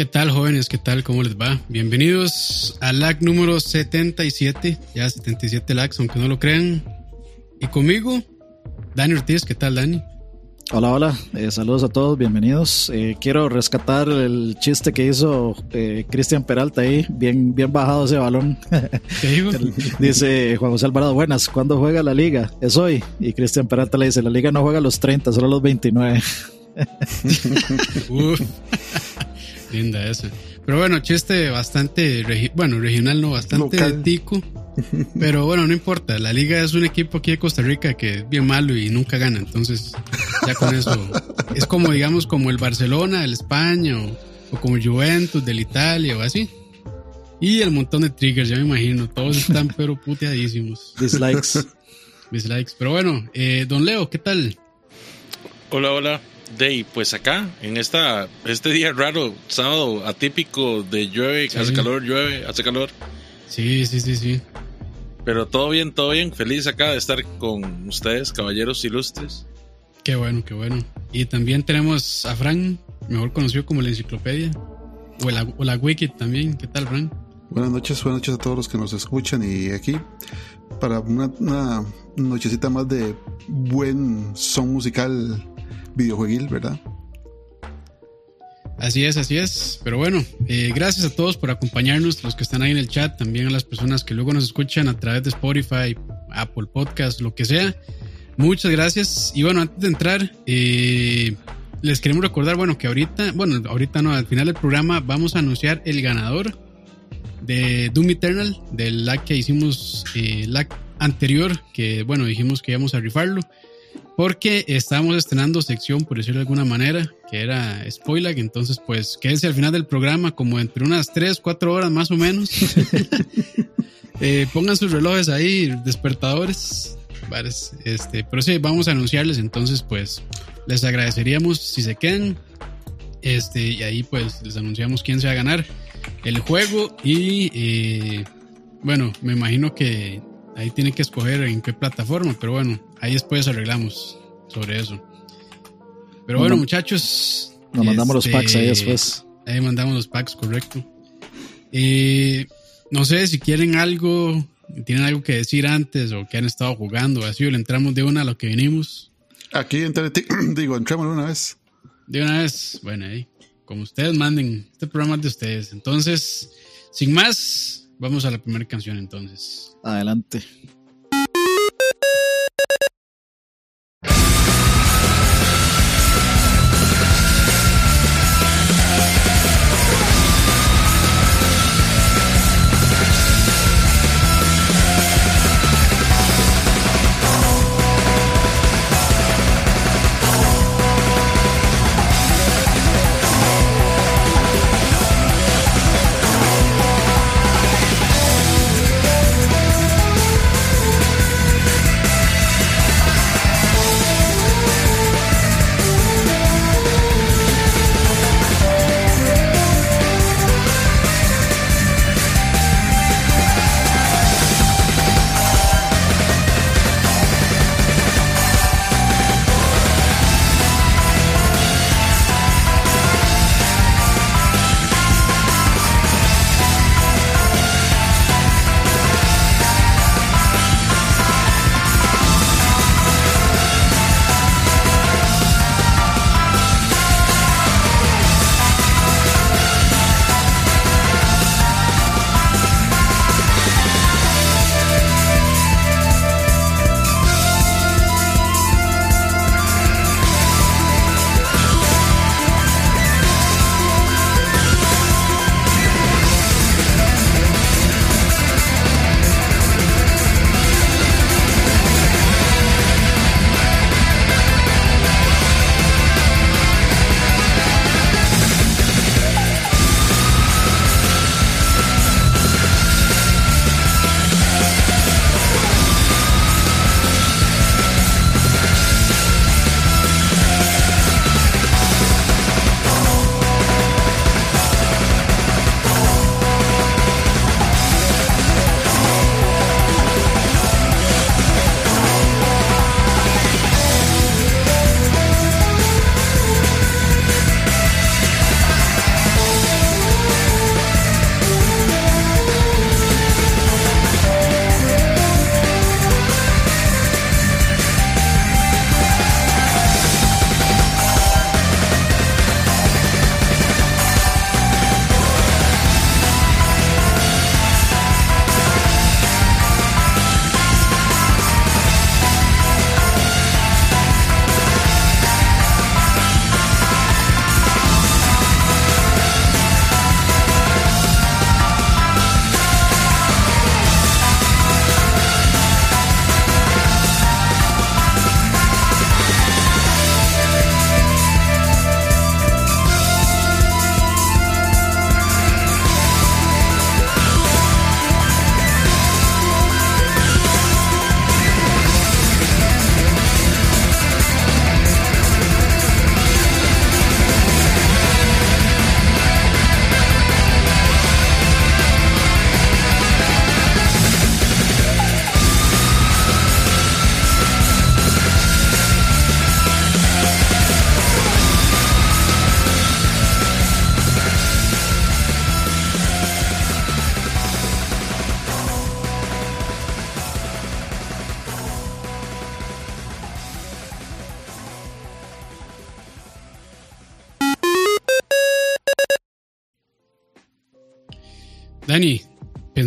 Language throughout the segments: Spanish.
¿Qué tal, jóvenes? ¿Qué tal? ¿Cómo les va? Bienvenidos al LAC número 77. Ya 77 LACs, aunque no lo crean. Y conmigo, Dani Ortiz. ¿Qué tal, Dani? Hola, hola. Eh, saludos a todos, bienvenidos. Eh, quiero rescatar el chiste que hizo eh, Cristian Peralta ahí, bien, bien bajado ese balón. ¿Qué digo? dice Juan José Alvarado, buenas, ¿cuándo juega la liga? Es hoy. Y Cristian Peralta le dice, la liga no juega a los 30, solo a los 29. Uf. Linda esa. Pero bueno, chiste bastante, regi- bueno, regional no, bastante Local. tico. Pero bueno, no importa. La liga es un equipo aquí de Costa Rica que es bien malo y nunca gana. Entonces, ya con eso. Es como, digamos, como el Barcelona, el España o, o como el Juventus del Italia o así. Y el montón de triggers, ya me imagino. Todos están pero puteadísimos. Dislikes. Dislikes. Pero bueno, eh, don Leo, ¿qué tal? Hola, hola. Dey, pues acá, en esta, este día raro, sábado atípico de llueve, Sí. hace calor, llueve, hace calor. Sí, sí, sí, sí. Pero todo bien, todo bien. Feliz acá de estar con ustedes, caballeros ilustres. Qué bueno, qué bueno. Y también tenemos a Fran, mejor conocido como la enciclopedia. O la, o la wiki también. ¿Qué tal, Fran? Buenas noches, buenas noches a todos los que nos escuchan y aquí para una, una nochecita más de buen son musical videojueguil, ¿verdad? Así es, así es. Pero bueno, eh, gracias a todos por acompañarnos, los que están ahí en el chat, también a las personas que luego nos escuchan a través de Spotify, Apple Podcast, lo que sea. Muchas gracias. Y bueno, antes de entrar, eh, les queremos recordar, bueno, que ahorita, bueno, ahorita no, al final del programa vamos a anunciar el ganador de Doom Eternal, del lag que hicimos, eh, lag anterior, que bueno, dijimos que íbamos a rifarlo. Porque estábamos estrenando sección, por decirlo de alguna manera, que era spoiler. Entonces, pues quédense al final del programa, como entre unas 3, 4 horas más o menos. Eh, pongan sus relojes ahí, despertadores. Bares, Este, pero sí, vamos a anunciarles. Entonces, pues les agradeceríamos si se quedan. Este, y ahí, pues les anunciamos quién se va a ganar el juego. Y eh, bueno, me imagino que ahí tienen que escoger en qué plataforma, pero bueno, ahí después arreglamos sobre eso. Pero bueno, muchachos. Nos mandamos los este, packs ahí después. Ahí mandamos los packs, correcto. Eh, no sé si quieren algo, tienen algo que decir antes o que han estado jugando, así o le entramos de una a lo que venimos. Aquí entré, digo, entremos una vez. De una vez, bueno, ahí, como ustedes manden, este programa es de ustedes. Entonces, sin más, vamos a la primera canción entonces. Adelante.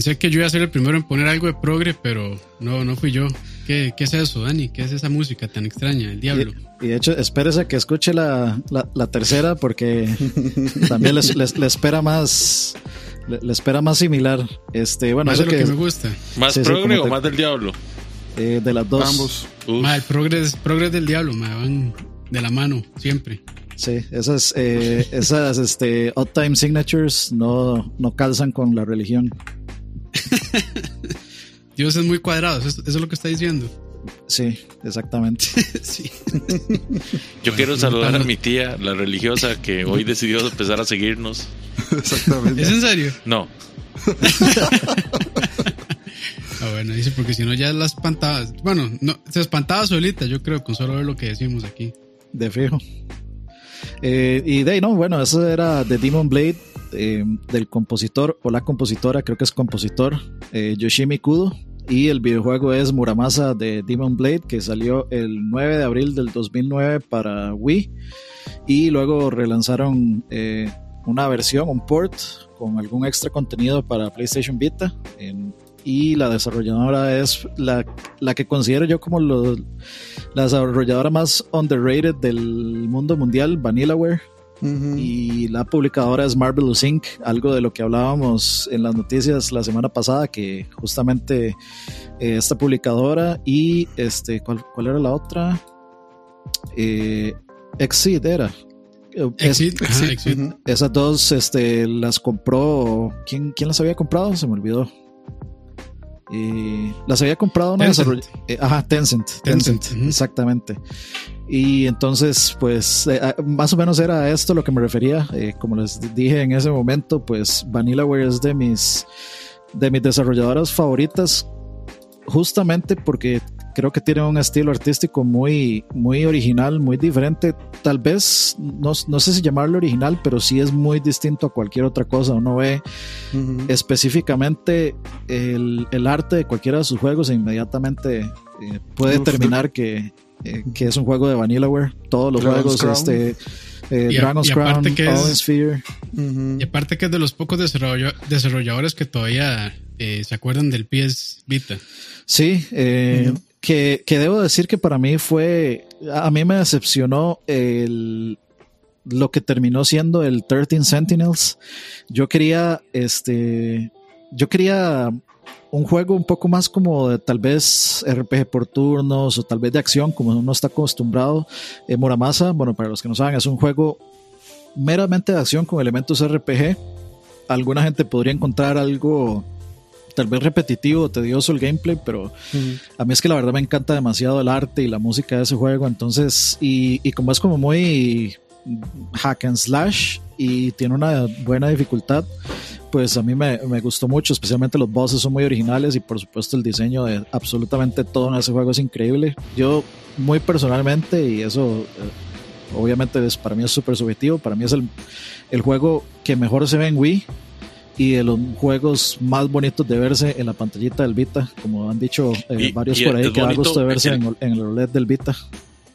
Pensé que yo iba a ser el primero en poner algo de progre, pero no, no fui yo. ¿Qué, qué es eso, Dani? ¿Qué es esa música tan extraña? El diablo. Y, y de hecho, espérese que escuche la, la, la tercera porque también les espera más. Le, le, espera más similar. Este, bueno, más eso de lo que, me gusta. ¿Más sí, progre sí, o te, más del diablo? Eh, de las dos. Ambos. Ma, el progres, progres del diablo, ma, van de la mano, siempre. Sí, esas, eh, esas este, odd time signatures no, no calzan con la religión. Dios es muy cuadrado, eso, eso, es lo que está diciendo. Sí, exactamente. sí. Yo bueno, quiero saludar a mi tía, la religiosa, que hoy decidió empezar a seguirnos. Exactamente. ¿Es en serio? No. ah, bueno, dice, porque si no ya la espantaba. Bueno, no, se espantaba solita, yo creo, con solo ver lo que decimos aquí. De fijo. Eh, y de ahí, no, bueno, eso era de Demon Blade, eh, del compositor o la compositora, creo que es compositor, eh, Yoshimi Kudo. Y el videojuego es Muramasa de Demon Blade, que salió el 9 de abril del 2009 para Wii. Y luego relanzaron eh, una versión, un port, con algún extra contenido para PlayStation Vita. Y la desarrolladora es la, la que considero yo como lo, la desarrolladora más underrated del mundo mundial, Vanillaware. Uh -huh. Y la publicadora es Marvelous Inc., algo de lo que hablábamos en las noticias la semana pasada, que justamente eh, esta publicadora y este, ¿cuál, cuál era la otra? Eh, Exit era. Exit, es, ajá, Exit. Uh -huh. Esas dos este, las compró. ¿quién, ¿Quién las había comprado? Se me olvidó. Eh, las había comprado una Tencent. Eh, ajá, Tencent. Tencent, Tencent uh -huh. exactamente. Y entonces, pues, eh, más o menos era a esto lo que me refería. Eh, como les dije en ese momento, pues Vanillaware es de mis, de mis desarrolladoras favoritas, justamente porque creo que tiene un estilo artístico muy, muy original, muy diferente. Tal vez, no, no, sé si llamarlo original, pero sí es muy distinto a cualquier otra cosa. Uno ve uh -huh. específicamente el, el, arte de cualquiera de sus juegos e inmediatamente eh, puede Uf, determinar que, eh, que es un juego de Vanillaware. Todos los Dragon's juegos, Crown. este. Eh, y Dragon's y Crown, que es, Sphere. Uh -huh. Y aparte que es de los pocos desarrolladores que todavía eh, se acuerdan del PS Vita. Sí, eh, uh -huh. que, que, debo decir que para mí fue, a mí me decepcionó el, lo que terminó siendo el 13 Sentinels. Yo quería, este, yo quería un juego un poco más como de tal vez RPG por turnos o tal vez de acción, como uno está acostumbrado. Eh, Muramasa, bueno, para los que no saben, es un juego meramente de acción con elementos RPG. Alguna gente podría encontrar algo tal vez repetitivo, tedioso el gameplay, pero a mí es que la verdad me encanta demasiado el arte y la música de ese juego. Entonces, y, y como es como muy hack and slash y tiene una buena dificultad, pues a mí me, me, gustó mucho, especialmente los bosses son muy originales y por supuesto el diseño de absolutamente todo en ese juego es increíble. Yo muy personalmente, y eso eh, obviamente es, para mí es súper subjetivo, para mí es el, el juego que mejor se ve en Wii y de los juegos más bonitos de verse en la pantallita del Vita, como han dicho eh, y, varios y por ahí, que da gusto de verse el, en, en el OLED del Vita.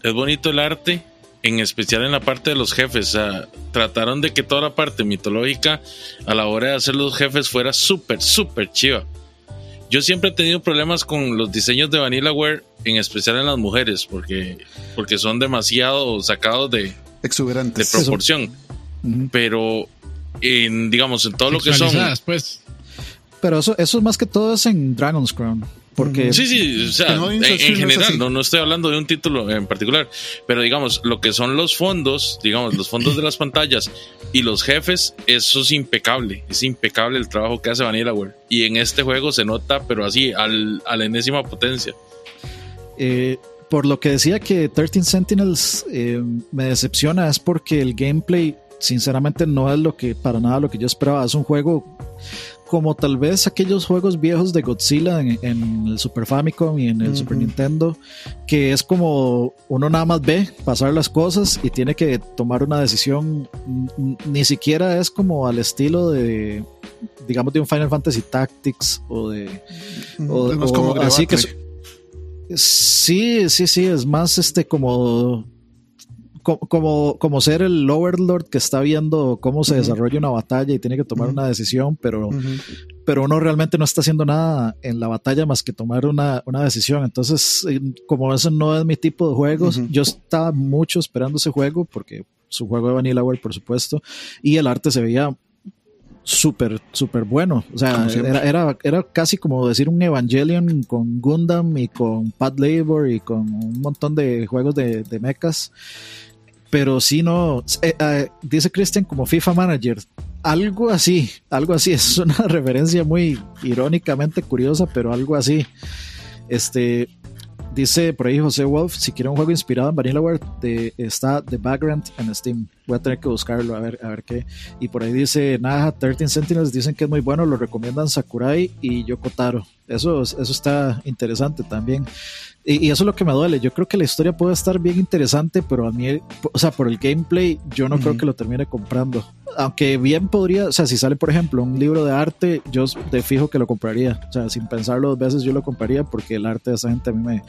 Es bonito el arte, en especial en la parte de los jefes. O sea, trataron de que toda la parte mitológica a la hora de hacer los jefes fuera súper, súper chiva. Yo siempre he tenido problemas con los diseños de Vanillaware, en especial en las mujeres, porque, porque son demasiado sacados de, exuberantes de proporción. Uh -huh. Pero en, digamos, en todo lo que son. Pues. Pero eso, eso más que todo es en Dragon's Crown. Porque sí, sí, o sea, en, en, general, no, no estoy hablando de un título en particular, pero digamos, lo que son los fondos, digamos, los fondos de las pantallas y los jefes, eso es impecable, es impecable el trabajo que hace Vanillaware. Y en este juego se nota, pero así, al, a la enésima potencia. Eh, por lo que decía que 13 Sentinels eh, me decepciona, es porque el gameplay, sinceramente, no es lo que, para nada lo que yo esperaba. Es un juego como tal vez aquellos juegos viejos de Godzilla en, en el Super Famicom y en el uh -huh. Super Nintendo, que es como uno nada más ve pasar las cosas y tiene que tomar una decisión, ni siquiera es como al estilo de, digamos, de un Final Fantasy Tactics o de... O, es como o así que... Sí, sí, sí, es más este como como, como ser el Overlord que está viendo cómo se desarrolla una batalla y tiene que tomar una decisión, pero, pero uno realmente no está haciendo nada en la batalla más que tomar una, una decisión. Entonces, eh, como eso no es mi tipo de juegos, yo estaba mucho esperando ese juego porque su juego de Vanilla World, por supuesto, y el arte se veía súper, súper bueno. O sea, era, era, era, casi como decir un Evangelion con Gundam y con Pad Labor y con un montón de juegos de, de mechas. Pero sí, no. Eh, eh, dice Christian como FIFA Manager. Algo así, algo así. Es una referencia muy irónicamente curiosa, pero algo así. Este, Dice por ahí José Wolf, si quiere un juego inspirado en Vanillaware, de, está The Background en Steam. Voy a tener que buscarlo a ver, a ver qué. Y por ahí dice Naja, 13 Sentinels, dicen que es muy bueno, lo recomiendan Sakurai y Yokotaro. Eso, eso está interesante también. Y, eso es lo que me duele. Yo creo que la historia puede estar bien interesante, pero a mí, o sea, por el gameplay, yo no creo que lo termine comprando. Aunque bien podría, o sea, si sale, por ejemplo, un libro de arte, yo de fijo que lo compraría. O sea, sin pensarlo dos veces, yo lo compraría porque el arte de esa gente a mí me,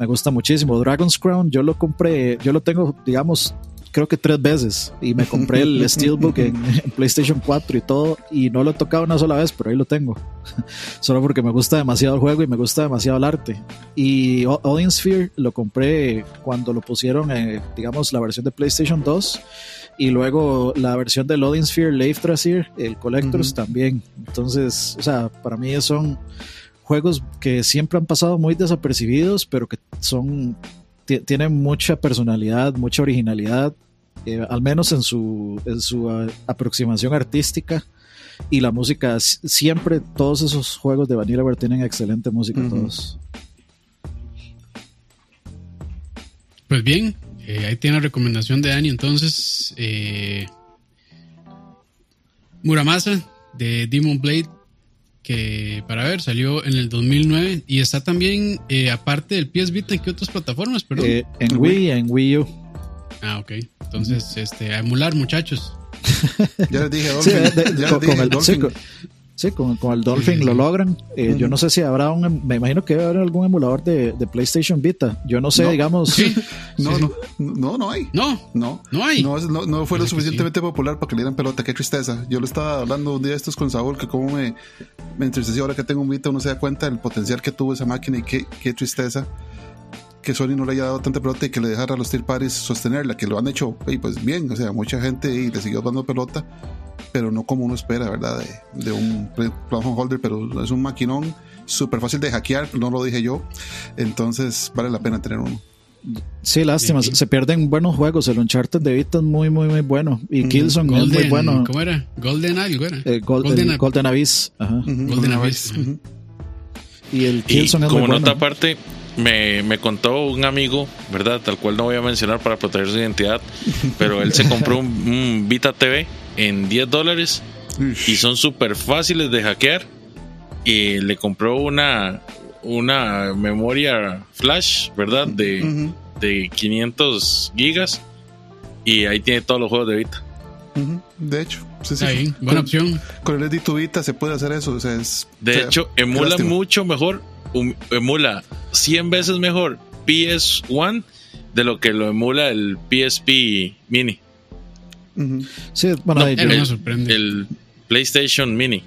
me gusta muchísimo. Dragon's Crown, yo lo compré, yo lo tengo, digamos, creo que tres veces y me compré el Steelbook en, PlayStation 4 y todo y no lo he tocado una sola vez, pero ahí lo tengo. Solo porque me gusta demasiado el juego y me gusta demasiado el arte. Y Odin Sphere lo compré cuando lo pusieron, en, digamos, la versión de PlayStation 2 y luego la versión del Odin Sphere Life Tracer, el Collectors también. Entonces, o sea, para mí son juegos que siempre han pasado muy desapercibidos, pero que son tienen mucha personalidad, mucha originalidad eh, al menos en su, en su ah, aproximación artística. Y la música, siempre todos esos juegos de Vanilla Bear tienen excelente música, todos. Pues bien, eh, ahí tiene la recomendación de Dani. Entonces, eh, Muramasa de Demon Blade, que para ver, salió en el 2009 y está también, aparte del PS Vita, ¿en qué otras plataformas? Perdón? en Wii, en Wii U. Ah, ok. Entonces, este, a emular, muchachos. ya les dije, Dolphin. con, el Dolphin. Sí, con, el Dolphin lo logran. Eh, yo no sé si habrá un. Me imagino que debe haber algún emulador de, PlayStation Vita. Yo no sé, digamos. Sí. No, no, no, no hay. No, no, no hay. No, no, fue lo suficientemente popular para que le dieran pelota. Qué tristeza. Yo lo estaba hablando un día estos con Saúl, que como me, me entristeció ahora que tengo un Vita, uno se da cuenta del potencial que tuvo esa máquina y qué, qué tristeza que Sony no le haya dado tanta pelota y que le dejara a los Steel Paris sostenerla, que lo han hecho pues bien, o sea, mucha gente y le siguió dando pelota, pero no como uno espera, ¿verdad? De, un platform holder, pero es un maquinón súper fácil de hackear, no lo dije yo, entonces vale la pena tener uno. Sí, lástima, se pierden buenos juegos. El Uncharted de Vita es muy, muy, muy bueno. Y Killzone es muy bueno. ¿Cómo era? Golden algo era. Eh, Golden, Golden, Abyss. Golden Abyss. Y el Killzone es muy bueno. Como nota aparte, me, me, contó un amigo, ¿verdad? Tal cual no voy a mencionar para proteger su identidad, pero él se compró un, Vita TV en 10 dólares y son súper fáciles de hackear. Y le compró una, una memoria flash, ¿verdad? De, de 500 gigas y ahí tiene todos los juegos de Vita. De hecho, Ahí, buena opción. Con el Edit Vita se puede hacer eso. de hecho, emula mucho mejor emula 100 veces mejor PS1 de lo que lo emula el PSP Mini. Sí, bueno, el, PlayStation Mini.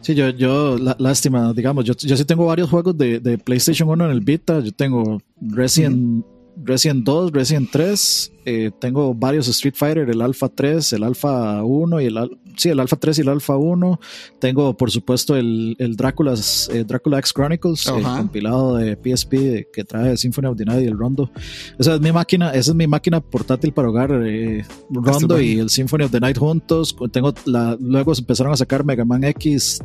Sí, yo, yo lástima, digamos, yo, yo sí tengo varios juegos de, de PlayStation 1 en el Vita. Yo tengo Resident, Resident 2, Resident 3, eh, tengo varios Street Fighter, el Alpha 3, el Alpha 1 y el, sí, el Alpha 3 y el Alpha 1. Tengo, por supuesto, el, el Drácula's, eh, Drácula X Chronicles, el compilado de PSP que trae Symphony of the Night y el Rondo. Esa es mi máquina, esa es mi máquina portátil para jugar eh, Rondo y el Symphony of the Night juntos. Tengo la, luego empezaron a sacar Mega Man X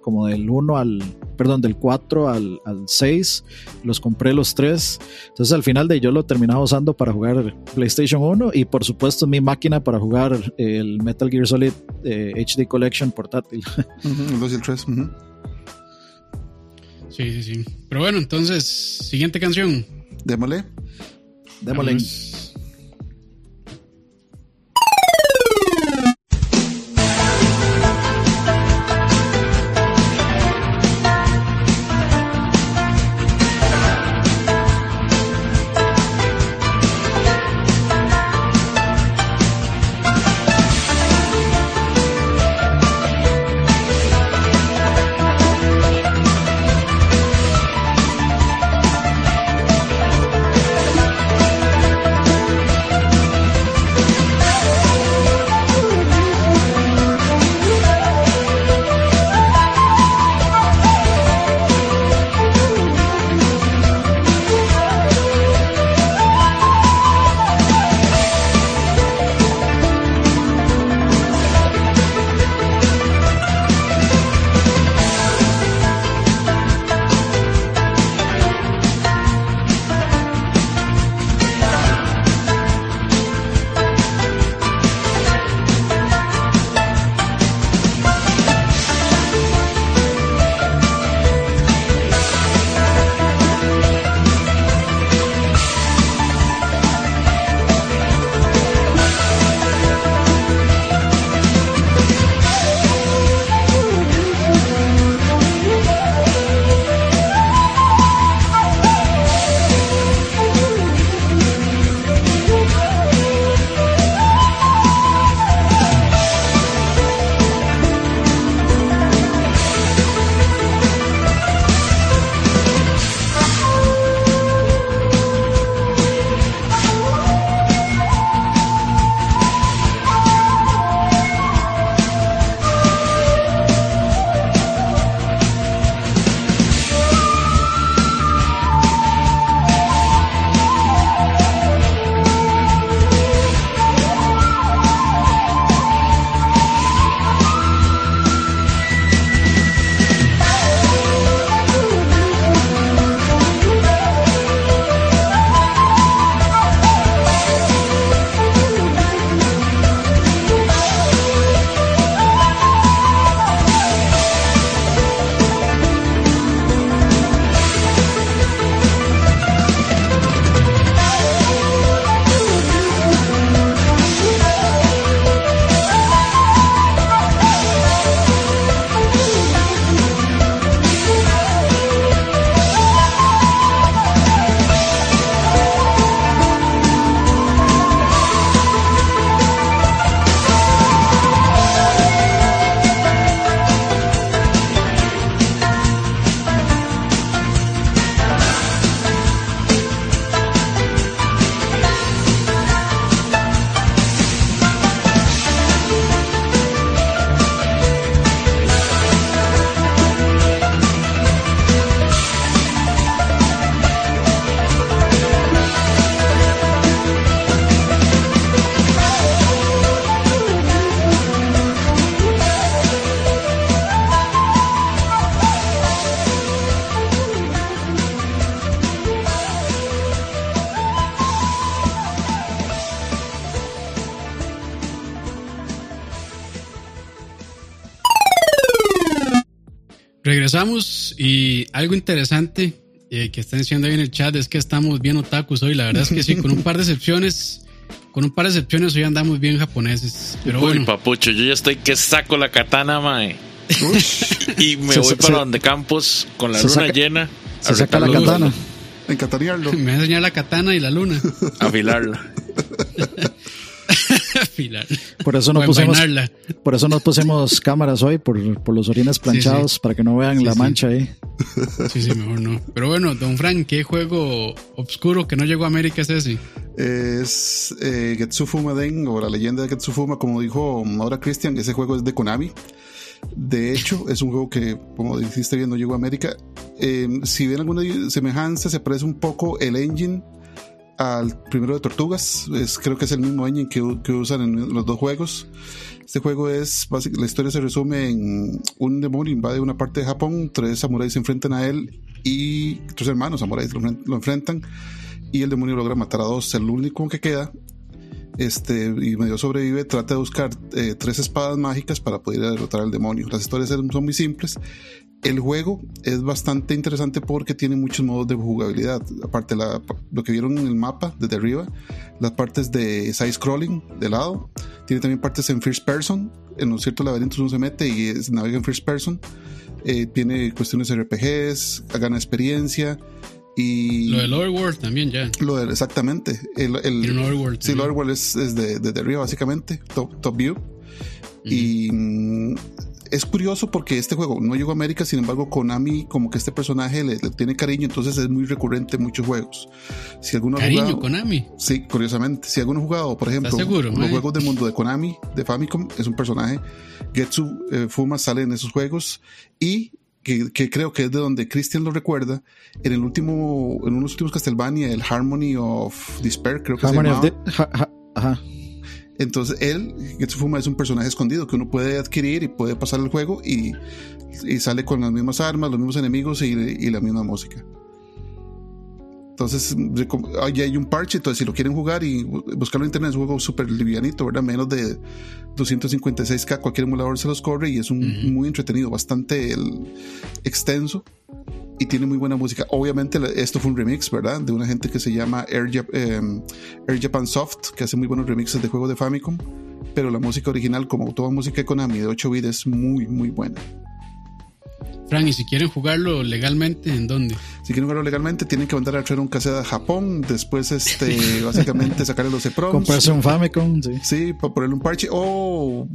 como del 1 al, perdón, del 4 al, al 6. Los compré los tres. Entonces al final de yo lo terminaba usando para jugar PlayStation 1 y por supuesto mi máquina para jugar el Metal Gear Solid HD eh, Collection portátil. el el 3. Sí, sí, sí. Pero bueno, entonces, siguiente canción. Démosle. Démosle. Regresamos y algo interesante eh, que están diciendo ahí en el chat es que estamos bien otakus hoy. La verdad es que sí, con un par de excepciones, con un par de excepciones hoy andamos bien japoneses. Pero Uy, bueno, papucho, yo ya estoy que saco la katana, mae. y me Se- voy se- para se- donde Campos con la luna saca- llena. Se a saca la katana. Encatanearlo. me va a enseñar la katana y la luna. a Afilarla. Afilar. Por eso no pusimos, envainarla. por eso no pusimos cámaras hoy, por, por los orines planchados, para que no vean Sí, la sí. mancha ahí. Sí, sí, mejor no. Pero bueno, don Frank, ¿qué juego obscuro que no llegó a América es ese? Es eh, Getsufuma Den o la leyenda de Getsufuma, como dijo ahora Christian, ese juego es de Konami. De hecho, es un juego que, como dijiste bien, no llegó a América. Eh, si ven alguna semejanza, se parece un poco el engine al primero de Tortugas. Es, creo que es el mismo engine que, que usan en los dos juegos. Este juego es, la historia se resume en un demonio invade una parte de Japón, tres samuráis se enfrentan a él y tres hermanos samuráis lo, enfren- lo enfrentan y el demonio logra matar a dos. El único que queda, este, y medio sobrevive, trata de buscar eh, tres espadas mágicas para poder derrotar al demonio. Las historias son muy simples. El juego es bastante interesante porque tiene muchos modos de jugabilidad. Aparte, la, lo que vieron en el mapa desde arriba, las partes de side scrolling de lado, tiene también partes en first person. En los ciertos laberintos uno se mete y se navega en first person. Eh, tiene cuestiones de RPGs, gana experiencia y Lo del Overworld también ya. lo de- exactamente. El, el- un Overworld. sí, el. Overworld es, es de, desde arriba, básicamente, top, top view. Y mm, es curioso porque este juego no llegó a América, sin embargo, Konami, como que este personaje le, le tiene cariño, entonces es muy recurrente en muchos juegos. Si alguno ha Cariño, jugado- Konami. Sí, curiosamente. Si alguno ha jugado, por ejemplo, seguro, los juegos del mundo de Konami, de Famicom, es un personaje. Getsu eh, Fuma sale en esos juegos y que, que creo que es de donde Christian lo recuerda. En el último, en unos últimos Castlevania, el Harmony of Despair, creo que Harmony se of the- ajá. Entonces él, Getsu Fuma es un personaje escondido que uno puede adquirir y puede pasar el juego y, y sale con las mismas armas, los mismos enemigos y, y la misma música. Entonces, ahí hay un parche, entonces si lo quieren jugar y bu- buscarlo en internet, es un juego súper livianito, ¿verdad? Menos de 256k, cualquier emulador se los corre y es un, muy entretenido, bastante el- extenso y tiene muy buena música. Obviamente esto fue un remix, ¿verdad? De una gente que se llama Air, em, Japan Soft, que hace muy buenos remixes de juegos de Famicom, pero la música original, como toda música de Konami de 8 bits, es muy, muy buena. Frank, y si quieren jugarlo legalmente, ¿en dónde? Si quieren jugarlo legalmente, tienen que mandar a traer un cassette a Japón, después, este, básicamente, sacarle los EPROMs. Comprarse un Famicom, sí. Sí, para ponerle un parche. O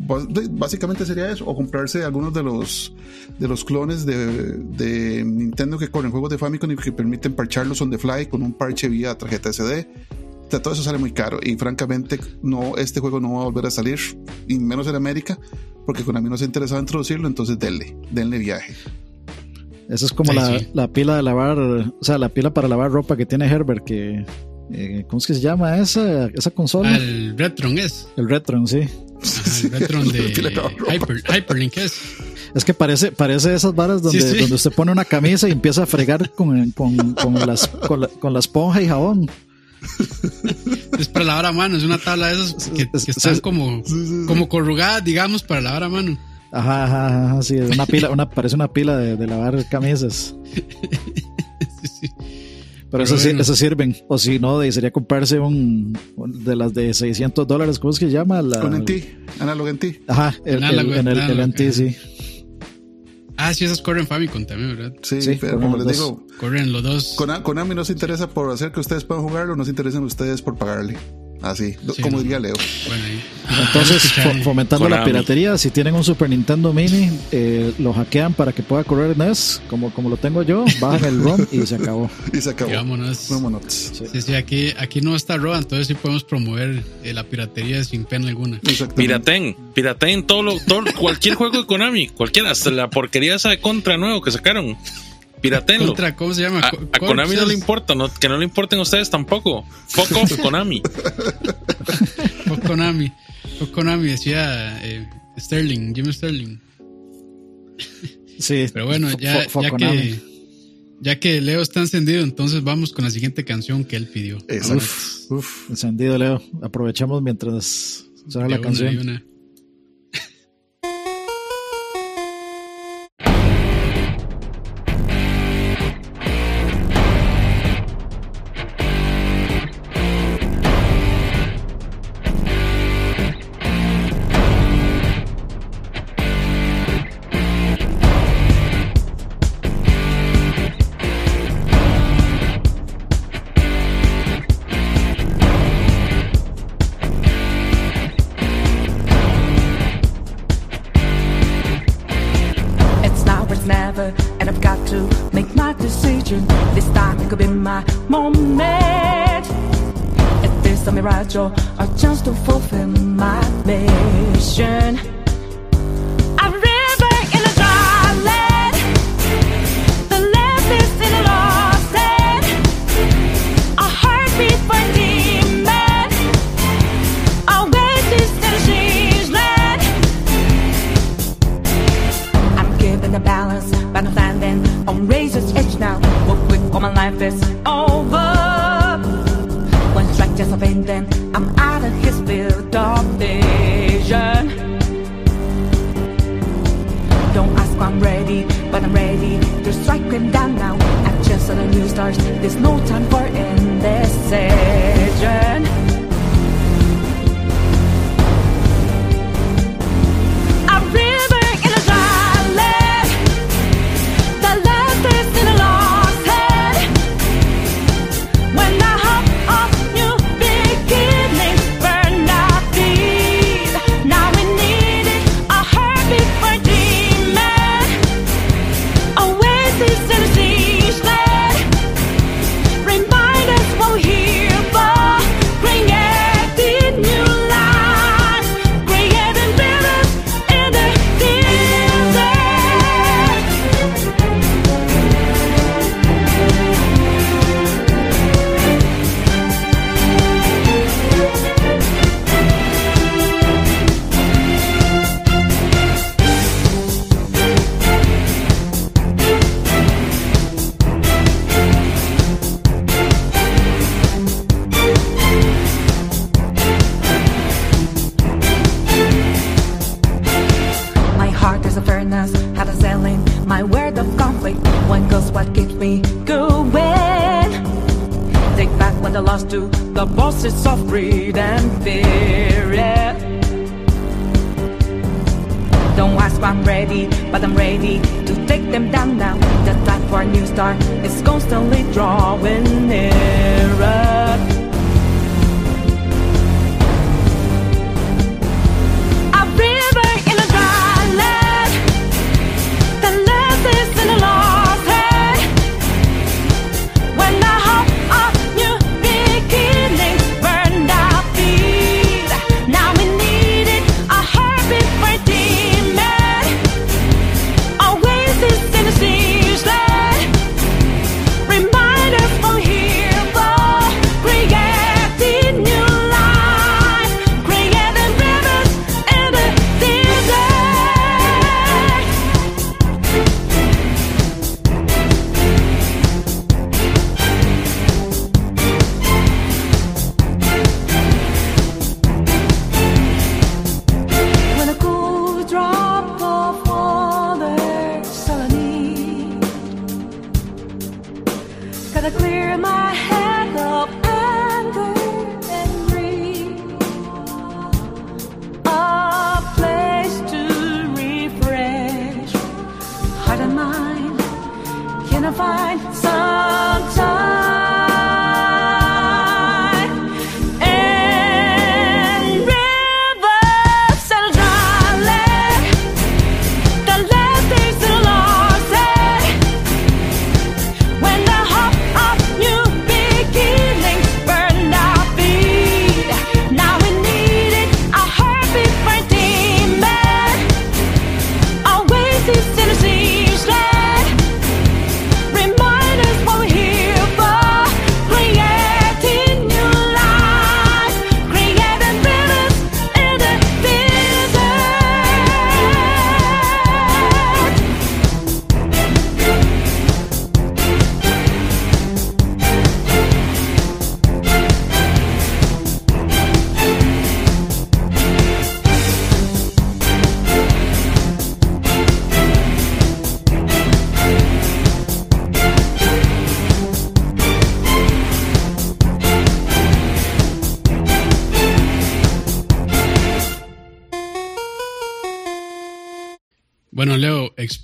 básicamente sería eso. O comprarse algunos de los de los clones de, de Nintendo que corren juegos de Famicom y que permiten parcharlos on the fly con un parche vía tarjeta SD. Todo eso sale muy caro. Y francamente, no, este juego no va a volver a salir, y menos en América, porque con a mí no se ha interesado en introducirlo, entonces denle, denle viaje. Esa es como Sí, la, sí. la pila de lavar, o sea, la pila para lavar ropa que tiene Herbert, que, eh, ¿cómo es que se llama esa, esa consola? El Retron es. El Retron, sí. Ajá, el Retron de. Hyper, Hyperlink es. Es que parece, parece esas varas donde, Sí, sí. donde usted pone una camisa y empieza a fregar con, con, con, las, con, la, con la esponja y jabón. Es para lavar a mano, es una tabla de esas que, que están como, como corrugadas, digamos, para lavar a mano. Ajá, ajá, ajá, sí, una pila, una, parece una pila de, de lavar camisas. Sí, sí. Pero, Pero esas, sí- bueno. esas sirven. O si no, de- sería comprarse un, un de las de 600 dólares, ¿cómo es que se llama? La, Con NT, análogo NT. Ajá, el, Análogo, el- en el, el NT, sí. Ah, sí, esas corren Famicom también, ¿verdad? Sí, Sí, pero como los les dos. digo, Corren los dos. Kona- Konami no se interesa por hacer que ustedes puedan jugarlo, no se interesan ustedes por pagarle. Así, Sí, como no. diría Leo. Bueno. Entonces, fomentando la piratería, si tienen un Super Nintendo Mini, eh, lo hackean para que pueda correr NES, como, como lo tengo yo, bajan el ROM y se acabó. Y se acabó. Y vámonos. Vámonos. Sí, sí, aquí, aquí no está Roa, entonces sí podemos promover eh, la piratería sin pena alguna. Piraten, piraten todo lo, todo, cualquier juego de Konami, cualquiera, hasta la porquería esa de contra nuevo que sacaron. Piratenlo. Contra, ¿cómo se llama? A, Konami no le importa, no- que no le importen ustedes tampoco. Fuck off, Konami. Fue Konami. Fue Konami, decía eh, Sterling, Jim Sterling. Sí, Pero bueno, ya, que ya que Leo está encendido, entonces vamos con la siguiente canción que él pidió. Uf. Uf. Encendido, Leo. Aprovechamos mientras suena la canción.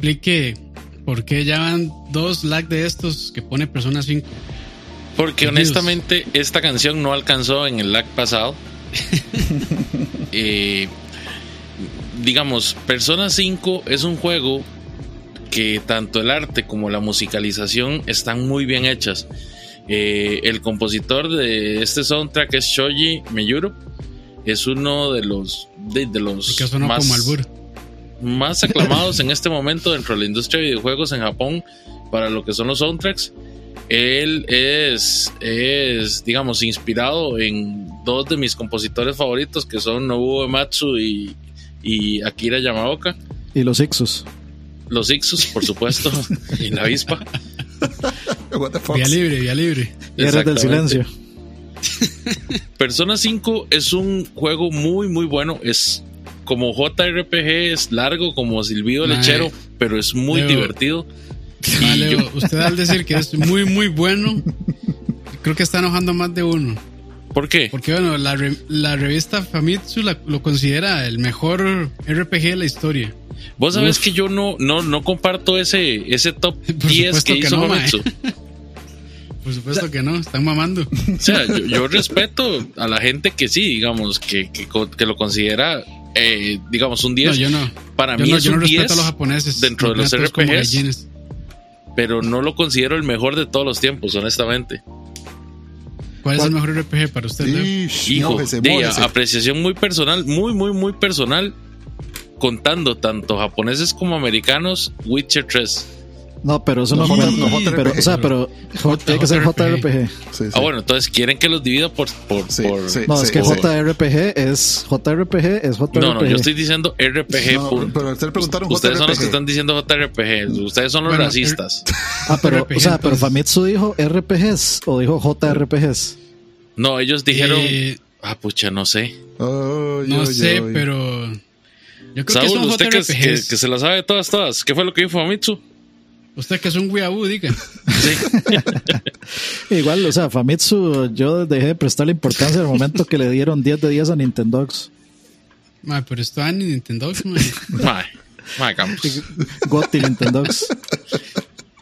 explique por qué ya van dos lag de estos que pone Persona 5. Porque honestamente esta canción no alcanzó en el lag pasado. Eh, digamos, Persona 5 es un juego que tanto el arte como la musicalización están muy bien hechas. Eh, el compositor de este soundtrack es Shoji Meyuro. Es uno de los de, de los más como albur más aclamados en este momento dentro de la industria de videojuegos en Japón para lo que son los soundtracks. Él es, es, digamos, inspirado en dos de mis compositores favoritos que son Nobuo Ematsu y, y Akira Yamaoka. Y los Ixus. Los Ixus, por supuesto, y la avispa. What the fuck? Vía libre, vía libre. Guerras del silencio. Persona 5 es un juego muy, muy bueno. Es como JRPG, es largo como silbido lechero, pero es muy Leo. divertido. Leo, yo- usted al decir que es muy, muy bueno, creo que está enojando más de uno. ¿Por qué? Porque, bueno, la, re- la revista Famitsu la- lo considera el mejor RPG de la historia. Vos sabés Uf. que yo no, no, no comparto ese, ese top Por 10 supuesto que que hizo no. Famitsu. Por supuesto que no, están mamando. O sea, yo, yo respeto a la gente que sí, digamos, que, que lo considera, eh, digamos, un 10. No, yo no. Para Yo mí no, es yo no un respeto 10, a los japoneses. dentro de los RPGs. pero no lo considero el mejor de todos los tiempos, honestamente. ¿Cuál es ¿Cuál? el mejor RPG para usted, Leo? Ish, Hijo, mójese, mójese. apreciación muy personal, muy, muy, muy personal, contando tanto japoneses como americanos, Witcher 3. No, pero eso no, No. J- no, JRPG. pero, o sea, pero J- tiene que ser JRPG. Sí, sí. Ah, bueno, entonces quieren que los divida por. por, Sí, por- sí. No, es que. JRPG es JRPG es JRPG. No, no, yo estoy diciendo RPG. No, punto. pero a usted le preguntaron Ustedes son los que están diciendo JRPG. Ustedes son los Bueno, racistas. Ah, pero, RPG, o sea, pero. Famitsu dijo RPGs o dijo JRPGs. No, ellos dijeron. Eh, ah, pucha, no sé. No sé, pero. Yo creo que Saúl, son usted que, que- que se la sabe todas, todas. ¿Qué fue lo que dijo Famitsu? Usted que es un weeaboo, diga. Sí. Igual, o sea, Famitsu, yo dejé de prestarle importancia en el momento que le dieron 10 de 10 a Nintendogs. Ma, pero esto en Nintendo, ma. Mae, mae, Campos. Gotti Nintendogs.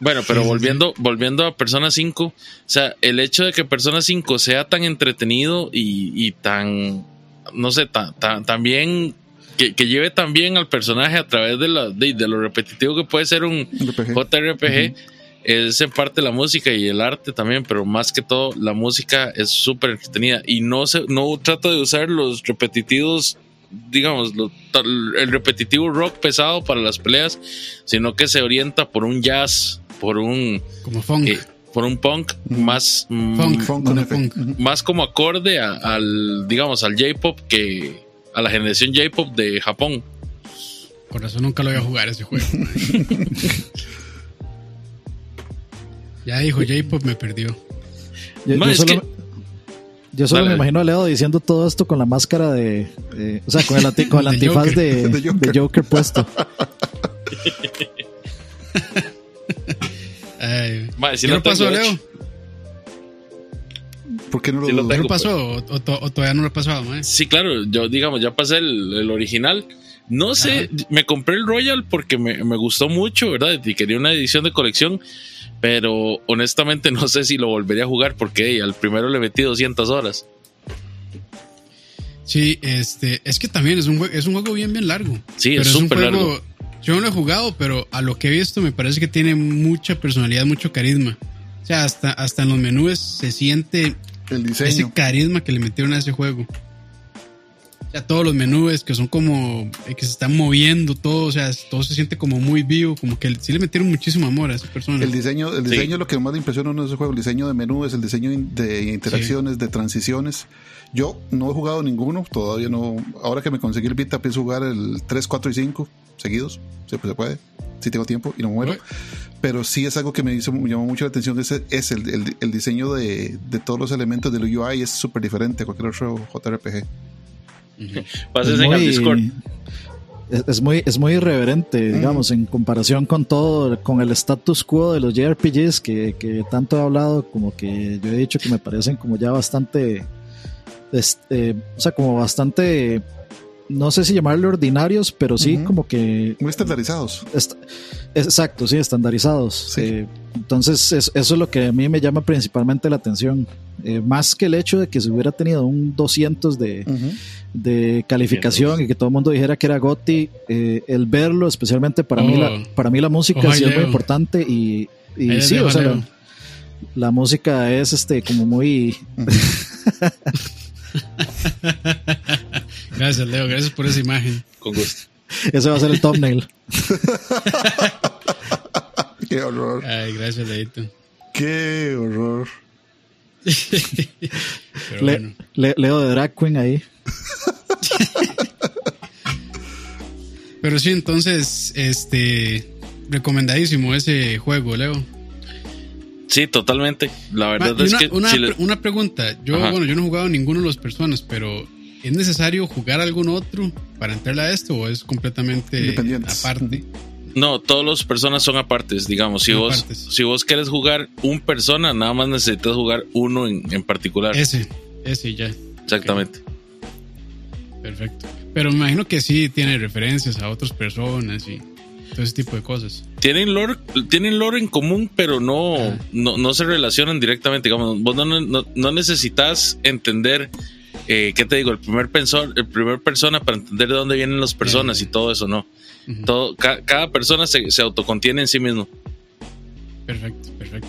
Bueno, pero volviendo, volviendo a Persona 5, o sea, el hecho de que Persona 5 sea tan entretenido y, y tan, no sé, tan, tan, tan bien, que, que lleve tan bien al personaje a través de, la, de, de lo repetitivo que puede ser un RPG. JRPG, es en parte la música y el arte también, pero más que todo la música es súper entretenida y no, se, no trata de usar los repetitivos digamos, lo- tal- el repetitivo rock pesado para las peleas, sino que se orienta por un jazz, por un, Como funk. eh, por un punk más, mm, funk, funk. más como acorde a- al, digamos, al J-pop que a la generación J-pop de Japón. Por eso nunca lo voy a jugar ese juego. ya dijo J-Pop, me perdió. Yo, solo, que- yo solo Dale, me imagino a Leo diciendo todo esto con la máscara de. de- o sea, con el, anti- con el De antifaz Joker. de, De Joker. de Joker puesto. Ay, Ma, si ¿Qué lo le pasó, tengo Leo? ¿Por qué no lo Sí lo ¿Qué tengo. le pasó? O, o to- o todavía no lo ha pasado, ma? Sí, claro, yo digamos, ya pasé el, el original. No sé, me compré el Royal porque me, me gustó mucho, ¿verdad? Y quería una edición de colección, pero honestamente no sé si lo volvería a jugar porque al primero le metí 200 horas. Sí, este, es que también es un, es un juego bien, bien largo. Sí, Pero es un súper juego- largo. Yo no lo he jugado, pero a lo que he visto me parece que tiene mucha personalidad, mucho carisma. O sea, hasta, hasta en los menús se siente El ese carisma que le metieron a ese juego. O sea, todos los menús que son como eh, que se están moviendo, todo, o sea, todo se siente como muy vivo, como que sí le metieron muchísimo amor a esa persona. El diseño, el Sí. diseño es lo que más le impresiona a uno de ese juego. El diseño de menús, el diseño de interacciones, de transiciones. Yo no he jugado ninguno, todavía no. Ahora que me conseguí el Vita, pienso jugar el 3, 4 y 5 seguidos. Pues se puede. Si tengo tiempo y no muero. Uy. Pero sí es algo que me, hizo, me llamó mucho la atención. Ese, es el, el- el diseño de, de todos los elementos del UI es súper diferente a cualquier otro JRPG. Ujú. Pásense al Discord. es, es muy, es muy irreverente, digamos, en comparación con todo, con el status quo de los JRPGs que, que tanto he hablado, como que yo he dicho que me parecen como ya bastante, este, o sea, como bastante no sé si llamarle ordinarios, pero sí como que Muy estandarizados. Est- exacto, sí, estandarizados. Sí. Eh, entonces, es- eso es lo que a mí me llama principalmente la atención. Eh, más que el hecho de que se hubiera tenido un 200 de, de calificación y que todo el mundo dijera que era Gotti, eh, el verlo, especialmente para, mí, Oh. la, para mí la música sí es muy importante y, sí, o sea, la música es este como muy... Gracias, Leo. Gracias por esa imagen. Con gusto. Ese va a ser el thumbnail. Qué horror. Ay, gracias, Leito. Qué horror. Pero Le- bueno. le- Leo de Drag Queen ahí. Pero sí, entonces, este. Recomendadísimo ese juego, Leo. Sí, totalmente. La verdad es una, que una, si una pregunta. Yo, Ajá. bueno, yo no he jugado ninguno de los personas, pero ¿es necesario jugar algún otro para entrarle a esto o es completamente aparte? No, todos los personas son apartes, digamos. Si Son vos, apartes. si vos querés jugar un persona, nada más necesitas jugar uno en, en particular. Ese, ese ya. Exactamente. Perfecto. Pero me imagino que sí tiene referencias a otras personas y todo ese tipo de cosas. Tienen lore, tienen lore en común, pero no, no, no se relacionan directamente. Digamos, vos no, no, no necesitas entender, eh, ¿qué te digo? El primer, pensor, el primer persona para entender de dónde vienen las personas y todo eso, ¿no? Todo, ca- cada persona se, se autocontiene en sí mismo. Perfecto, perfecto.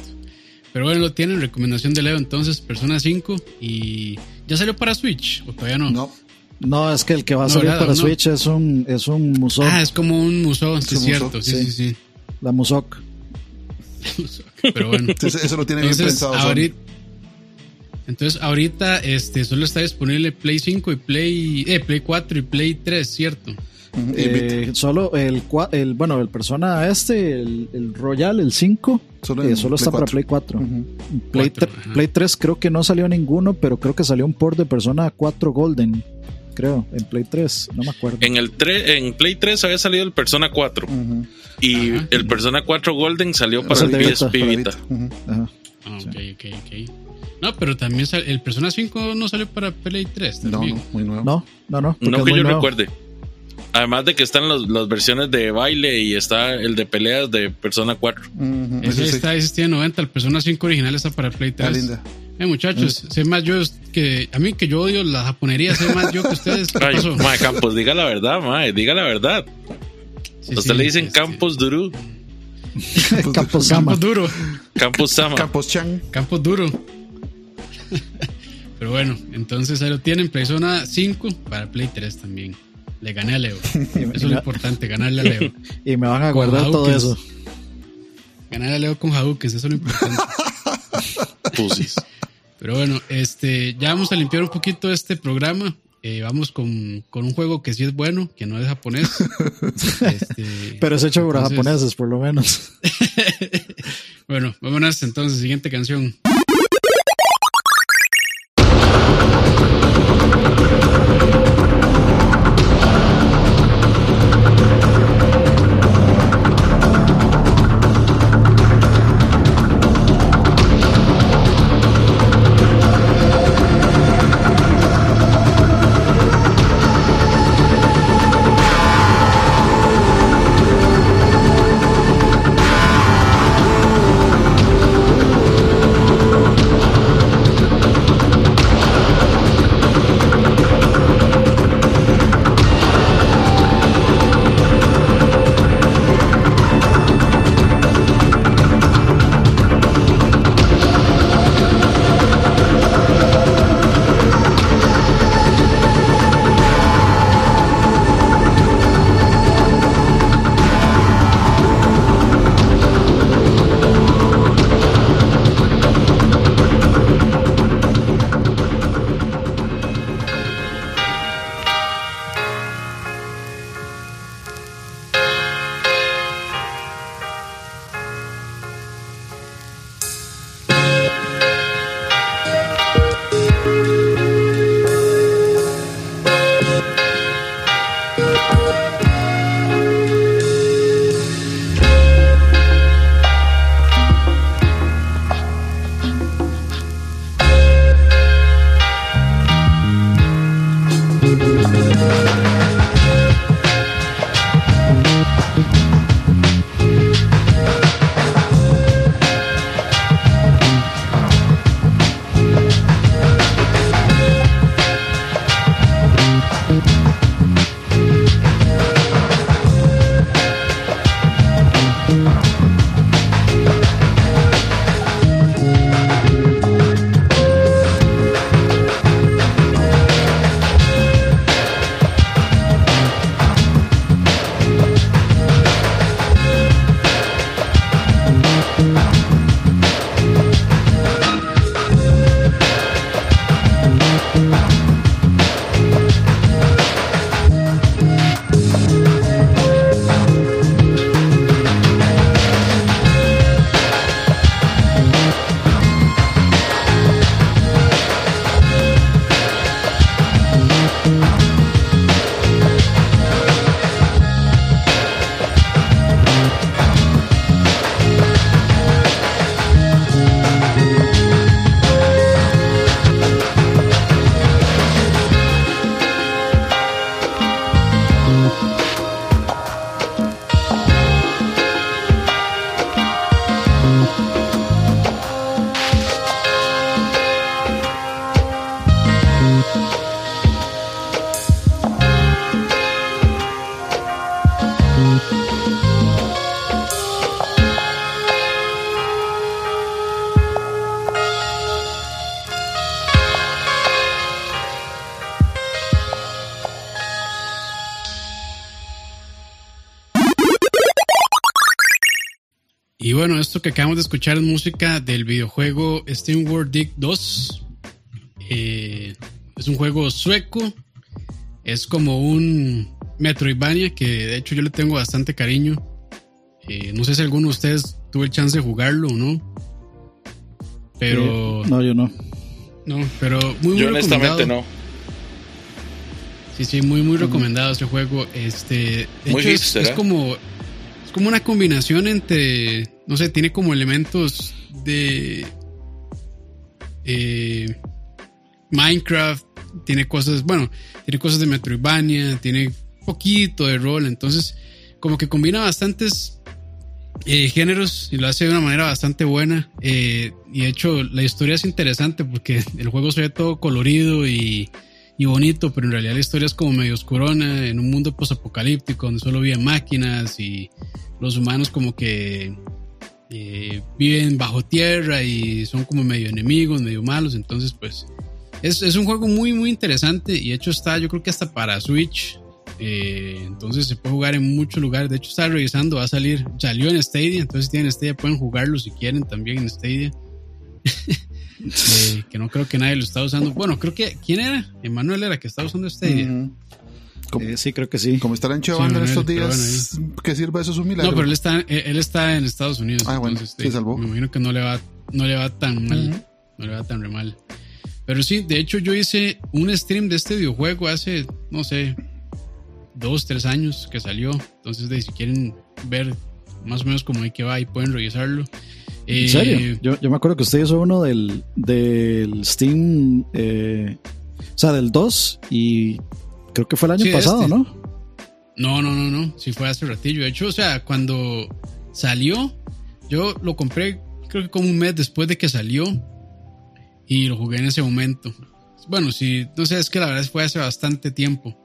Pero bueno, lo tienen recomendación de Leo entonces, Persona 5 y ya salió para Switch o todavía no. No. No, es que el que va a No, salir ¿verdad? para No. Switch es un, es un museo, Ah, es como un museo, sí, es cierto, museo, sí, sí. sí, sí. La Musok. Pero bueno. Entonces, eso lo tiene bien pensado. Ahorita, entonces, ahorita este, solo está disponible Play 5 y Play, eh, Play 4 y Play 3, ¿cierto? Eh, solo el, el, bueno, el Persona este, el, el Royal, el 5, Solo eh, solo Play está para 4. Play 4. Ujú. Play, Cuatro, tre- ajá. Play 3 creo que no salió ninguno, pero creo que salió un port de Persona 4 Golden, creo, en Play 3, no me acuerdo. En el tre- en Play 3 había salido el Persona 4 Ujú. y Ajá. el Persona 4 Golden salió para sea, el PSP Vita. Ah, ok, ok, ok. No, pero también sal- el Persona 5 no salió para Play 3 No, también. no, muy nuevo. No, no, no. No que yo nuevo. recuerde. Además de que están los- las versiones de baile y está el de peleas de Persona 4. Ujú, Ese ese sí. está, ese tiene 90, el Persona 5 original está para Play 3. Ah, linda. Eh, muchachos, sé más yo que a mí que yo odio la japonería, sé más yo que ustedes. ¿Qué Ay, Campos, diga la verdad, mae, diga la verdad. Sí, A usted sí, le dicen este, Campos Duru, Campos Sama. Campos duro, Campos Sama. Campos Chan. Campos duro. Pero bueno, entonces ahí lo tienen, Persona 5 para Play 3 también. Le gané a Leo. Eso es lo importante, ganarle a Leo. Y me van a Con guardar todo eso. Ganar a Leo con Hadouken, eso es lo importante. Pusis. Pero bueno, este, ya vamos a limpiar un poquito este programa. Eh, vamos con, con un juego que sí es bueno, que no es japonés. Este, Pero es hecho por entonces- japoneses, por lo menos. Bueno, vámonos entonces, siguiente canción. Bueno, esto que acabamos de escuchar es música del videojuego Steam World Dig 2. Eh, es un juego sueco. Es como un Metroidvania que de hecho yo le tengo bastante cariño. Eh, no sé si alguno de ustedes tuvo el chance de jugarlo o no. Pero. No, yo no. No, pero muy, muy Yo honestamente no. Sí, sí, muy, muy recomendado este juego. Este, de Muy hecho, es, ¿eh? como es como una combinación entre, no sé, tiene como elementos de eh, Minecraft, tiene cosas, bueno, tiene cosas de Metroidvania, tiene poquito de rol, entonces como que combina bastantes eh, géneros y lo hace de una manera bastante buena. eh, y de hecho, la historia es interesante porque el juego se ve todo colorido y, y bonito, pero en realidad la historia es como medio oscurona en un mundo posapocalíptico donde solo viven máquinas y los humanos como que eh, viven bajo tierra y son como medio enemigos, medio malos. Entonces, pues es, es un juego muy, muy interesante y hecho está, yo creo que hasta para Switch. eh, entonces se puede jugar en muchos lugares. De hecho, estaba revisando, va a salir, salió en Stadia. Entonces, si tienen Stadia, pueden jugarlo si quieren también en Stadia. Eh, que no creo que nadie lo está usando. Bueno, creo que. ¿Quién era? Emanuel era que estaba usando Stadia. Eh, sí, creo que sí. como Sí, banda en Manuel, estos días, que sirva eso es un milagro. No, pero él está, él, él está en Estados Unidos. Ah, bueno, se sí, salvó. Me imagino que no le va, no le va tan mal. No le va tan re mal. Pero sí, de hecho, yo hice un stream de este videojuego hace, no sé, dos, tres años que salió. Entonces, de, si quieren ver más o menos cómo hay que va y pueden revisarlo. ¿En Eh, serio? Yo, yo me acuerdo que usted hizo uno del, del Steam, eh, o sea, del 2 y creo que fue el año Sí, pasado, este. ¿no? No, no, no, no. Sí fue hace ratillo. De hecho, o sea, cuando salió, yo lo compré creo que como un mes después de que salió y lo jugué en ese momento. Bueno, sí, no sé, es que la verdad fue hace bastante tiempo.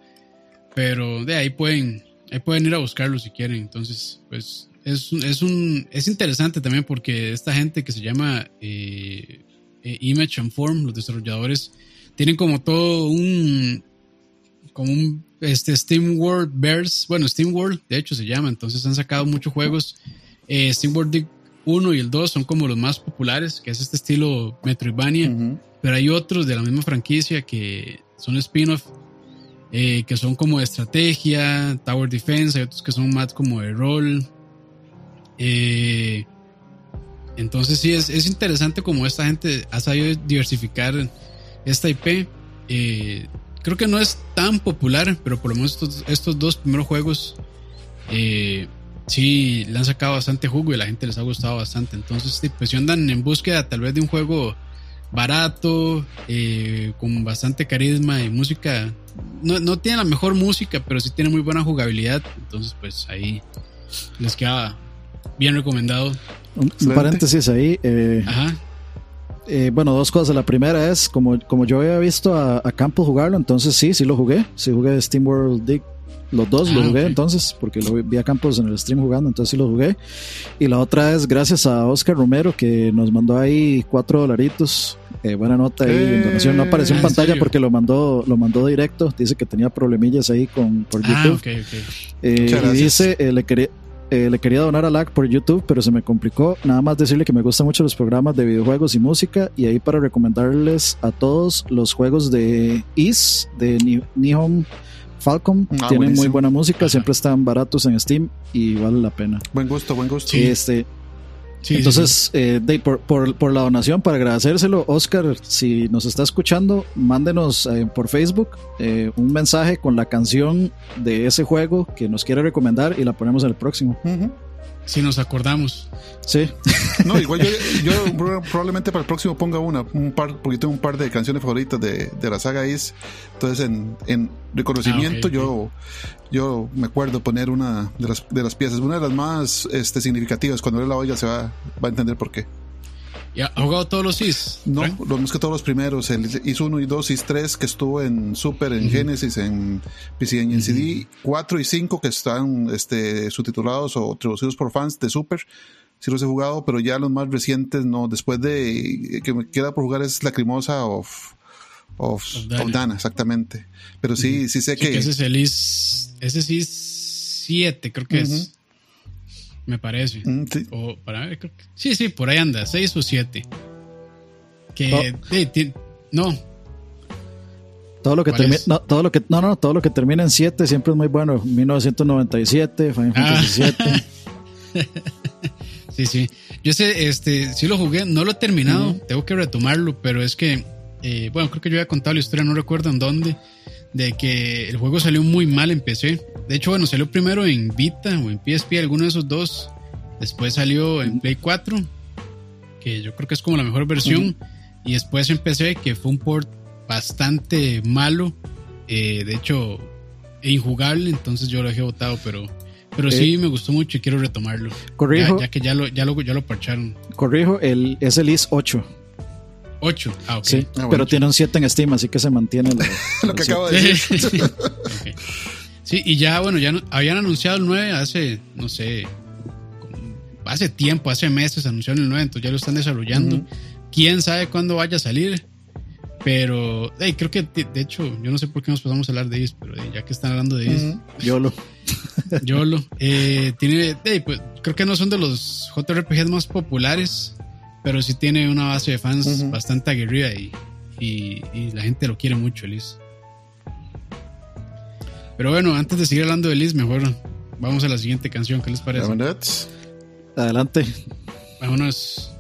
Pero de ahí pueden, ahí pueden ir a buscarlo si quieren. Entonces, pues es, es un es interesante también porque esta gente que se llama eh, eh, Image and Form, los desarrolladores, tienen como todo un como un este Steam World Bears, bueno, Steam World, de hecho se llama, entonces han sacado muchos juegos. Eh, Steam World Dig 1 y el 2 son como los más populares, que es este estilo Metroidvania, pero hay otros de la misma franquicia que son spin-off, eh, que son como de estrategia, Tower Defense, hay otros que son más como de rol. Eh, entonces sí, es, es interesante como esta gente ha sabido diversificar esta IP. Eh, creo que no es tan popular, pero por lo menos estos, estos dos primeros juegos eh, sí le han sacado bastante jugo y a la gente les ha gustado bastante. Entonces, sí, pues si andan en búsqueda tal vez de un juego barato, eh, con bastante carisma y música, no, no tiene la mejor música, pero sí tiene muy buena jugabilidad. Entonces, pues ahí les queda bien recomendado. Un, paréntesis ahí. eh, Ajá. Eh, bueno, dos cosas. La primera es, como, como yo había visto a, a Campbell jugarlo, entonces sí, sí lo jugué. Sí jugué Steam World Dig. Los dos lo Ah, jugué entonces, porque lo vi- a Campos en el stream jugando, entonces sí lo jugué. Y la otra es gracias a Oscar Romero que nos mandó ahí cuatro dolaritos. eh, buena nota ahí en donación. No apareció Ah, en ¿en pantalla serio? porque lo mandó, lo mandó directo. Dice que tenía problemillas ahí con, por Ah, YouTube. ok, ok. Eh, Muchas y dice, eh, le quería, eh, le quería donar a LAC por YouTube, pero se me complicó. Nada más decirle que me gustan mucho los programas de videojuegos y música. Y ahí para recomendarles a todos los juegos de Is, de Ni- Nihon Falcon. Ah, Tienen muy buena música, siempre están baratos en Steam y vale la pena. Buen gusto, buen gusto. Este, Sí, sí, entonces, eh, de- por, por- por la donación, para agradecérselo, Oscar, si nos está escuchando, mándenos eh, por Facebook eh, un mensaje con la canción de ese juego que nos quiere recomendar y la ponemos en el próximo. Sí, nos acordamos. Sí, No, igual yo, yo pro- probablemente para el próximo ponga una, un par, porque tengo un par de canciones favoritas de, de la saga Is. Entonces, en, en reconocimiento, Ah, yo, yo me acuerdo poner una de las, de las piezas, una de las más este, significativas. Cuando él la oiga, se va, va a entender por qué. ¿Y ha jugado todos los Is? No, lo más que todos los primeros, el Is 1 y 2, Is 3, que estuvo en Super, en Genesis, en PC, en CD, 4 y 5, que están este, subtitulados o traducidos por fans de Super. Sí los he jugado, pero ya los más recientes no. Después de que me queda por jugar es Lacrimosa of, of, Of Dana. exactamente. Pero sí, sí sé Sí, que, que ese es el Is. Ese es Is 7, creo que es. Me parece. Mm, sí. O para ver, creo que- Sí, sí, por ahí anda, 6 o 7. Que. Oh. ti- no, todo lo que ¿Cuál termina, no, todo lo que, no, no, todo lo que termina en 7 siempre es muy bueno. 1997, Final Ah. Fantasy 7. Sí, sí. Yo sé, este, sí lo jugué, no lo he terminado, tengo que retomarlo, pero es que, eh, bueno, creo que yo había contado la historia, no recuerdo en dónde, de que el juego salió muy mal en PC. De hecho, bueno, salió primero en Vita o en PSP, alguno de esos dos. Después salió en Play 4, que yo creo que es como la mejor versión. Y después en PC, que fue un port bastante malo, eh, de hecho, e injugable, entonces yo lo dejé botado, pero... Pero sí, me gustó mucho y quiero retomarlo. Corrijo. Ya, ya que ya lo, ya lo, ya lo parcharon. Corrijo, el, es el IS 8. 8. Ah, ok. Sí, Ah, bueno. pero tiene un 7 en Steam, así que se mantiene. la- lo que acabo de decir. Sí, y ya, bueno, ya no- habían anunciado el 9 hace, no sé, hace tiempo, hace meses anunciaron el 9, entonces ya lo están desarrollando. Quién sabe cuándo vaya a salir. Pero, hey, creo que de de hecho, yo no sé por qué nos pasamos a hablar de IS, pero ya que están hablando de IS, Ujú. YOLO. YOLO. Eh, tiene, hey, pues, creo que no son de los JRPGs más populares, pero sí tiene una base de fans bastante aguerrida y, y, y la gente lo quiere mucho, Liz. Pero bueno, antes de seguir hablando de Liz, mejor vamos a la siguiente canción. ¿Qué les parece? Adelante. Vámonos.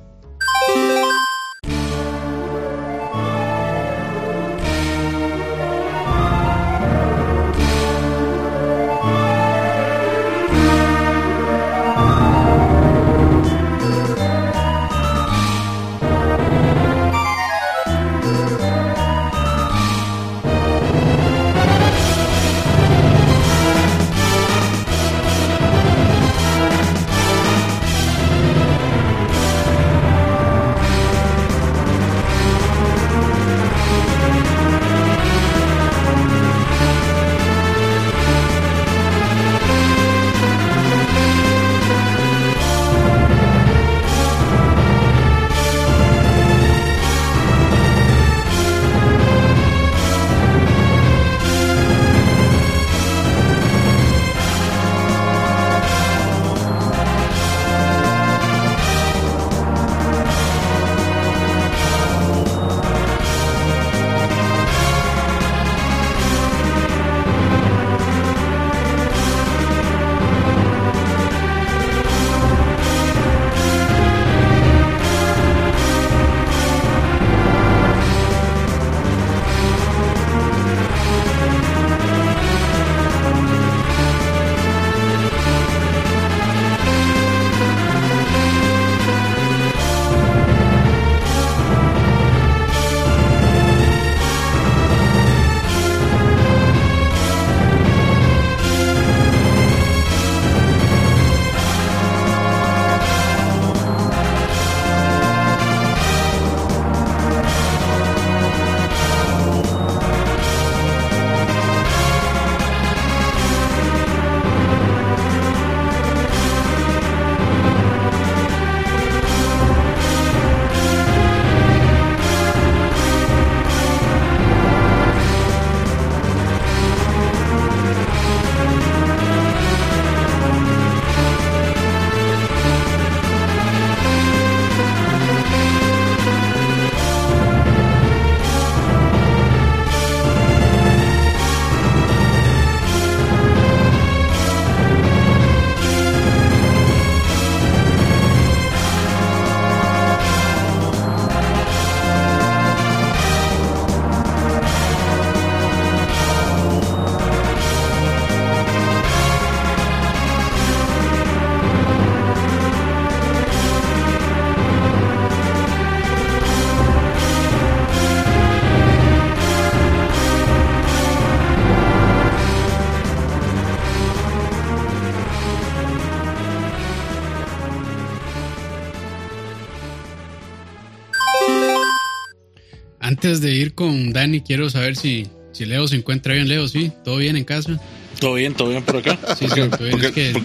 Antes de ir con Dani, quiero saber si, si Leo se encuentra bien. Leo, sí, todo bien en casa. Todo bien, todo bien por acá. Sí, sí, todo bien. ¿Por qué, Es que- por-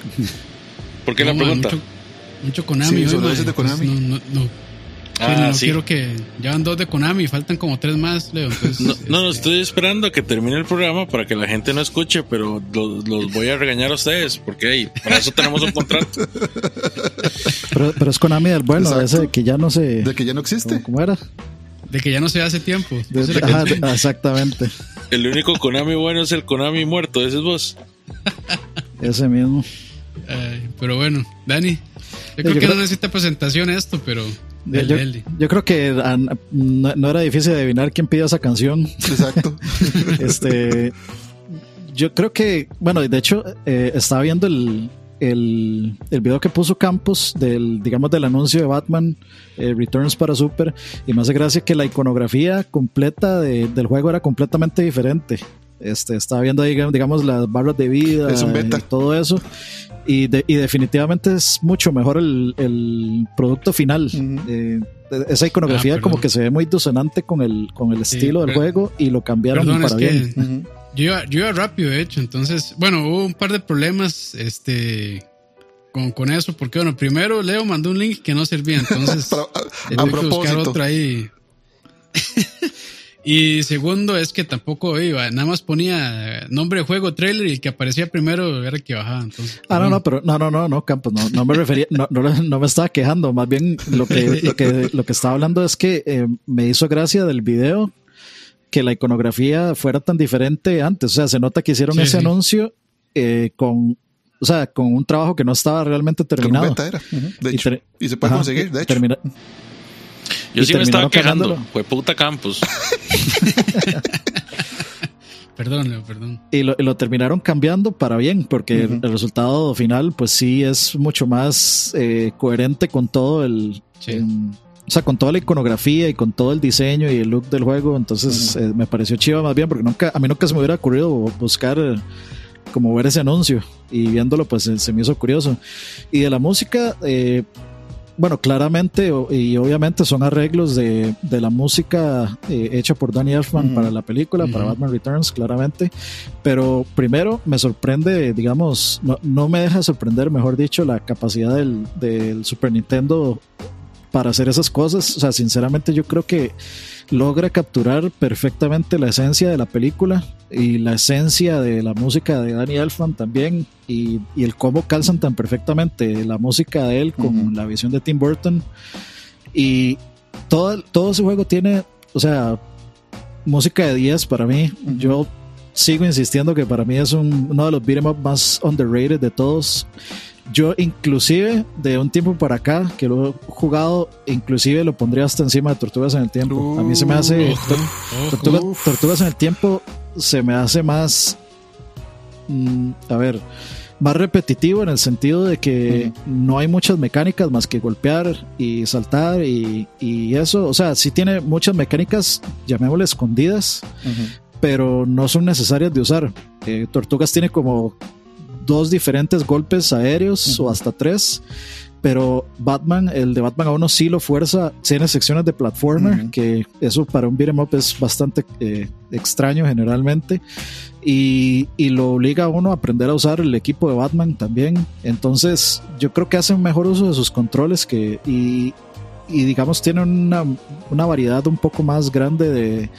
por qué la man, pregunta? Mucho, mucho Konami. Sí, hoy, man. de Konami. No, no, Ah, no sí. quiero que. Ya van dos de Konami, faltan como tres más, Leo. Entonces, No, no, este, estoy esperando a que termine el programa para que la gente no escuche, pero los, los voy a regañar a ustedes, porque hey, para eso tenemos un contrato. Pero, pero es Konami del bueno, Exacto. ese que ya no se. De que ya no existe. ¿Cómo era? De que ya no se hace tiempo. De- ajá, exactamente. El único Konami bueno es el Konami muerto, ese es vos. Ese mismo. Ay, pero bueno, Dani. Yo creo yo que creo- no necesita presentación esto, pero. Yo creo que ah, no, no era difícil adivinar quién pidió esa canción. Exacto. Este, yo creo que, bueno, de hecho, eh, estaba viendo el, el, el video que puso Campos del, digamos, del anuncio de Batman eh, Returns para Super y me hace gracia que la iconografía completa de- del juego era completamente diferente. Este, estaba viendo ahí, digamos, las barras de vida Es un beta. y todo eso. Y, de- y definitivamente es mucho mejor el, el producto final. Eh, esa iconografía Ah, como que se ve muy disonante con el, con el Sí, estilo del juego y lo cambiaron Perdón, es para que bien. Yo iba, yo iba rápido, de hecho. Entonces, bueno, hubo un par de problemas este, con, con eso. Porque, bueno, primero Leo mandó un link que no servía. Entonces, Pero, eh, a, a tuve que buscar otro ahí. y segundo, es que tampoco iba. Nada más ponía nombre de juego, trailer y el que aparecía primero era el que bajaba. Entonces, Ah, no, no, pero no, no, no, no, Campos, no, no me refería, no, no, no me estaba quejando, más bien lo que, lo que, lo que estaba hablando es que eh, me hizo gracia del video que la iconografía fuera tan diferente antes, o sea, se nota que hicieron Sí, ese sí. anuncio eh, con, o sea, con un trabajo que no estaba realmente terminado. De Y hecho. ter- Y se puede Ajá, conseguir, de hecho. termina- Yo sí me estaba quejando. Fue puta Campos. perdón, Leo, perdón. y lo, y lo terminaron cambiando para bien, porque el, el resultado final, pues sí es mucho más eh, coherente con todo el. Sí. O sea, con toda la iconografía y con todo el diseño y el look del juego. Entonces eh, me pareció chiva más bien, porque nunca, a mí nunca se me hubiera ocurrido buscar eh, como ver ese anuncio. Y viéndolo, pues eh, se me hizo curioso. Y de la música, eh, bueno, claramente y obviamente son arreglos de, de la música eh, hecha por Danny Elfman Ujú. para la película, para Ujú. Batman Returns, claramente. Pero primero me sorprende, digamos, no, no me deja sorprender, mejor dicho, la capacidad del, del Super Nintendo para hacer esas cosas. O sea, sinceramente yo creo que logra capturar perfectamente la esencia de la película y la esencia de la música de Danny Elfman también y, y el cómo calzan tan perfectamente la música de él con la visión de Tim Burton y todo, todo ese juego tiene, o sea, música de 10 para mí. Yo sigo insistiendo que para mí es un- uno de los beat'em up más underrated de todos. Yo inclusive de un tiempo para acá que lo he jugado, inclusive lo pondría hasta encima de Tortugas en el Tiempo. A mí se me hace. Tortuga- Uf. Tortugas en el Tiempo se me hace más mm, a ver, más repetitivo en el sentido de que no hay muchas mecánicas más que golpear y saltar y, y eso, o sea, sí tiene muchas mecánicas, llamémosle escondidas, Ujú. Pero no son necesarias de usar. Eh, Tortugas tiene como dos diferentes golpes aéreos o hasta tres. Pero Batman, el de Batman a uno sí lo fuerza, tiene secciones de platformer, Ujú. que eso para un beat'em up es bastante eh, extraño generalmente, y, y lo obliga a uno a aprender a usar el equipo de Batman también. Entonces yo creo que hace un mejor uso de sus controles que, y, y digamos tiene una, una variedad un poco más grande de,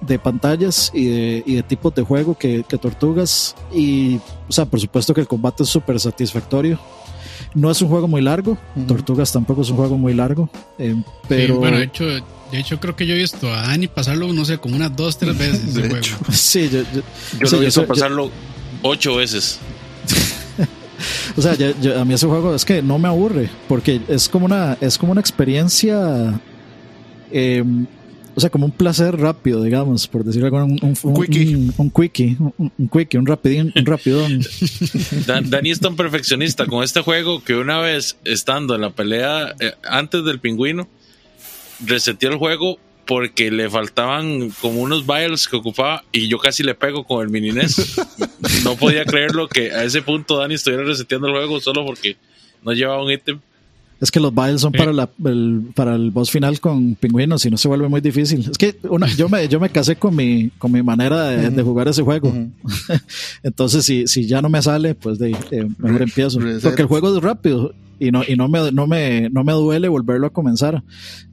de pantallas y de, y de tipos de juego que, que Tortugas. Y, o sea, por supuesto que el combate es súper satisfactorio. No es un juego muy largo, Ujú. Tortugas tampoco es un juego muy largo, eh, Sí, pero bueno, de hecho, de hecho, creo que yo he visto a Dani pasarlo, no sé, como unas dos, tres veces. De el juego. hecho. sí, yo- yo- Yo Sí, lo he visto soy- yo- pasarlo ocho veces. o sea, yo- yo- a mí ese juego es que no me aburre, porque es como una, es como una experiencia, eh, o sea, como un placer rápido, digamos, por decirlo algo, un, un, un, Quickie. un- un quickie, un, un quickie, un rapidín, un rapidón. Dan- Dani es tan perfeccionista con este juego que una vez estando en la pelea eh, antes del pingüino, reseteó el juego porque le faltaban como unos vials que ocupaba y yo casi le pego con el mini NES. No podía creerlo que a ese punto Dani estuviera reseteando el juego solo porque no llevaba un ítem. Es que los battles son Sí. para, la, el, para el boss final con pingüinos y no se vuelve muy difícil. Es que una, yo, me, yo me casé con mi, con mi manera de, de jugar ese juego. Entonces, si, si ya no me sale, pues de, eh, mejor empiezo. reset. Porque el juego es rápido y no, y no, me, no, me, no me duele volverlo a comenzar.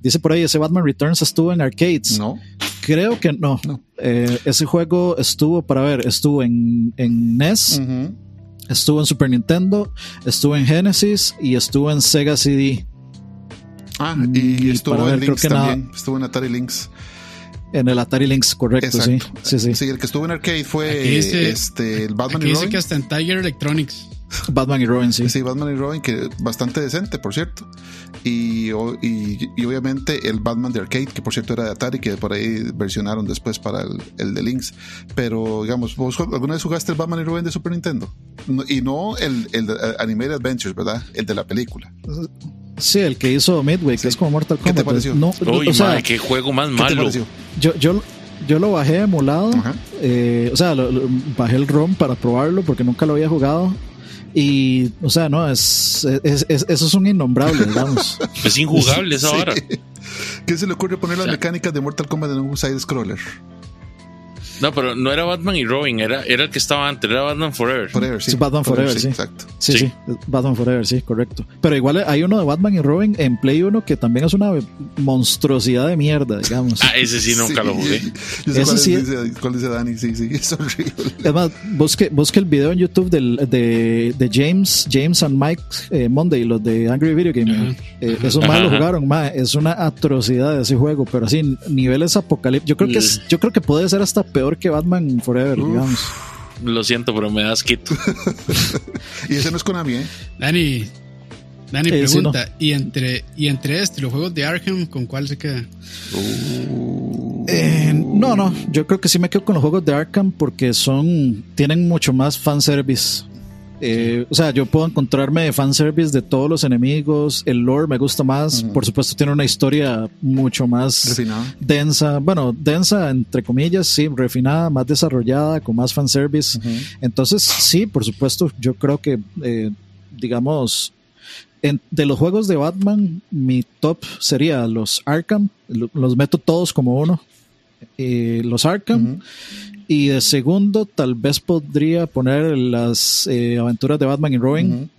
Dice por ahí, ese Batman Returns estuvo en arcades. No. Creo que no. No. Eh, ese juego estuvo, para ver, estuvo en, en NES, Ujú. Estuvo en Super Nintendo, estuvo en Genesis y estuvo en Sega CD. Ah, Mm, y y estuvo para ver, en creo Lynx nada. también. Estuvo en Atari Lynx. En el Atari Lynx, correcto, sí. Sí, sí. Sí, el que estuvo en arcade fue dice- este, el Batman Aquí y dice Robin. que hasta en Tiger Electronics. Batman y Robin, sí. Sí, Batman y Robin, que bastante decente, por cierto. Y, y, y obviamente el Batman de Arcade, que por cierto era de Atari, que por ahí versionaron después para el, el de Lynx. Pero, digamos, ¿vos alguna vez jugaste el Batman y Robin de Super Nintendo? No- y no el, el de Animated Adventures, ¿verdad? El de la película. Sí, el que hizo Midway, que Sí. es como Mortal ¿Qué te Kombat. pareció? No, Uy, o sea, madre, qué juego más ¿Qué te malo. yo, yo, yo lo bajé emulado. Ajá. eh, o sea, lo- lo- bajé el ROM para probarlo porque nunca lo había jugado. Y, o sea, no, es, es, es- eso es un innombrable, digamos. Es injugable esa Sí. hora. ¿Qué se le ocurre poner las O sea- mecánicas de Mortal Kombat en un side scroller? No, pero no era Batman y Robin, era, era el que estaba antes, era Batman Forever. Forever, sí. Sí, Batman Forever, sí. Exacto. Sí, Sí. sí, Batman Forever, sí, correcto. Pero igual hay uno de Batman y Robin en Play 1 que también es una monstruosidad de mierda, digamos. Ah, ese sí nunca Sí. lo jugué. Yo sé Ese cuál, sí dice, cuál dice Dani, sí, sí, es horrible. Es más, busque, busque el video en YouTube del, de, de James, James and Mike eh, Monday, los de Angry Video Game. Ajá. Eh, esos más lo jugaron, ma, es una atrocidad ese juego, pero así, niveles apocalípticos. Yo creo que es, yo creo que puede ser hasta peor que Batman Forever, Uf. digamos. Lo siento, pero me das quito. Y ese no es Konami, ¿eh? Dani, Dani Eh, sí, pregunta, ¿y, entre, y entre este y los juegos de Arkham, ¿con cuál se queda? Eh, no, no, yo creo que sí me quedo con los juegos de Arkham porque son, tienen mucho más fanservice. Eh, o sea, yo puedo encontrarme fanservice de todos los enemigos, el lore me gusta más, por supuesto tiene una historia mucho más Refinado. densa, bueno, densa entre comillas, sí, refinada, más desarrollada, con más fanservice. Entonces, sí, por supuesto, yo creo que, eh, digamos, en- de los juegos de Batman, mi top sería los Arkham, lo- los meto todos como uno. Eh, los Arkham. Y de segundo, tal vez podría poner las eh, aventuras de Batman y Robin.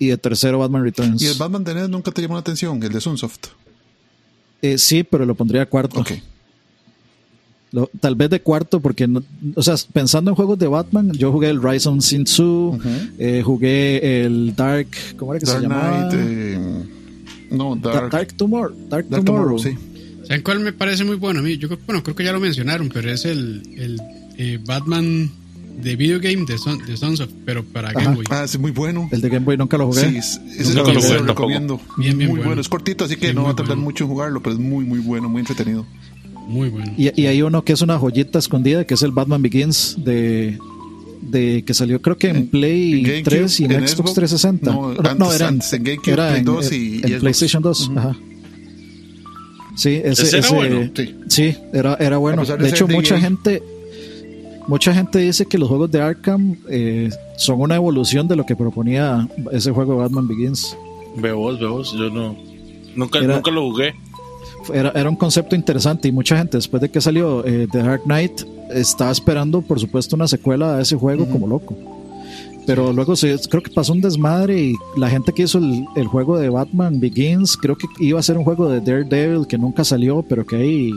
Y de tercero, Batman Returns. ¿Y el Batman de NES nunca te llamó la atención? El de Sunsoft. Eh, sí, pero lo pondría cuarto. Ok. Lo- tal vez de cuarto, porque, no- o sea, pensando en juegos de Batman, yo jugué el Rise on Sin Tzu, eh, jugué el Dark, ¿cómo era que Dark se llamaba? Eh, no, Da- Dark, Dark, Tomorrow. Dark, Dark Tomorrow. Tomorrow, sí. ¿Saben cuál me parece muy bueno a mí? Yo creo, bueno, creo que ya lo mencionaron, pero es el, el eh, Batman de video game de, Son, de Sons of, pero para Game Boy. Ah, es muy bueno. El de Game Boy nunca lo jugué. Sí, es- ese Nunca lo, lo jugué lo recomiendo. Bien, bien muy bueno. bueno. Es cortito, así que Sí, no va a tardar bueno. mucho en jugarlo, pero es muy, muy bueno, muy entretenido. Muy bueno. Y, y hay uno que es una joyita escondida, que es el Batman Begins de, de que salió creo que en, En- Play en GameCube, 3 y en, en Xbox Xbox, 360. no, antes- era antes en GameCube, era Play en, 2 y- en y. PlayStation 2. Ujú. Ajá. Sí, ese, ¿Ese era ese- bueno? Sí. Sí, era, era bueno. De hecho, mucha gente, mucha gente dice que los juegos de Arkham eh, son una evolución de lo que proponía ese juego de Batman Begins. Ve vos, ve vos, yo no. Nunca, Era- nunca lo jugué. Era, era un concepto interesante y mucha gente después de que salió eh, The Dark Knight estaba esperando por supuesto una secuela a ese juego como loco. Pero luego se, creo que pasó un desmadre y la gente que hizo el, el juego de Batman Begins creo que iba a ser un juego de Daredevil que nunca salió, pero que hay,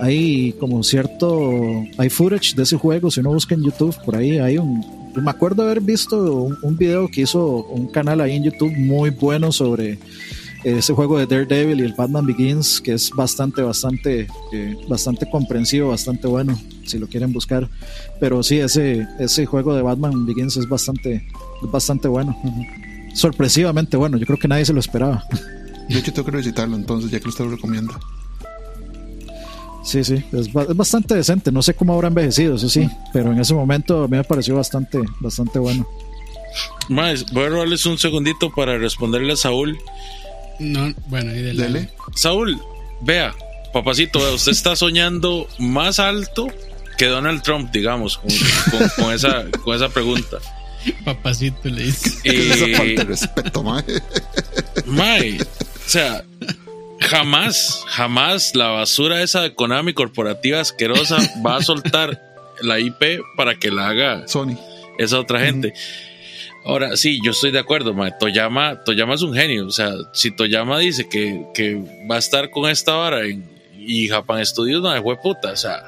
hay como cierto, hay footage de ese juego, si uno busca en YouTube, por ahí hay un, me acuerdo haber visto un, un video que hizo un canal ahí en YouTube muy bueno sobre ese juego de Daredevil y el Batman Begins, que es bastante, bastante, eh, bastante comprensivo, bastante bueno, si lo quieren buscar. Pero sí, ese, ese juego de Batman Begins es bastante, es bastante bueno. Sorpresivamente bueno, yo creo que nadie se lo esperaba. De hecho, tengo que revisitarlo entonces, ya que usted lo recomienda. Sí, sí, es, es bastante decente. No sé cómo habrá envejecido, eso sí, pero en ese momento a mí me pareció bastante, bastante bueno. Más, voy a robarles un segundito para responderle a Saúl. No, bueno, ahí dele. Dele. Saúl, vea, papacito, vea, usted está soñando más alto que Donald Trump, digamos, con, con- con esa, con esa pregunta. Papacito le dice. Esa Eh, falta de respeto, mae. Mae, o sea, jamás, jamás la basura esa de Konami corporativa asquerosa va a soltar la IP para que la haga Sony. esa otra gente. Ahora, sí, yo estoy de acuerdo, mae. Toyama, Toyama es un genio. O sea, si Toyama dice que, que va a estar con esta vara en, y Japan Studios, no, fue puta. O sea,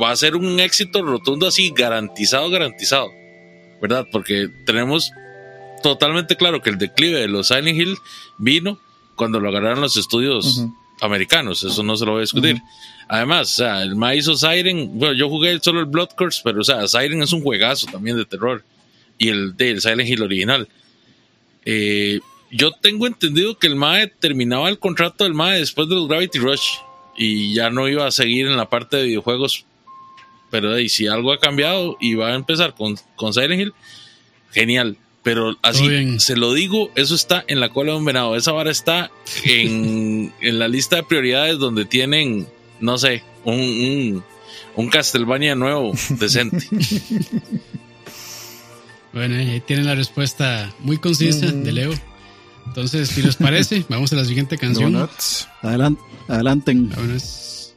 va a ser un éxito rotundo así, garantizado, garantizado. ¿Verdad? Porque tenemos totalmente claro que el declive de los Silent Hill vino cuando lo agarraron los estudios americanos. Eso no se lo voy a discutir. Además, o sea, el ma hizo Siren. Bueno, yo jugué solo el Blood Curse, pero, o sea, Siren es un juegazo también de terror. Y el del Silent Hill original. Eh, yo tengo entendido que el MAE terminaba el contrato del MAE después de los Gravity Rush y ya no iba a seguir en la parte de videojuegos. Pero de ahí, si algo ha cambiado y va a empezar con, con Silent Hill, genial. Pero así, se lo digo, eso está en la cola de un venado. Esa vara está en, en la lista de prioridades donde tienen, no sé, un, un, un Castlevania nuevo, decente. Bueno, ahí tienen la respuesta muy concisa de Leo. Entonces, si les parece, vamos a la siguiente canción. Donuts. Adelan- adelanten. Vámonos.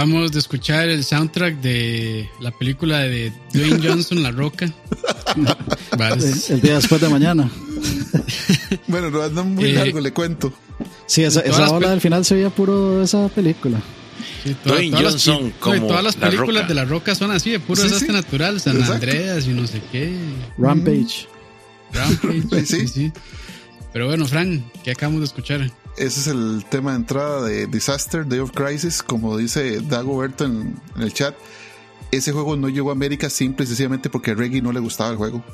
Acabamos de escuchar el soundtrack de la película de Dwayne Johnson, La Roca. El, día después de mañana. Bueno, no anda muy Eh, largo, le cuento. Sí, esa, esa las ola del final se veía puro de esa película. Sí, toda- Dwayne todas las Johnson y como todas las La películas Roca. de La Roca son así, de puro Sí, desastre sí. natural, San Exacto. Andreas y no sé qué. Rampage. Rampage. Sí. sí, sí. Pero bueno, Fran, ¿qué acabamos de escuchar? Ese es el tema de entrada de Disaster, Day of Crisis, como dice Dagoberto en, en el chat. Ese juego no llegó a América simple y sencillamente porque a Reggie no le gustaba el juego.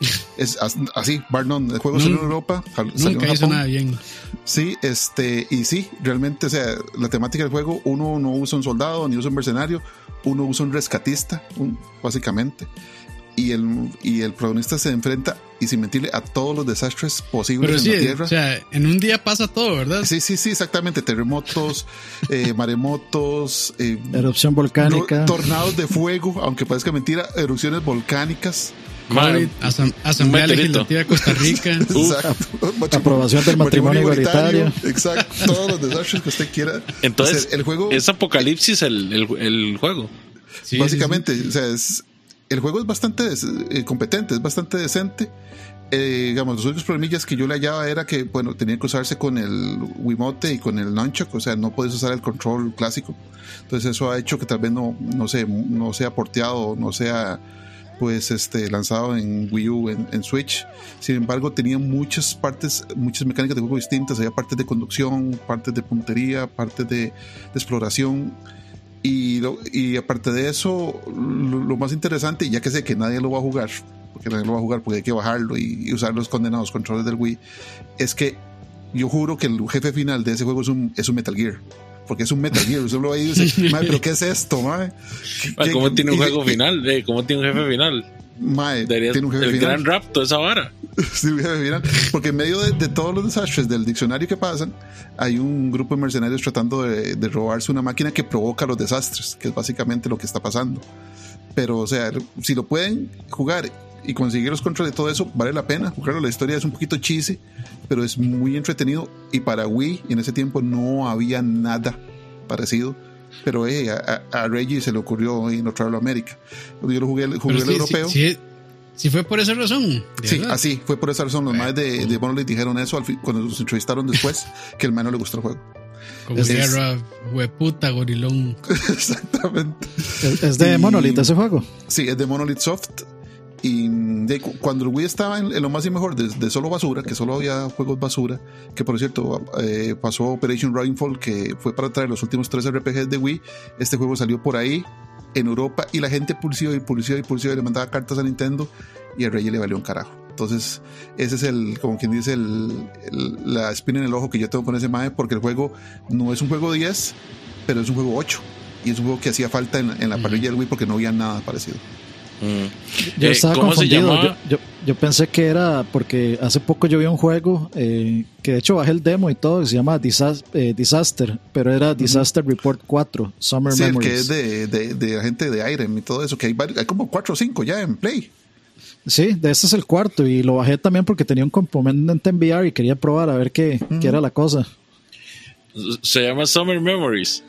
Es así, bar none. El juego salió en Europa, sal- salió Nunca en Japón. nada bien. Sí, este, y sí, realmente, o sea, la temática del juego, uno no usa un soldado ni usa un mercenario, uno usa un rescatista, un- básicamente. Y el, y el protagonista se enfrenta, y sin mentirle, a todos los desastres posibles Pero en sí, la Tierra. o sea, en un día pasa todo, ¿verdad? Sí, sí, sí, exactamente. Terremotos, eh, maremotos, eh, Erupción volcánica. tornados de fuego, aunque parezca mentira, erupciones volcánicas. COVID, asam- Asamblea. Legislativa de Costa Rica. Exacto. Aprobación del matrimonio igualitario. Exacto. Todos los desastres que usted quiera. Entonces, el juego, es apocalipsis el, el, el juego. Sí, básicamente, o sea, es, el juego es bastante eh, competente, es bastante decente. Eh, digamos, los únicos problemillas que yo le hallaba era que, bueno, tenía que usarse con el Wiimote y con el Nunchuck, o sea, no puedes usar el control clásico. Entonces eso ha hecho que tal vez no, no, sé, no sea porteado, no sea pues este lanzado en Wii U, en, en Switch. Sin embargo, tenía muchas partes, muchas mecánicas de juego distintas. Había partes de conducción, partes de puntería, partes de, de exploración. Y, lo- y aparte de eso, lo, lo más interesante, y ya que sé que nadie lo va a jugar, porque nadie lo va a jugar porque hay que bajarlo y, y usar los condenados controles del Wii, es que yo juro que el jefe final de ese juego es un, es un Metal Gear. Porque es un Metal Gear. Usted lo ve ahí y dice, "Mae, pero ¿qué es esto, ¿Qué- ¿Cómo qué- tiene un juego y- final? Eh, ¿Cómo tiene un jefe final? Mae, Debería- tiene un jefe el final. gran rapto, esa vara. Sí, un jefe final. Porque en medio de, de todos los desastres del diccionario que pasan, hay un grupo de mercenarios tratando de, de robarse una máquina que provoca los desastres, que es básicamente lo que está pasando. Pero, o sea, si lo pueden jugar y conseguir los controles de todo eso, vale la pena. Claro, la historia es un poquito cheesy, pero es muy entretenido. Y para Wii, en ese tiempo no había nada parecido. Pero eh, a, Reggie se le ocurrió y no traerlo a América. Yo lo jugué, jugué el sí, europeo. sí, sí, sí fue por esa razón. Sí, verdad. así, fue por esa razón. Los más de, de Monolith dijeron eso al fin- cuando los entrevistaron después, que el man no le gustó el juego. Como Es- hueputa, gorilón. Exactamente. Es, es de Y- Monolith ese juego. Sí, es de Monolith Soft. Y de, cuando el Wii estaba en, en lo más y mejor de, de solo basura, que solo había juegos basura, que por cierto eh, pasó Operation Rainfall, que fue para traer los últimos tres RPGs de Wii. Este juego salió por ahí en Europa y la gente pulsió y pulsió y pulsió y le mandaba cartas a Nintendo y a Rey le valió un carajo. Entonces, ese es el, como quien dice, el, el- la espina en el ojo que yo tengo con ese MAE, porque el juego no es un juego 10, pero es un juego 8. Y es un juego que hacía falta en, en la parrilla del Wii porque no había nada parecido. Mm. Yo Eh, estaba ¿Cómo se confundido. Yo, yo, yo pensé que era porque hace poco yo vi un juego eh, que de hecho bajé el demo y todo, que se llama Disas- eh, Disaster, pero era Disaster Report 4, Summer Sí, el Memories. que es de, de, de la gente de Irem y todo eso, que hay como 4 o 5 ya en Play. Sí, de este es el cuarto y lo bajé también porque tenía un componente en VR y quería probar a ver qué, qué era la cosa. Se llama Summer Memories.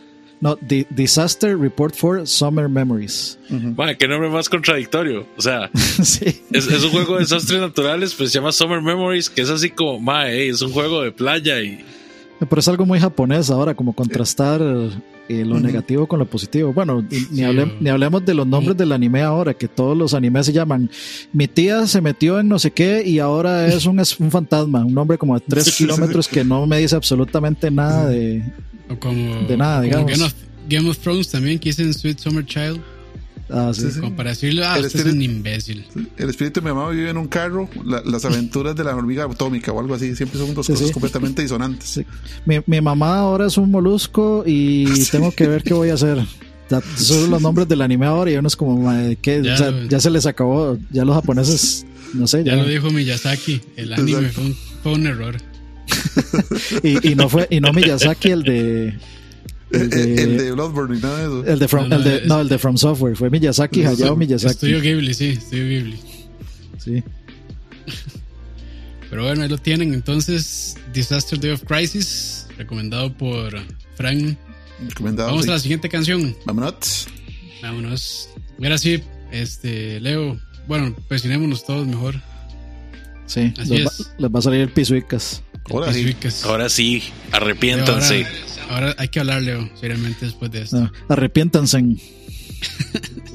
No, Di- Disaster Report 4, Summer Memories. Madre, qué nombre más contradictorio. O sea, sí. es, es un juego de desastres naturales, pues se llama Summer Memories, que es así como, mae, es un juego de playa y Pero es algo muy japonés ahora, como contrastar eh, lo negativo con lo positivo. Bueno, ni hablemos de los nombres del anime ahora, que todos los animes se llaman. Mi tía se metió en no sé qué y ahora es un, es un fantasma, un nombre como de tres kilómetros que no me dice absolutamente nada de. O como, De nada, como digamos. Game of, Game of Thrones también, que dicen Sweet Summer Child. Ah, sí. Sí. Como para decirle, ah, El usted es espíritu- un imbécil. El espíritu de mi mamá vive en un carro, la- las aventuras de la hormiga atómica o algo así, siempre son dos Sí, cosas sí. completamente disonantes. Sí. Mi, mi mamá ahora es un molusco y tengo que ver qué voy a hacer. Ya- Esos son los nombres del anime ahora y uno es como, "Madre, ¿qué? Ya O sea, lo- ya se les acabó, ya los japoneses, no sé, Ya ya. lo dijo Miyazaki, el anime Exacto. fue un, fue un error. Y, y no fue, y no Miyazaki el de. El El, de, el de Bloodborne y nada de eso. el de From, No, no, el de- es- no, el de From Software, fue Miyazaki, Hayao Miyazaki. Estudio Ghibli, sí, Estudio Ghibli. Sí. Pero bueno, ahí lo tienen. Entonces, Disaster Day of Crisis, recomendado por Frank. Recomendado. Vamos sí. a la siguiente canción. Vámonos. Vámonos. Ahora sí, este, Leo. Bueno, presionémonos todos mejor. Sí, Así les va, es. les va a salir el pisuicas. Ahora sí. Ahora sí, arrepiéntanse. Ahora, ahora hay que hablar, Leo, seriamente después de esto. No, arrepiéntanse.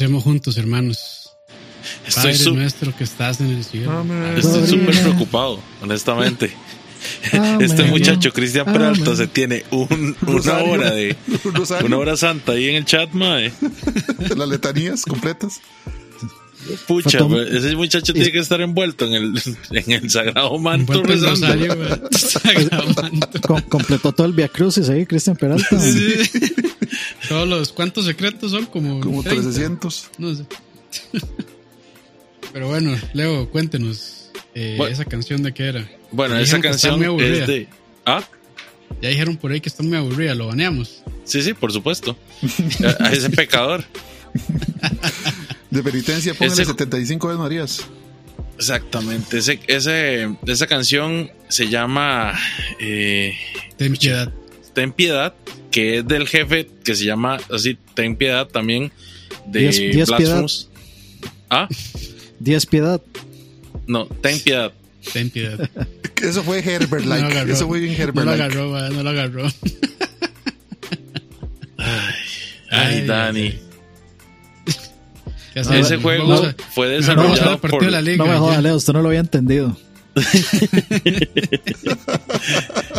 Crecemos juntos, hermanos. Estoy Padre su- nuestro que estás en el cielo. estoy Gloria. súper preocupado, honestamente. Amén. Este muchacho, Cristian Peralta, se tiene un- una Rosario. hora de Rosario. una hora santa ahí en el chat, mae. Las letanías completas. Pucha, Fatom- ese muchacho tiene que estar envuelto en el, en el sagrado manto Envuelto en rezando. rosario, güey. Sagrado manto. Com- completó todo el Via Crucis ahí, Cristian Peralta. Sí. Todos los cuántos secretos son como Como 30? 300. No sé. Pero bueno, Leo, cuéntenos eh, Bueno. esa canción de qué era. Bueno, esa canción muy aburrida. es de. Ah, Ya dijeron por ahí que está muy aburrida, lo baneamos. sí, sí, por supuesto. A a ese pecador. De penitencia, póngale Ese- 75 veces Marías. Exactamente. Ese, ese, esa canción se llama eh, Ten piedad. Ten Piedad, que es del jefe que se llama así, Ten Piedad también, de Diez- diez Blasphemous. Ah, Diez piedad. no, Ten Piedad. Ten piedad. Eso fue Herbert No lo like. agarró. Eso fue bien No Herbert lo like. agarró, no lo agarró. Ay, Ay, Dani. Ese juego fue desarrollado por. de la liga. No me jodas, Leo, usted no lo había entendido.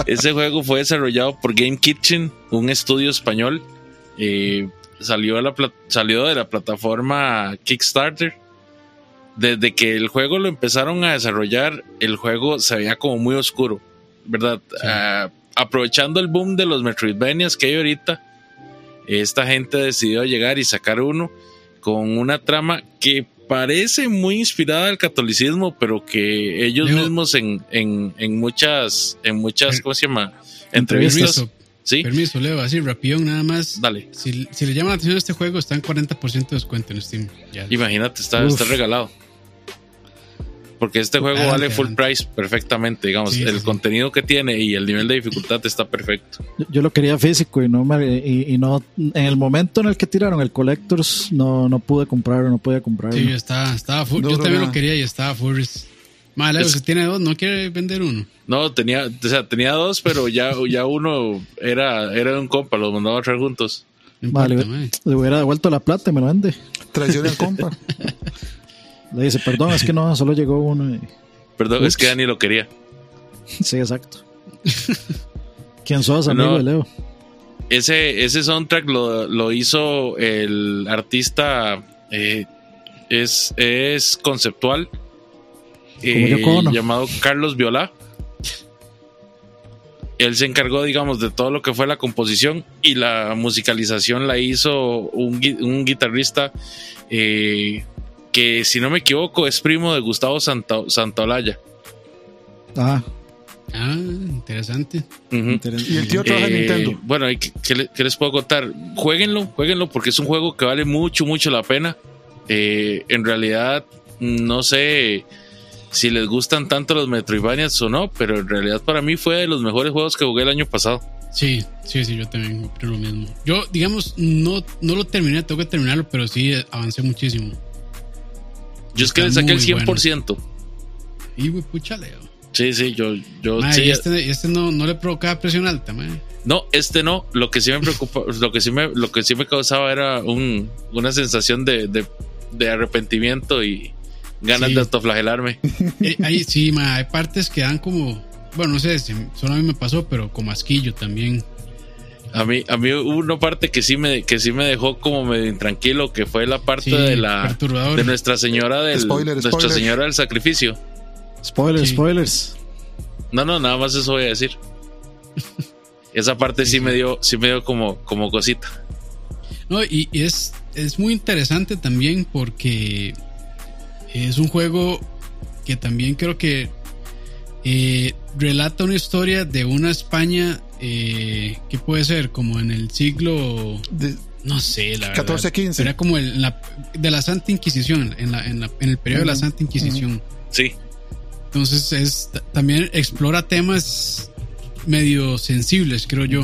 Ese juego fue desarrollado por Game Kitchen, un estudio español. Eh, salió, de la, pla- salió de la plataforma Kickstarter. Desde que el juego lo empezaron a desarrollar, el juego se veía como muy oscuro, ¿verdad? Ah, aprovechando el boom de los Metroidvanias que hay ahorita, esta gente decidió llegar y sacar uno con una trama que parece muy inspirada al catolicismo, pero que ellos mismos en, en, en muchas, en muchas, Per- ¿cómo se llama? Entrevistas. Permiso, Sí, permiso, Leo, así rapidón nada más. dale. Si, si le llama la atención este juego, está en 40% de descuento en Steam. Ya. Imagínate, está, Uf. está regalado. Porque este juego Adelante, vale full price perfectamente, digamos. Sí, el sí, contenido que tiene y el nivel de dificultad está perfecto. Yo, lo quería físico y no me, y, y no en el momento en el que tiraron el Collectors no, no pude comprarlo, no podía comprarlo. Sí, está, estaba full. No, Yo también no. lo quería y estaba Leo, Es- si tiene dos, no quiere vender uno. No, tenía, o sea, tenía dos, pero ya, ya uno era, era de un compa, los mandaba a traer juntos. Vale, mae. le hubiera devuelto la plata y me lo vende. Traición al compa. Le dice, perdón, es que no, solo llegó uno. y- Perdón, es que Dani lo quería. Sí, exacto. ¿Quién sos, amigo No. de Leo? Ese, ese soundtrack lo, lo hizo el artista, eh, es, es conceptual, eh, llamado Carlos Viola. Él se encargó, digamos, de todo lo que fue la composición y la musicalización la hizo un, un guitarrista eh, que, si no me equivoco, es primo de Gustavo Santa, Santaolalla. Ah, Ah, interesante. Ujú. Y el tío trabaja en Eh, Nintendo. Bueno, ¿y ¿qué, qué le- qué les puedo contar? Jueguenlo, jueguenlo porque es un juego que vale mucho, mucho la pena. Eh, en realidad, no sé si les gustan tanto los Metroidvanias o no, pero en realidad para mí fue de los mejores juegos que jugué el año pasado. Sí, sí, sí, yo también creo lo mismo. Yo, digamos, no, no lo terminé, tengo que terminarlo, pero sí eh, avancé muchísimo. Yo es que le saqué el muy bueno. 100%. Y, güey, pucha, Leo. Sí, sí, yo, yo Mae, sí. y este, este no, no le provocaba presión alta, mae. No, este no. Lo que sí me preocupa, lo que sí me, lo que sí me causaba era un, una sensación de, de, de arrepentimiento y ganas Sí. de autoflagelarme. Eh, ahí sí, mae, hay partes que dan como, bueno, no sé, solo a mí me pasó, pero como asquillo también. A mí, a mí hubo una parte que sí me, que sí me dejó como medio intranquilo, que fue la parte Sí, de la de Nuestra Señora del Spoiler, Nuestra spoiler. Señora del Sacrificio. spoilers, Sí. spoilers. No, no, nada más eso voy a decir. Esa parte sí, Sí, me dio, sí me dio como, como cosita. No, y, y es, es muy interesante también porque es un juego que también creo que eh, relata una historia de una España eh, que puede ser como en el siglo, De- no sé, la verdad. 14 15. Era como el- la, de la Santa Inquisición, en, la, en, la- en el periodo de la Santa Inquisición. Sí, Entonces es también explora temas medio sensibles, creo yo.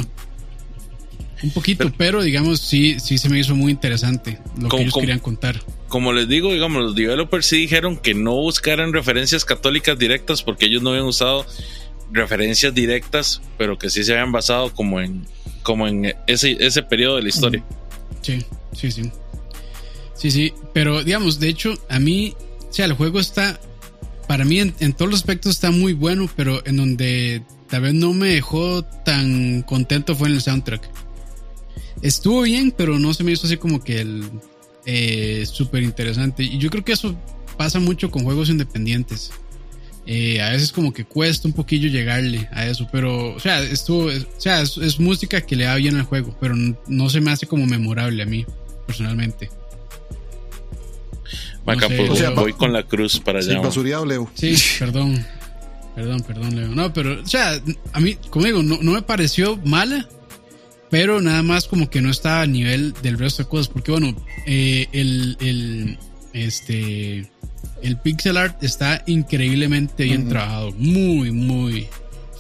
Un poquito, Pero- pero, digamos, sí, sí se me hizo muy interesante lo que ¿Cómo- ellos querían contar. como les digo, digamos, los developers sí dijeron que no buscaran referencias católicas directas porque ellos no habían usado referencias directas, pero que sí se habían basado como en, como en ese, ese periodo de la historia. Sí, sí, sí. Sí, sí, pero digamos, de hecho, a mí, o sea, el juego está, para mí en, en todos los aspectos está muy bueno, pero en donde tal vez no me dejó tan contento fue en el soundtrack. Estuvo bien, pero no se me hizo así como que el eh, súper interesante. Y yo creo que eso pasa mucho con juegos independientes. Eh, a veces como que cuesta un poquillo llegarle a eso, pero, o sea, estuvo, o sea, es, es música que le da bien al juego, pero no, no se me hace como memorable a mí, personalmente. Maca, sé, pues o sea, voy con la cruz para Sí, allá. basureado, Leo. Sí, perdón. Perdón, perdón, Leo. No, pero, o sea, a mí, como digo, no, no me pareció mala, pero nada más como que no estaba a nivel del resto de cosas. Porque, bueno, eh, el, el, este, el pixel art está increíblemente bien trabajado. Muy, muy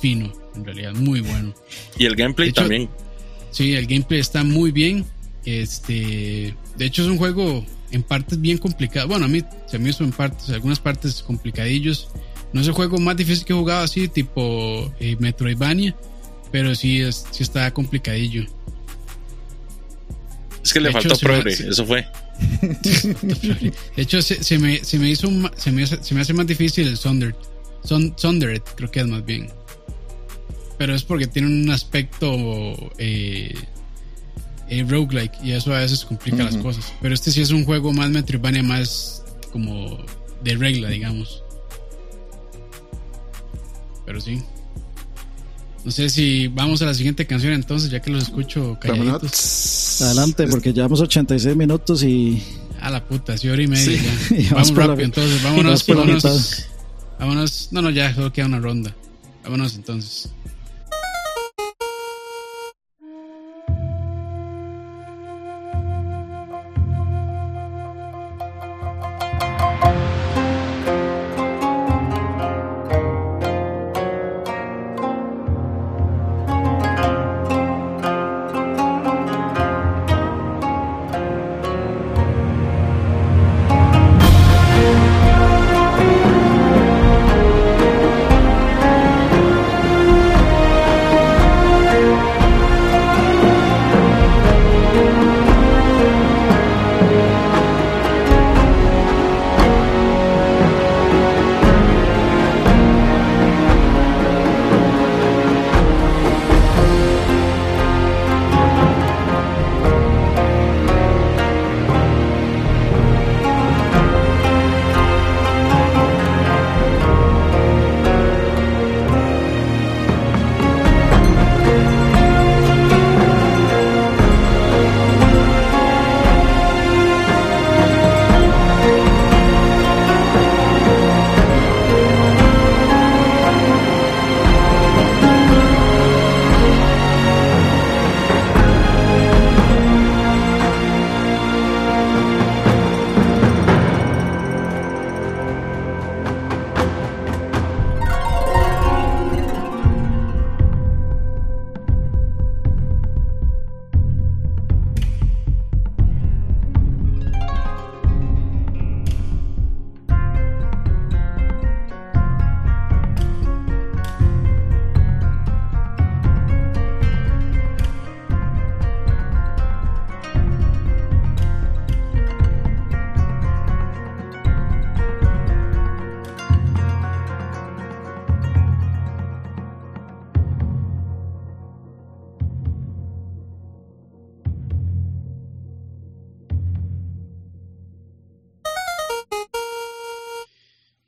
fino, en realidad, muy bueno. Y el gameplay hecho- también. Sí, el gameplay está muy bien. Este, de hecho es un juego en partes bien complicado. Bueno, a mí se me hizo en partes, algunas partes complicadillos. No es el juego más difícil que he jugado así, tipo eh, Metroidvania, pero sí, es, sí está complicadillo. Es que le hecho, faltó me- progre, eso fue. De hecho, se, se me, se me hizo, se me, hace- se me hace más difícil el Sundered. Sun, Sundered, creo que es más bien. Pero es porque tiene un aspecto eh, eh, roguelike y eso a veces complica las cosas. Pero este sí es un juego más Metroidvania, más como de regla, digamos. Pero sí. No sé si vamos a la siguiente canción entonces, ya que los escucho calladitos. Adelante, porque llevamos 86 minutos y A la puta, sí, hora y media Sí. ya. Y Vamos vamos por la rápido, entonces, vámonos, vámonos. Vámonos. No, no, ya, solo queda una ronda. Vámonos entonces.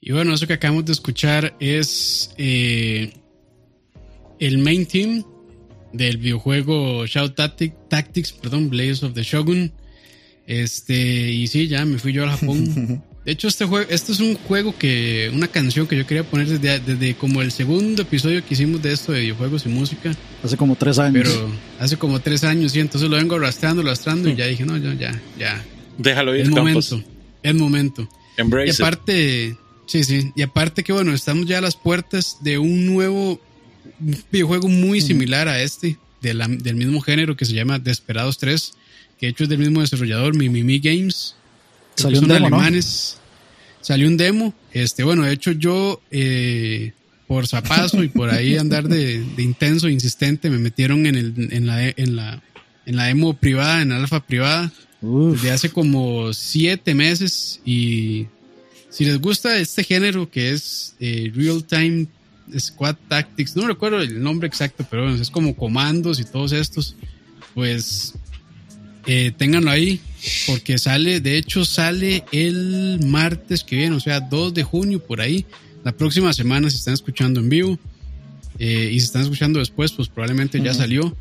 Y bueno, eso que acabamos de escuchar es eh, el main team del videojuego Shadow Tactic- Tactics, perdón, Blaze of the Shogun. Este, y sí, ya me fui yo al Japón. De hecho, este juego, este es un juego que, una canción que yo quería poner desde, desde como el segundo episodio que hicimos de esto de videojuegos y música, hace como tres años. pero hace como tres años, y entonces lo vengo arrastrando, arrastrando, y ya dije, no, ya, ya, ya, Déjalo ir, es momento, es momento. Y Embrace it. Sí, sí. Y aparte que bueno, estamos ya a las puertas de un nuevo videojuego muy similar a este, de la- del mismo género que se llama Desperados 3, que de hecho es del mismo desarrollador, Mimimi Games. Salió un son demo, ¿no? alemanes. Salió un demo. Este, bueno, de hecho yo, eh, por zapazo y por ahí andar de, de intenso, insistente, me metieron en, el, en, la, en, la, en la demo privada, en alfa privada. Uf. desde hace como siete meses y si les gusta este género que es eh, Real Time Squad Tactics, no recuerdo el nombre exacto, pero bueno, es como comandos y todos estos, pues eh, ténganlo ahí porque sale, de hecho sale el martes que viene, o sea, 2 de junio por ahí. La próxima semana se están escuchando en vivo eh, y se están escuchando después, pues probablemente ya salió.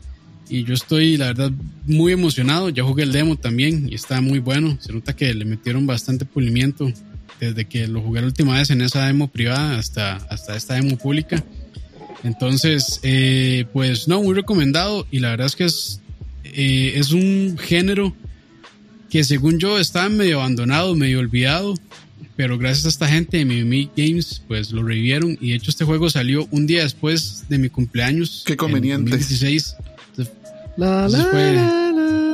Y yo estoy, la verdad, muy emocionado. Ya jugué el demo también y está muy bueno. Se nota que le metieron bastante pulimiento desde que lo jugué la última vez en esa demo privada hasta, hasta esta demo pública. Entonces, eh, pues no, muy recomendado. Y la verdad es que es, eh, es un género que según yo estaba medio abandonado, medio olvidado. Pero gracias a esta gente de Mimi Games, pues lo revivieron. Y de hecho este juego salió un día después de mi cumpleaños. Qué conveniente. En 2016. La, la, fue- la, la.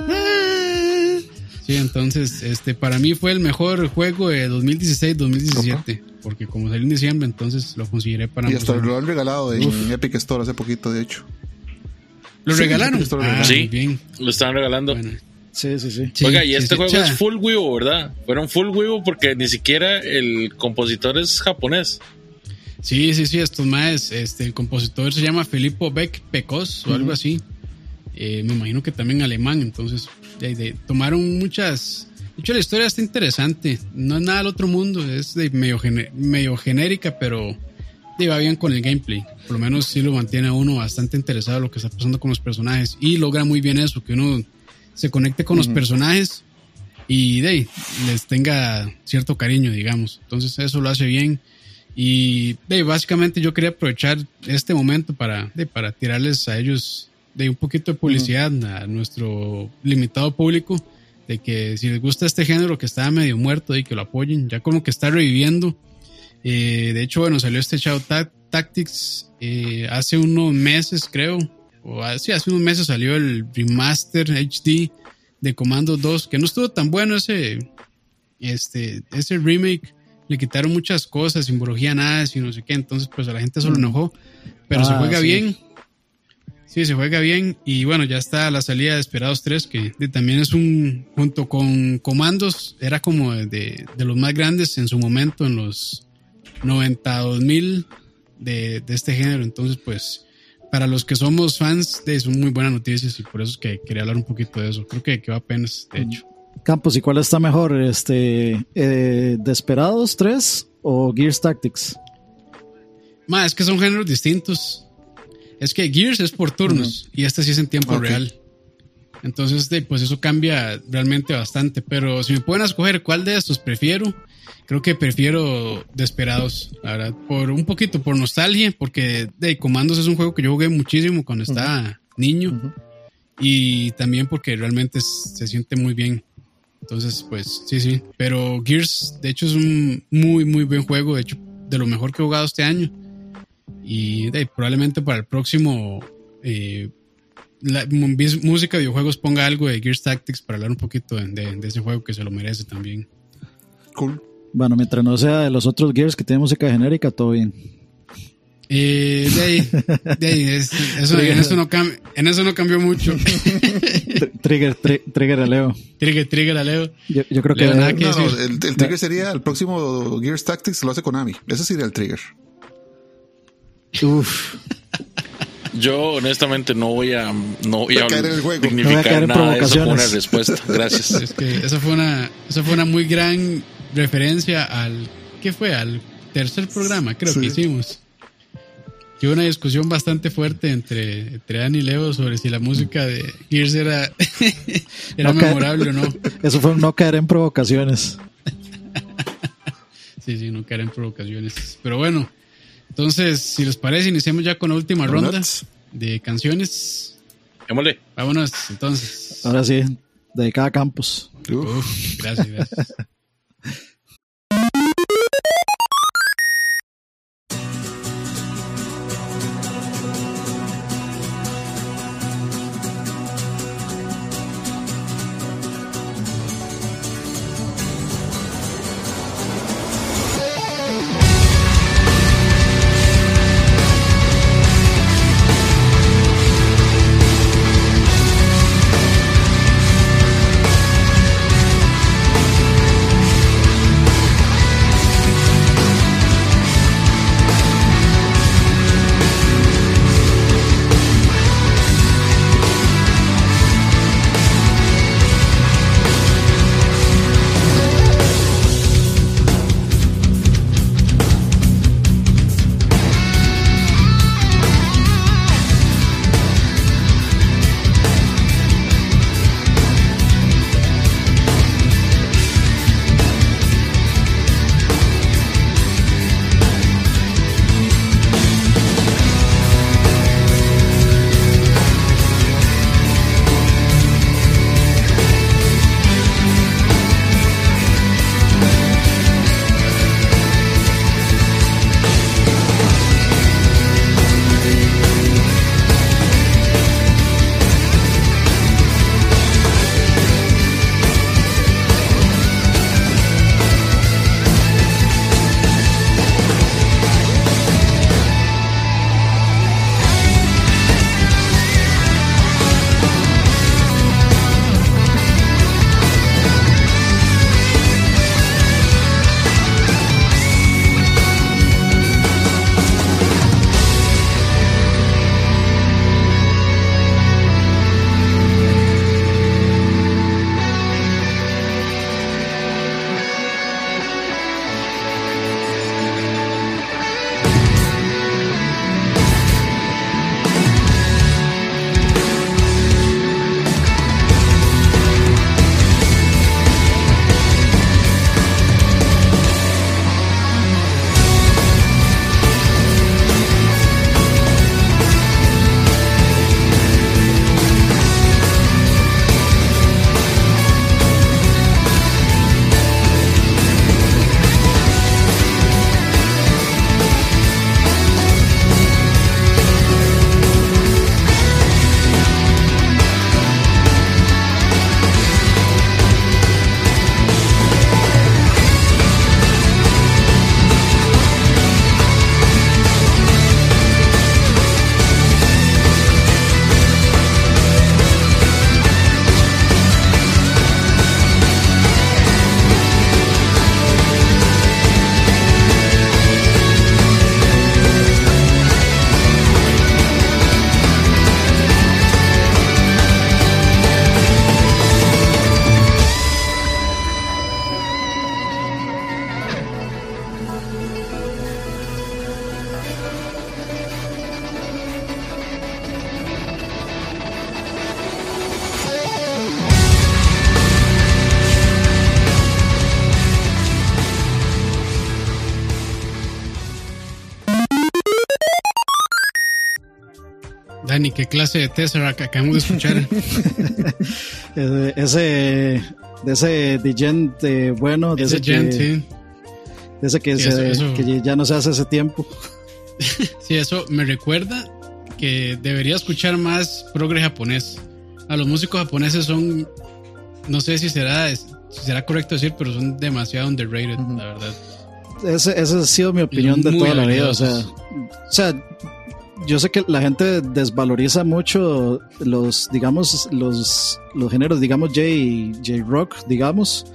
Sí, entonces, este, para mí fue el mejor juego de 2016-2017, porque como salió en diciembre, entonces lo consideré para Y hasta lo han regalado en Epic Store hace poquito, de hecho. ¿Lo sí, regalaron? lo Ah, regalaron. Sí. bien. Lo estaban regalando. Bueno, Sí, sí, sí. sí, Oiga, y sí, este sí. juego es full Wiivo, ¿verdad? Fueron full Wiivo porque ni siquiera el compositor es japonés. Sí, sí, sí, estos más, este, el compositor se llama Filippo Beck Pecos o algo así. Eh, me imagino que también alemán, entonces de- de- tomaron muchas... De hecho, la historia está interesante. No es nada del otro mundo, es de medio, gene- medio genérica, pero va bien con el gameplay. Por lo menos sí lo mantiene a uno bastante interesado en lo que está pasando con los personajes. Y logra muy bien eso, que uno se conecte con los personajes y de ahí, les tenga cierto cariño, digamos. Entonces eso lo hace bien. Y de, ahí, básicamente yo quería aprovechar este momento para, de, para tirarles a ellos de un poquito de publicidad a nuestro limitado público de que si les gusta este género que estaba medio muerto y que lo apoyen, ya como que está reviviendo. Eh, de hecho, bueno, salió este Shadow Ta- Tactics eh, hace unos meses, creo. O así, hace unos meses salió el remaster HD de Commando 2, que no estuvo tan bueno ese, este, ese remake. Le quitaron muchas cosas, simbología nada, y no sé qué. Entonces, pues a la gente eso lo enojó. Pero se Ah, juega sí. bien. Sí, se juega bien. Y bueno, ya está la salida de Esperados 3, que también es un, junto con Comandos, era como de, de los más grandes en su momento, en los 92 mil de, de este género. Entonces, pues, para los que somos fans, de, son muy buenas noticias y por eso es que quería hablar un poquito de eso. Creo que, que va apenas, de hecho. Campos, ¿y cuál está mejor? Este, eh, ¿Desperados 3 o Gears Tactics? Más, es que son géneros distintos. Es que Gears es por turnos y este sí es en tiempo real. Entonces, de, pues eso cambia realmente bastante. Pero si me pueden escoger cuál de estos prefiero, creo que prefiero Desperados, la verdad. Por un poquito, por nostalgia, porque de Comandos es un juego que yo jugué muchísimo cuando estaba niño. Y también porque realmente se siente muy bien. Entonces, pues sí, sí. Pero Gears, de hecho, es un muy, muy buen juego. De hecho, de lo mejor que he jugado este año. Y de, probablemente para el próximo eh, la- música, videojuegos, ponga algo de Gears Tactics para hablar un poquito de, de- de ese juego que se lo merece también. Cool. Bueno, mientras no sea de los otros Gears que tienen música genérica, todo bien. Eh, de ahí, de ahí, es- eso, en, eso no cam- en eso no cambió mucho. Tr- Trigger, tri- trigger a Leo. trigger, trigger, a Leo. Yo, yo creo que Leo, nada que No, no, decir. el, el trigger sería el próximo Gears Tactics, lo hace Konami. Ese sería el trigger. Uf, Yo honestamente no voy a no voy a a caer en el juego. Voy a caer en nada de eso con una provocaciones. respuesta. Gracias. Es que esa fue una, esa fue una muy gran referencia al, ¿qué fue? Al tercer programa, creo Sí. que hicimos. Que hubo una discusión bastante fuerte entre, entre Dan y Leo sobre si la música de Gears era, era No memorable o no. eso fue un no caer en provocaciones. Sí, sí, no caer en provocaciones. Pero bueno, entonces, si les parece, iniciamos ya con la última ronda de canciones. Démosle. Vámonos, entonces. Ahora sí, dedicada a Campos. Uf. Uf, gracias, gracias. clase de Tesseract acabamos de escuchar? Ese, ese, de ese Digent eh, bueno, de ese, Ese Gent, que, sí. de ese que, Sí, se- eso- eso. que ya no se hace hace tiempo. Sí, eso me recuerda que debería escuchar más progre japonés. A los músicos japoneses son, no sé si será, si será correcto decir, pero son demasiado underrated, la verdad. Ese, esa ha sido mi opinión de toda la vida. O sea, habilidosos. o sea, yo sé que la gente desvaloriza mucho los, digamos, los, los géneros, digamos, J, J-Rock, digamos,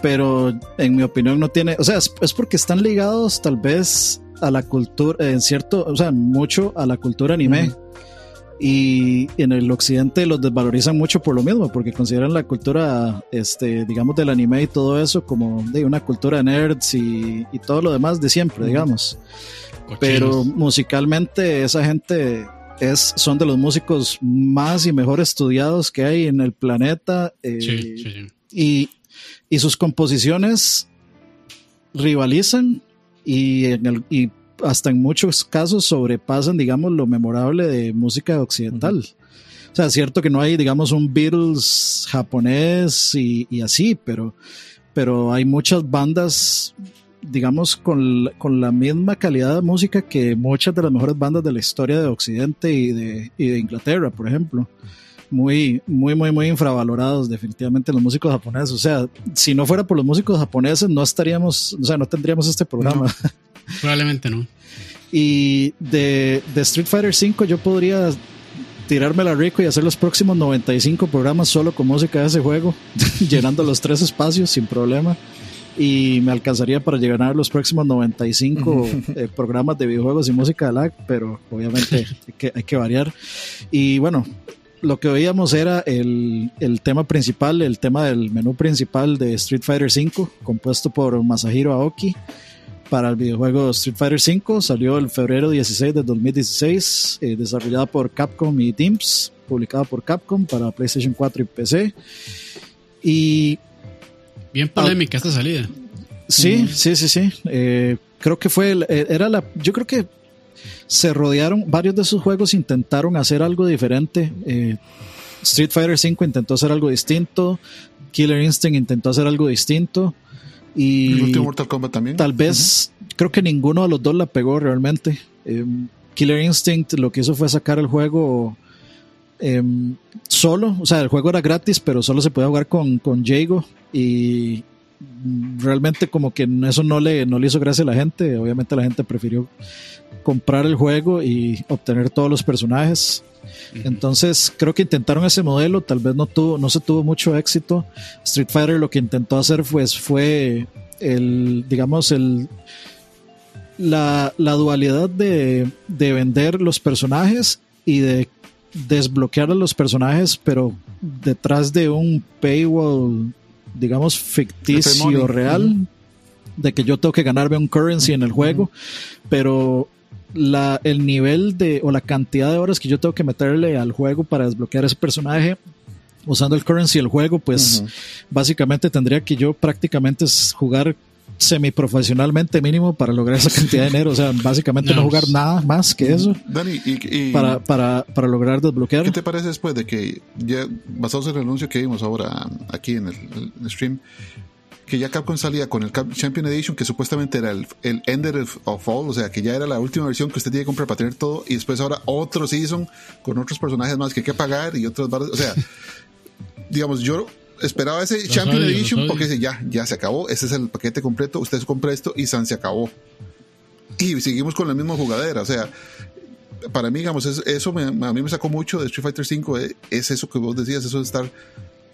pero en mi opinión no tiene, o sea, es, es porque están ligados tal vez a la cultura, en cierto, o sea, mucho a la cultura anime. Y en el occidente los desvalorizan mucho por lo mismo, porque consideran la cultura, este, digamos, del anime y todo eso como de una cultura nerds y, y todo lo demás de siempre, digamos. Pero musicalmente esa gente es, son de los músicos más y mejor estudiados que hay en el planeta. eh, Sí, sí, sí. y, y sus composiciones rivalizan y, en el- y hasta en muchos casos sobrepasan, digamos, lo memorable de música occidental. O sea, es cierto que no hay, digamos, un Beatles japonés y, y así, pero, pero hay muchas bandas, digamos, con, la- con la misma calidad de música que muchas de las mejores bandas de la historia de Occidente y de, y de Inglaterra, por ejemplo muy, muy, muy, muy infravalorados definitivamente los músicos japoneses. O sea, si no fuera por los músicos japoneses, no estaríamos, o sea, no tendríamos este programa. Probablemente no. Y de, de Street Fighter V yo podría tirármela rico y hacer los próximos 95 programas solo con música de ese juego, llenando los tres espacios sin problema. Y me alcanzaría para llegar a los próximos 95 eh, programas de videojuegos y música de lag, pero obviamente hay que, hay que variar. Y bueno, lo que oíamos era el, el tema principal, el tema del menú principal de Street Fighter V, compuesto por Masahiro Aoki para el videojuego Street Fighter V. Salió el febrero 16 de 2016, eh, desarrollada por Capcom y Dimps, publicada por Capcom para PlayStation 4 y PC. Y Bien polémica esta salida. Sí, sí, sí, sí. Eh, creo que fue, el- eh, era la, yo creo que se rodearon, varios de sus juegos intentaron hacer algo diferente. Eh, Street Fighter V intentó hacer algo distinto, Killer Instinct intentó hacer algo distinto y El último Mortal Kombat también. tal vez creo que ninguno de los dos la pegó realmente. Eh, Killer Instinct lo que hizo fue sacar el juego eh, solo, o sea, el juego era gratis, pero solo se podía jugar con, con Jago y realmente como que eso no le, no le hizo gracia a la gente, obviamente la gente prefirió comprar el juego y obtener todos los personajes. Entonces creo que intentaron ese modelo, tal vez no tuvo, no se tuvo mucho éxito. Street Fighter lo que intentó hacer pues, fue el, digamos, el la, la dualidad de, de vender los personajes y de desbloquear a los personajes, pero detrás de un paywall, digamos, ficticio real, de que yo tengo que ganarme un currency en el juego, pero la, el nivel de o la cantidad de horas que yo tengo que meterle al juego para desbloquear ese personaje usando el currency del juego, pues básicamente tendría que yo prácticamente jugar semiprofesionalmente mínimo para lograr esa cantidad de dinero. O sea, básicamente no, No, jugar nada más que eso Dani, y, y- para, para, para lograr desbloquear. ¿qué te parece después de que, ya basados en el anuncio que vimos ahora aquí en el, el stream, que ya Capcom salía con el Champion Edition, que supuestamente era el, el Ender of, All, o sea, que ya era la última versión que usted tiene que comprar para tener todo, y después ahora otro season con otros personajes más que hay que pagar y otros barras, o sea, digamos, yo esperaba ese Champion odio, los Edition porque dice, ya, ya se acabó, ese es el paquete completo, usted compra esto y San se acabó. Y seguimos con la misma jugadera, o sea, para mí, digamos, es- eso me- a mí me sacó mucho de Street Fighter V, eh, es eso que vos decías, eso de estar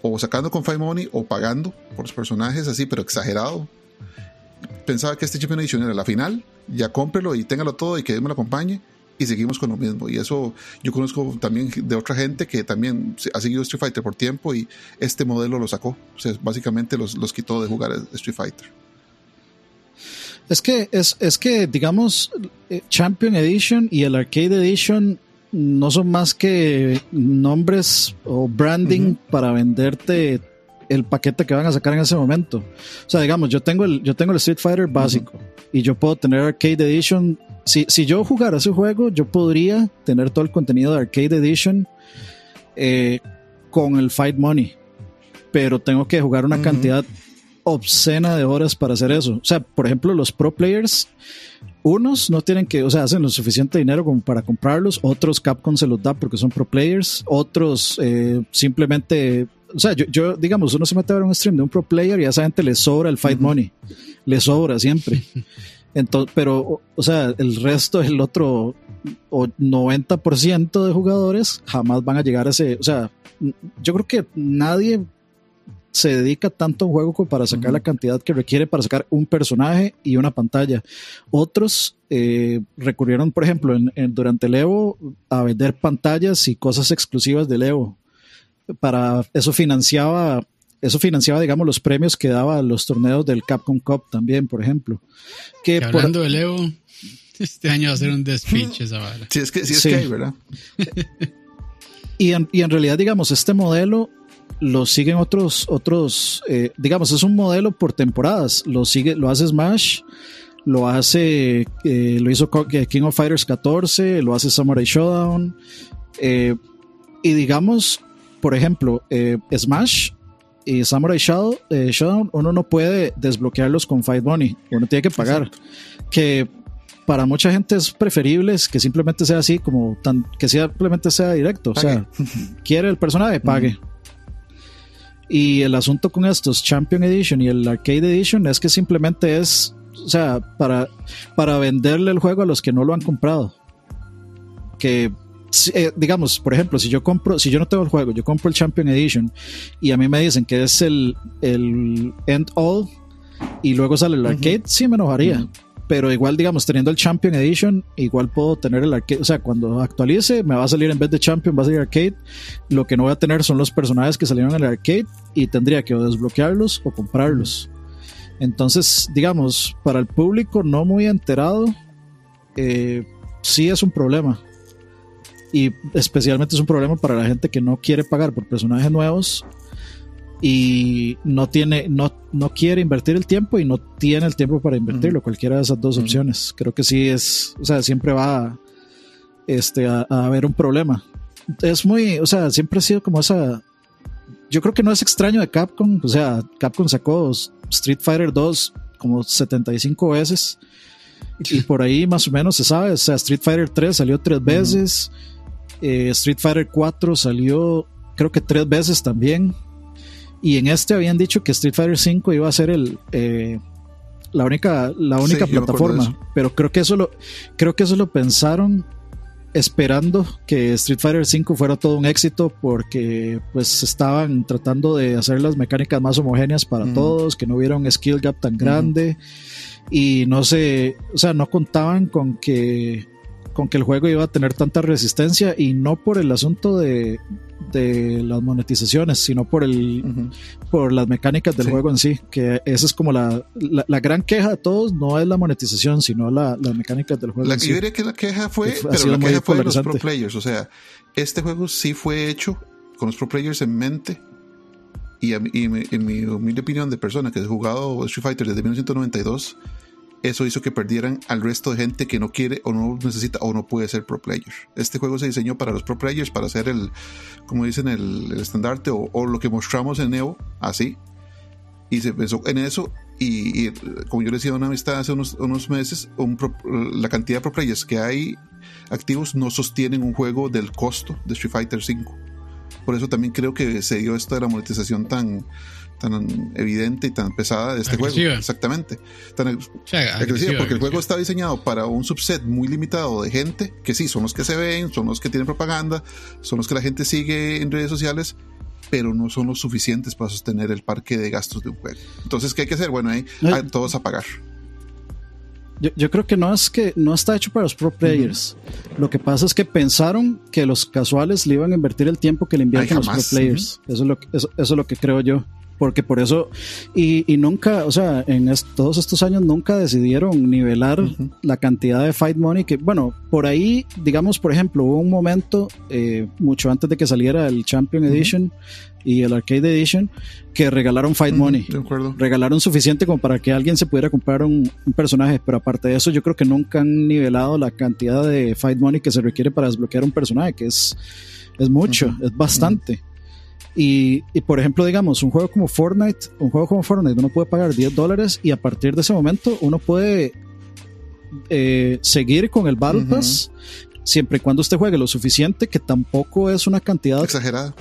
o sacando con Five Money o pagando por los personajes así, pero exagerado. Pensaba que este Champion Edition era la final, ya cómprelo y téngalo todo y que Dios me lo acompañe y seguimos con lo mismo. Y eso yo conozco también de otra gente que también ha seguido Street Fighter por tiempo y este modelo lo sacó. O sea, básicamente los, los quitó de jugar Street Fighter. Es que, es, es que, digamos, eh, Champion Edition y el Arcade Edition no son más que nombres o branding para venderte el paquete que van a sacar en ese momento. O sea, digamos, yo tengo el, yo tengo el Street Fighter básico y yo puedo tener Arcade Edition si, si yo jugara ese juego, yo podría tener todo el contenido de Arcade Edition eh, con el Fight Money, pero tengo que jugar una cantidad obscena de horas para hacer eso. O sea, por ejemplo, los pro players, unos no tienen que, o sea, hacen lo suficiente dinero como para comprarlos, otros Capcom se los da porque son pro players, otros eh, simplemente, o sea, yo, yo, digamos, uno se mete a ver un stream de un pro player y a esa gente le sobra el fight money, le sobra siempre. Entonces, pero, o- o sea, el resto, el otro o 90% de jugadores jamás van a llegar a ese, o sea, yo creo que nadie se dedica tanto a un juego como para sacar la cantidad que requiere para sacar un personaje y una pantalla. Otros eh, recurrieron, por ejemplo, en- en- durante el Evo a vender pantallas y cosas exclusivas del Evo. Para eso financiaba, eso financiaba, digamos, los premios que daba los torneos del Capcom Cup también, por ejemplo. Que Que por- hablando de Leo, este año va a ser un despiche esa vara. Si es que, si es Sí. que hay, ¿verdad? Y en, y en realidad, digamos, este modelo lo siguen otros, otros, eh, digamos, es un modelo por temporadas. Lo sigue, lo hace Smash, lo hace, eh, lo hizo eh, King of Fighters 14, lo hace Samurai Showdown. eh, y digamos, por ejemplo, eh, Smash y Samurai Shadow, eh, Showdown, uno no puede desbloquearlos con Fight Money, uno tiene que pagar. Que para mucha gente es preferible que simplemente sea así, como tan, que simplemente sea directo. O sea, quiere el personaje, pague. Y el asunto con estos Champion Edition y el Arcade Edition es que simplemente es, o sea, para, para venderle el juego a los que no lo han comprado. Que, eh, digamos, por ejemplo, si yo compro, si yo no tengo el juego, yo compro el Champion Edition y a mí me dicen que es el, el End All y luego sale el Arcade, sí me enojaría. Pero igual, digamos, teniendo el Champion Edition, igual puedo tener el arcade. O sea, cuando actualice, me va a salir en vez de Champion, va a salir arcade. Lo que no voy a tener son los personajes que salieron en el arcade y tendría que o desbloquearlos o comprarlos. Entonces, digamos, para el público no muy enterado, eh, sí es un problema. Y especialmente es un problema para la gente que no quiere pagar por personajes nuevos y no tiene, no, no quiere invertir el tiempo y no tiene el tiempo para invertirlo, cualquiera de esas dos opciones. Creo que sí es, o sea, siempre va a, este, a, a haber un problema. Es muy, o sea, siempre ha sido como esa. Yo creo que no es extraño de Capcom, o sea, Capcom sacó Street Fighter 2 como 75 veces y por ahí más o menos se sabe, o sea, Street Fighter 3 salió tres veces, eh, Street Fighter 4 salió creo que tres veces también. Y en este habían dicho que Street Fighter 5 iba a ser el eh, la única la única Sí, plataforma, pero creo que eso lo creo que eso lo pensaron esperando que Street Fighter 5 fuera todo un éxito porque pues estaban tratando de hacer las mecánicas más homogéneas para todos, que no hubiera un skill gap tan grande. Y no se, o sea, no contaban con que con que el juego iba a tener tanta resistencia y no por el asunto de, de las monetizaciones, sino por el Ujú. por las mecánicas del Sí. juego en sí, que esa es como la, la, la gran queja de todos, no es la monetización, sino la, las mecánicas del juego. La, en sí. yo diría que la queja fue, Que pero la queja fue de los pro players. O sea, este juego sí fue hecho con los pro players en mente. Y, a y en mi humilde opinión de persona que ha jugado Street Fighter desde 1992, eso hizo que perdieran al resto de gente que no quiere o no necesita o no puede ser pro player. Este juego se diseñó para los pro players, para hacer el, como dicen, el, el estandarte o, lo que mostramos en Neo, así. Y se pensó en eso. Y, como yo le decía a una amistad hace unos, unos meses, la cantidad de pro players que hay activos no sostienen un juego del costo de Street Fighter V. Por eso también creo que se dio esto de la monetización tan, tan evidente y tan pesada de este Agresiva. juego. Exactamente. Tan, O sea, agresiva, agresiva, porque el juego está diseñado para un subset muy limitado de gente, que sí, son los que se ven, son los que tienen propaganda, son los que la gente sigue en redes sociales, pero no son los suficientes para sostener el parque de gastos de un juego. Entonces, ¿qué hay que hacer? Bueno, ahí a todos a pagar. Yo, yo creo que no es que no está hecho para los pro players. Lo que pasa es que pensaron que los casuales le iban a invertir el tiempo que le invierten Ay, los pro players. Eso, es lo que, eso, eso es lo que creo yo. Porque por eso, y, y nunca, o sea, en est- todos estos años nunca decidieron nivelar la cantidad de Fight Money que, bueno, por ahí, digamos, por ejemplo, hubo un momento, eh, mucho antes de que saliera el Champion Edition y el Arcade Edition, que regalaron Fight Money. De acuerdo. Regalaron suficiente como para que alguien se pudiera comprar un, un personaje, pero aparte de eso, yo creo que nunca han nivelado la cantidad de Fight Money que se requiere para desbloquear un personaje, que es, es mucho, es bastante. Y, y, por ejemplo, digamos, un juego como Fortnite, un juego como Fortnite, uno puede pagar 10 dólares y a partir de ese momento uno puede eh, seguir con el Battle. Pass siempre y cuando usted juegue lo suficiente, que tampoco es una cantidad Exagerada.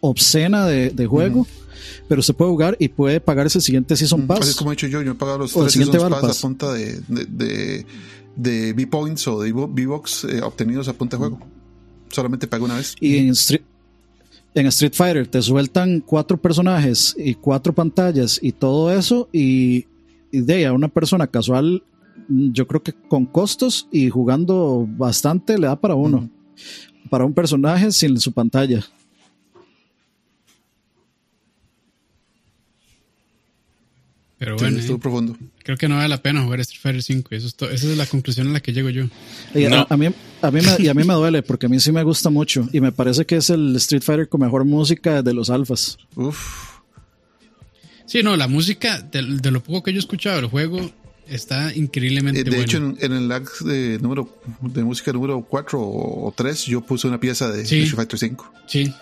obscena de, de juego, pero usted puede jugar y puede pagar ese siguiente Season Así Pass. es como he dicho yo, yo he pagado los tres Battle Pass Pass. a punta de, de, de, de V-Points o de V-Box eh, obtenidos a punta de juego. Solamente pago una vez. Y en Street, en Street Fighter te sueltan cuatro personajes y cuatro pantallas y todo eso y, y de ahí a una persona casual yo creo que con costos y jugando bastante le da para uno. Para un personaje sin su pantalla. Pero Sí, bueno, estuvo eh, profundo. creo que no vale la pena jugar Street Fighter 5. Eso es esa es la conclusión a la que llego yo. Y a- No. a, mí, a, mí me, y a mí me duele porque a mí sí me gusta mucho y me parece que es el Street Fighter con mejor música de los alfas. Uf. Sí, no, la música, de, de lo poco que yo he escuchado del juego, está increíblemente Eh, de buena. hecho, en, en el lag de, número, de música número 4 o 3, yo puse una pieza de, Sí. de Street Fighter 5. Sí,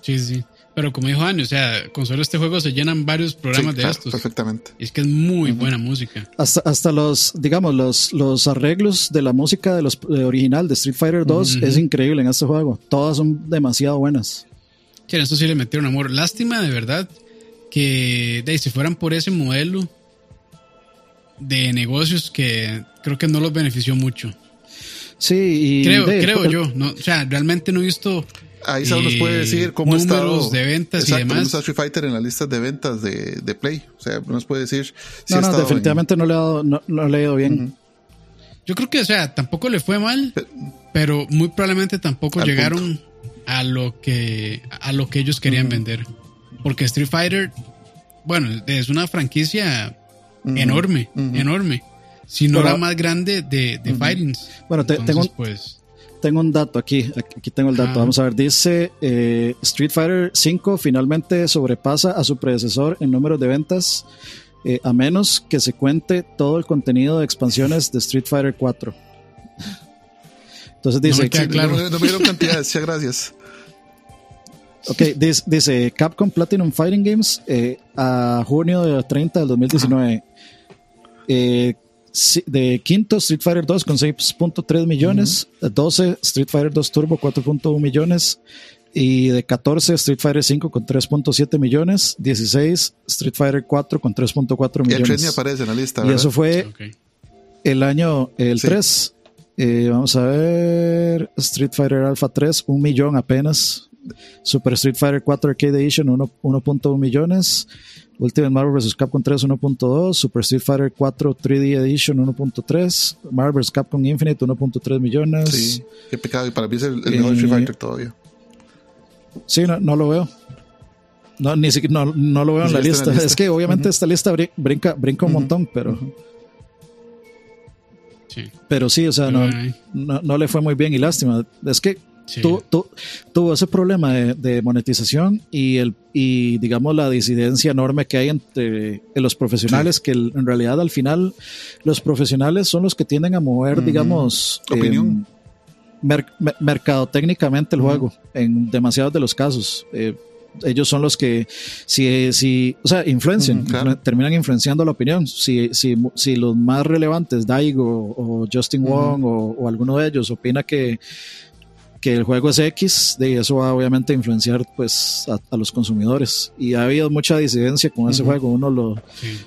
sí, sí. Pero como dijo Ani, o sea, con solo este juego se llenan varios programas Sí, de claro, estos. Perfectamente. Y es que es muy buena música. Hasta, hasta los, digamos, los, los arreglos de la música de los de original de Street Fighter 2 Ujú. es increíble en este juego. Todas son demasiado buenas. Sí, en esto sí le metieron amor. Lástima, de verdad, que de, si fueran por ese modelo de negocios que creo que no los benefició mucho. Sí, y Creo, de- creo el- yo. No, o sea, realmente no he visto Ahí Saúl nos puede Eh, decir cómo ha estado. de ventas y Exacto, demás. está Street Fighter en las listas de ventas de, de Play. O sea, nos puede decir si No, ha no, estado en- definitivamente no le ha dado, no, no le ha ido bien. Yo creo que, o sea, tampoco le fue mal, pero muy probablemente tampoco Al llegaron a lo que a lo que ellos querían vender. Porque Street Fighter, bueno, es una franquicia enorme, enorme. Si no Pero- la más grande de, de Fightings. Bueno, te- Entonces, tengo un- pues, Tengo un dato aquí, aquí tengo el dato. Ah. Vamos a ver, dice eh, Street Fighter 5 finalmente sobrepasa a su predecesor en números de ventas, eh, a menos que se cuente todo el contenido de expansiones de Street Fighter 4. Entonces No dice, me queda claro. No, no me dieron cantidades, sí, gracias. ok, dice, dice Capcom Platinum Fighting Games eh, a junio de 30 del 2019. Eh, de quinto Street Fighter 2 con 6.3 millones, 12 Street Fighter 2 Turbo 4.1 millones y de 14 Street Fighter 5 con 3.7 millones, 16 Street Fighter 4 con 3.4 Y el tren ni millones. aparece en la lista. Y ¿verdad? eso fue el año, el Sí. 3. Eh, vamos a ver, Street Fighter Alpha 3, un millón apenas. Super Street Fighter 4 Arcade Edition, uno- 1.1 millones. Ultimate Marvel vs. Capcom 3, 1.2. Super Street Fighter 4 3D Edition, 1.3. Marvel vs. Capcom Infinite, 1.3 millones. Sí, Sí, qué pecado. Y para mí es el, el mejor Eh, Street Fighter todavía. no, no lo veo. No, ni siquiera, no, no lo veo Ni en la lista. en la lista. Es que obviamente esta lista brin- brinca, brinca un montón, pero, Sí. pero sí, o sea, no, no le fue muy bien y lástima. Es que Sí. tu- tu- tuvo ese problema de, de monetización y el y digamos la disidencia enorme que hay entre los profesionales que el- en realidad al final los profesionales son los que tienden a mover digamos Opinión. em, mer- mer- mercadotécnicamente el juego en demasiados de los casos Eh, ellos son los que si, si o sea influencian claro. terminan influenciando la opinión si, si, si los más relevantes Daigo o Justin. Wong o, o alguno de ellos opina que que el juego es X, de eso va obviamente a influenciar pues a, a los consumidores. Y ha habido mucha disidencia con ese juego. Uno lo Sí.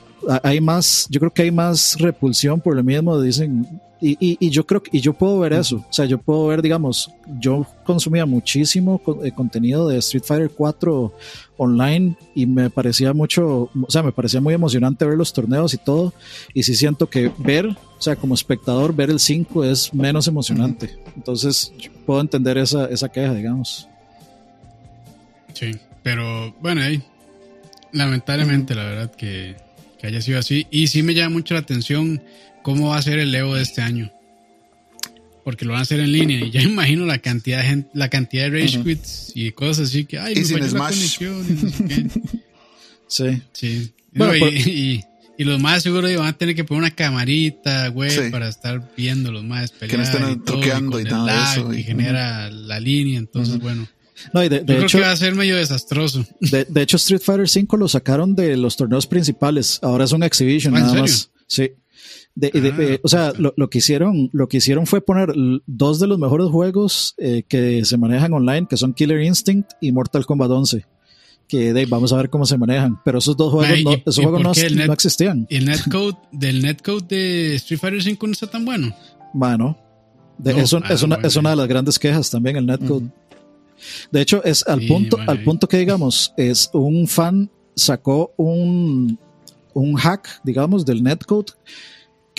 hay más, yo creo que hay más repulsión por lo mismo, dicen, y, y, y yo creo que y yo puedo ver eso. O sea, yo puedo ver, digamos, yo consumía muchísimo eh, contenido de Street Fighter 4 online y me parecía mucho, o sea, me parecía muy emocionante ver los torneos y todo. Y sí siento que ver, o sea, como espectador, ver el 5 es menos emocionante. Entonces, yo puedo entender esa, esa queja, digamos. Sí, pero bueno, ahí. lamentablemente, la verdad, que, que haya sido así. Y sí me llama mucho la atención cómo va a ser el Evo de este año. Porque lo van a hacer en línea y ya imagino la cantidad de gente, la cantidad de rage quits y cosas así que ay, me sin la Smash. conexión y no sé qué. Sí. Sí. Bueno, No, y, por- y- y los más seguro van a tener que poner una camarita, güey, Sí. para estar viendo los más pelear. Que no estén y todo, truqueando y el nada de eso, y- genera la línea, entonces, bueno. No, y de, Yo creo hecho, que va a ser medio desastroso. de, de hecho, Street Fighter V lo sacaron de los torneos principales. Ahora es un exhibition, Ah, ¿en nada serio? más. Sí. De- de- Ah, o sea, lo, lo que hicieron, lo que hicieron fue poner dos de los mejores juegos eh, que se manejan online, que son Killer Instinct y Mortal Kombat 11. Que de, vamos a ver cómo se manejan. Pero esos dos juegos, Ma, ¿y- no, y esos juegos no, net- no existían. Y el netcode del netcode de Street Fighter 5 no está tan bueno. Bueno, de- No, es, un- ah, es una, bueno. es una de las grandes quejas también el netcode. De hecho, es al Sí, punto, bueno, al punto que digamos, es un fan sacó un, un hack, digamos, del netcode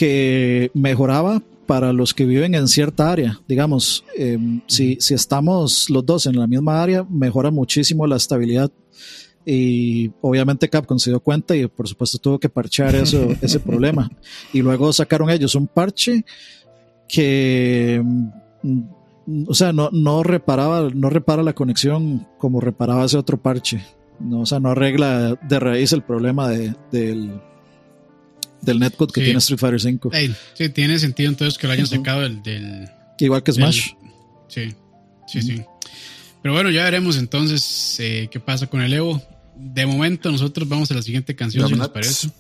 que mejoraba para los que viven en cierta área. Digamos, eh, si, si estamos los dos en la misma área, mejora muchísimo la estabilidad. Y obviamente Capcom se dio cuenta y por supuesto tuvo que parchear eso, ese problema. Y luego sacaron ellos un parche que mm, o sea, no, no reparaba, no repara la conexión como reparaba ese otro parche. No, o sea, no arregla de raíz el problema de- del, del netcode que Sí. tiene Street Fighter V. Sí, tiene sentido entonces que lo hayan sacado del, del, Igual que Smash. Sí, sí, sí. Pero bueno, ya veremos entonces eh, qué pasa con el Evo. De momento nosotros vamos a la siguiente canción, si les parece.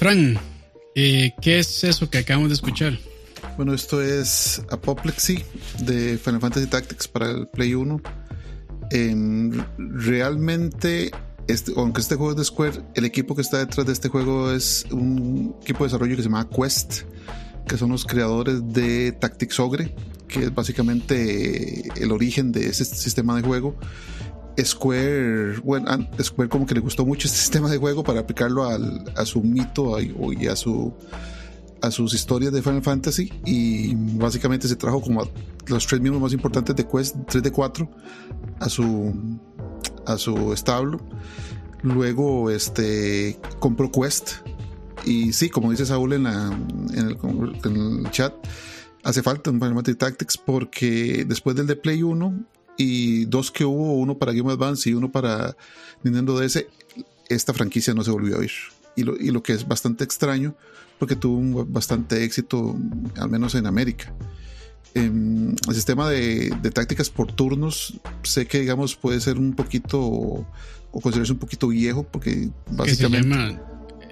Fran, eh, ¿qué es eso que acabamos de escuchar? Bueno, esto es Apoplexy de Final Fantasy Tactics para el Play 1. Em, realmente, este, aunque este juego es de Square, el equipo que está detrás de este juego es un equipo de desarrollo que se llama Quest, que son los creadores de Tactics Ogre, que es básicamente el origen de ese sistema de juego. Square, bueno, Square como que le gustó mucho este sistema de juego para aplicarlo al, a su mito y a su a sus historias de Final Fantasy. Y básicamente se trajo como a los tres miembros más importantes de Quest 3 de 4 a su a su establo. Luego este compró Quest. Y sí como dice Saúl en, la, en el chat hace falta un Final Fantasy Tactics porque después del de Play 1 y dos que hubo uno para Game Advance y uno para Nintendo DS esta franquicia no se volvió a ir y lo, y lo que es bastante extraño porque tuvo un bastante éxito, al menos en América. Em, el sistema de, tácticas por turnos, sé que digamos puede ser un poquito o considerarse un poquito viejo, porque básicamente.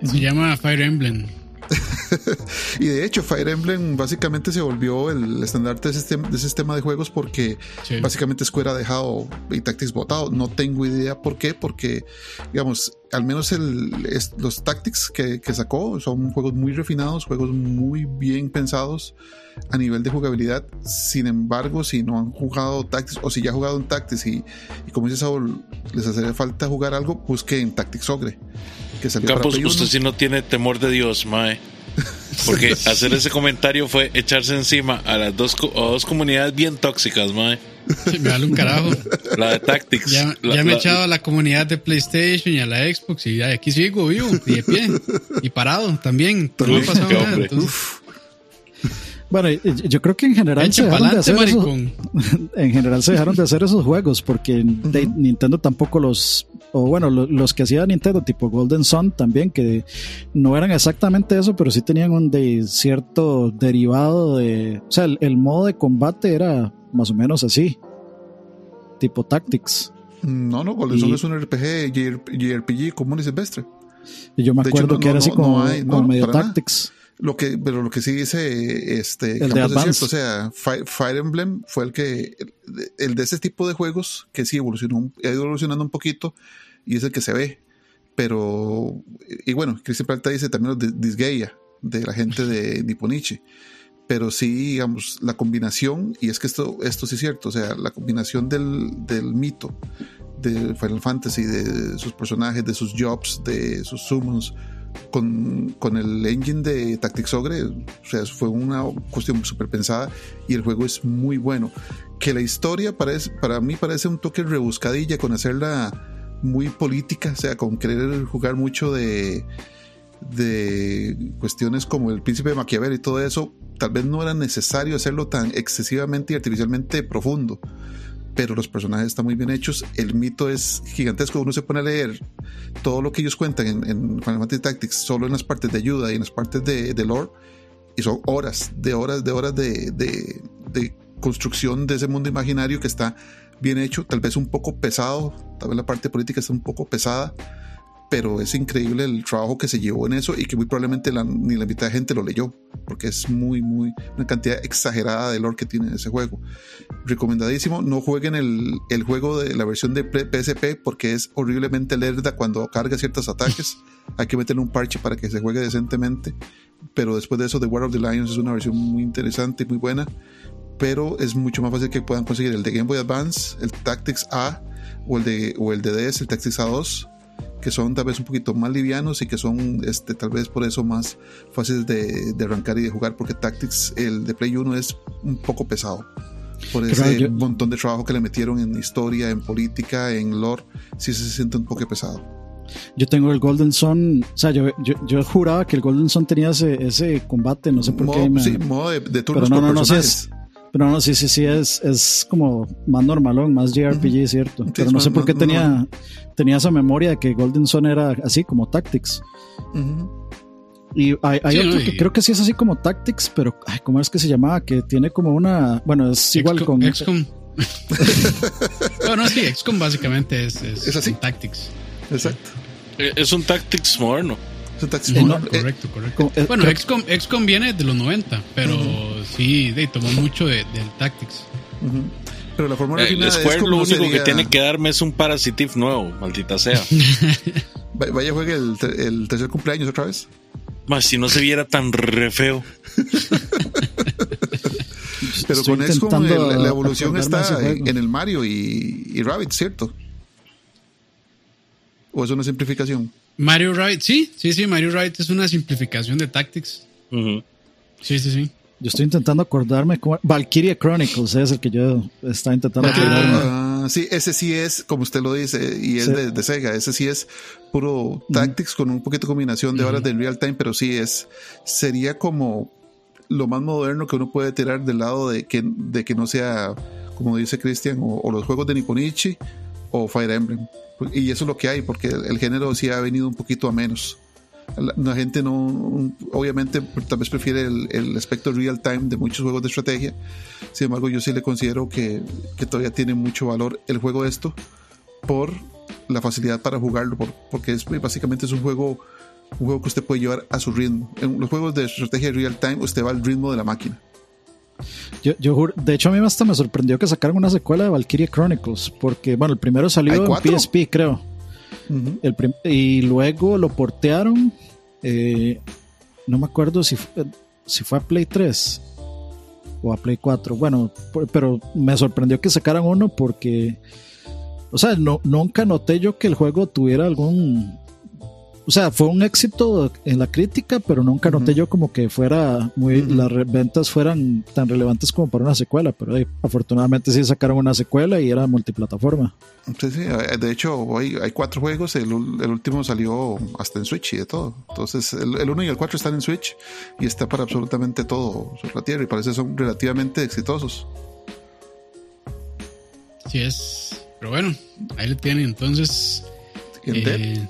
se llama Fire Emblem. y de hecho, Fire Emblem básicamente se volvió el estandarte de ese, sistema de juegos porque básicamente Square ha dejado y Tactics botado. No tengo idea por qué, porque, digamos, al menos el, los Tactics que, sacó son juegos muy refinados, juegos muy bien pensados a nivel de jugabilidad. Sin embargo, si no han jugado Tactics o si ya han jugado en Tactics y, como dice Saul, les hace falta jugar algo, busquen Tactics Ogre. Que salió Campos, usted si no tiene temor de Dios, Mae. Porque hacer ese comentario fue echarse encima a las dos, dos comunidades bien tóxicas, mae. Me vale un carajo. La de Tactics. Ya, me he echado a la comunidad de PlayStation y a la Xbox y aquí sigo vivo y de pie y parado también. No me ha pasado nada. Bueno, yo creo que en general se dejaron de hacer esos, en general se dejaron de hacer esos juegos porque Nintendo tampoco los o bueno, los que hacía Nintendo tipo Golden Sun también que no eran exactamente eso, pero sí tenían un de cierto derivado de, o sea, el, modo de combate era más o menos así, tipo Tactics. No, no, Golden Sun es un RPG JRPG común y silvestre. Y yo me acuerdo que era así como, medio Tactics. Lo que, pero lo que sí dice este el de o sea, Fire, Emblem fue el que el, de ese tipo de juegos que sí evolucionó, ha ido evolucionando un poquito y es el que se ve. Pero, y bueno, Cristian Plata dice también los de Disgaea, de la gente de Nipponichi. Pero sí, digamos, la combinación, y es que esto, esto sí es cierto, o sea, la combinación del, del mito de Final Fantasy, de sus personajes, de sus jobs, de sus summons, con, con, el engine de Tactics Ogre, o sea, fue una cuestión súper pensada y el juego es muy bueno. Que la historia parece, para mí parece un toque rebuscadilla con hacerla muy política, o sea, con querer jugar mucho de, de cuestiones como el príncipe de Maquiavel y todo eso, tal vez no era necesario hacerlo tan excesivamente y artificialmente profundo pero los personajes están muy bien hechos. El mito es gigantesco. Uno se pone a leer todo lo que ellos cuentan en, Final Fantasy Tactics, solo en las partes de ayuda y en las partes de, de lore, y son horas, de horas, de horas de, de, de construcción de ese mundo imaginario que está bien hecho, tal vez un poco pesado, tal vez la parte política está un poco pesada, pero es increíble el trabajo que se llevó en eso y que muy probablemente ni la mitad de gente lo leyó, porque es muy, muy, una cantidad exagerada de lore que tiene ese juego. Recomendadísimo, no jueguen el, el juego de la versión de PSP porque es horriblemente lerda cuando carga ciertos ataques. Hay que meterle un parche para que se juegue decentemente, pero después de eso, The War of the Lions es una versión muy interesante y muy buena, pero es mucho más fácil que puedan conseguir el de Game Boy Advance, el Tactics A o el de, o el de DS, el Tactics A2 que son tal vez un poquito más livianos y que son este, tal vez por eso más fáciles de, arrancar y de jugar, porque Tactics, el de Play 1 es un poco pesado. Por ese montón de trabajo que le metieron en historia, en política, en lore, sí se siente un poco pesado. Yo tengo el Golden Sun, o sea, yo, yo, juraba que el Golden Sun tenía ese, ese combate, no sé por qué. Sí, modo de, de turnos no, por no, personajes. Pero no, sí, sí, sí, es, es como más normalón, más JRPG, cierto. Pero no sé por qué tenía, tenía esa memoria de que Golden Sun era así como Tactics. Y hay, otro que creo que sí es así como Tactics, pero ay, ¿cómo es que se llamaba? Que tiene como una. Bueno, es igual con. XCOM. no, sí, XCOM básicamente es, es, así. Tactics. Exacto. Es un Tactics moderno. Eh, no, Eh, Correcto, correcto. Como- eh, bueno, XCOM, XCOM viene de los 90, pero sí, de, tomó mucho de, del Tactics. Pero la fórmula Eh, es Square lo único sería- que tiene que darme es un Parasitive nuevo, maldita sea. Va- Vaya, juegue el, el tercer cumpleaños otra vez. Más si no se viera tan re feo. Pero Estoy con XCOM el- la evolución está en el Mario y, y Rabbit, ¿cierto? ¿O es una simplificación? Mario Wright, sí, sí, sí, Mario Wright es una simplificación de Tactics. Sí, sí, sí. Yo estoy intentando acordarme cómo. Valkyria Chronicles es el que yo estaba intentando acordarme. Ah, sí, ese sí es, como usted lo dice, y es Sí. de, de Sega, ese sí es puro Tactics con un poquito de combinación de horas de real time, pero sí es, sería como lo más moderno que uno puede tirar del lado de que, de que no sea, como dice Christian, o, o los juegos de Nipponichi o Fire Emblem. Y eso es lo que hay, porque el, género sí ha venido un poquito a menos. La, gente no, obviamente, tal vez prefiere el, aspecto real time de muchos juegos de estrategia. Sin embargo, yo sí le considero que, que todavía tiene mucho valor el juego esto por la facilidad para jugarlo, por- porque es básicamente es un juego, un juego que usted puede llevar a su ritmo. En los juegos de estrategia real time, usted va al ritmo de la máquina. Yo, yo juro- de hecho, a mí hasta me sorprendió que sacaran una secuela de Valkyria Chronicles, porque, bueno, el primero ¿Hay salió en? PSP, creo. El prim- y luego lo portearon. eh, no me acuerdo si, fu- si fue a Play 3 o a Play 4. Bueno, por- pero me sorprendió que sacaran uno porque, o sea, no, nunca noté yo que el juego tuviera algún. O sea, fue un éxito en la crítica, pero nunca noté yo como que fuera muy. Las ventas fueran tan relevantes como para una secuela. Pero eh, afortunadamente sí sacaron una secuela y era multiplataforma. Sí, sí, eh, de hecho, hay, hay cuatro juegos. El, el último salió hasta en Switch y de todo. Entonces, el, el 1 y el 4 están en Switch y está para absolutamente todo sobre la tierra y parece que son relativamente exitosos. Sí es. Pero bueno, ahí lo tienen. Entonces, eh,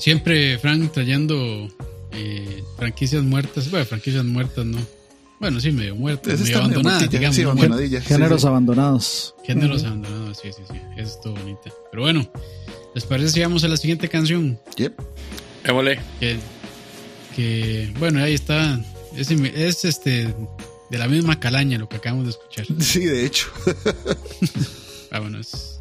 siempre Frank trayendo eh, franquicias muertas. Bueno, franquicias muertas no. Bueno, sí, medio muertas, Ese medio abandonadas, digamos. sí, ¿no? abandonadilla. Sí, Géneros sí. abandonados. Géneros abandonados, sí, sí, sí. Eso es todo bonita. Pero bueno, ¿les parece si vamos a la siguiente canción? Yep. Émole. Que, que bueno, ahí está. Es, es este de la misma calaña lo que acabamos de escuchar. Sí, de hecho. Vámonos.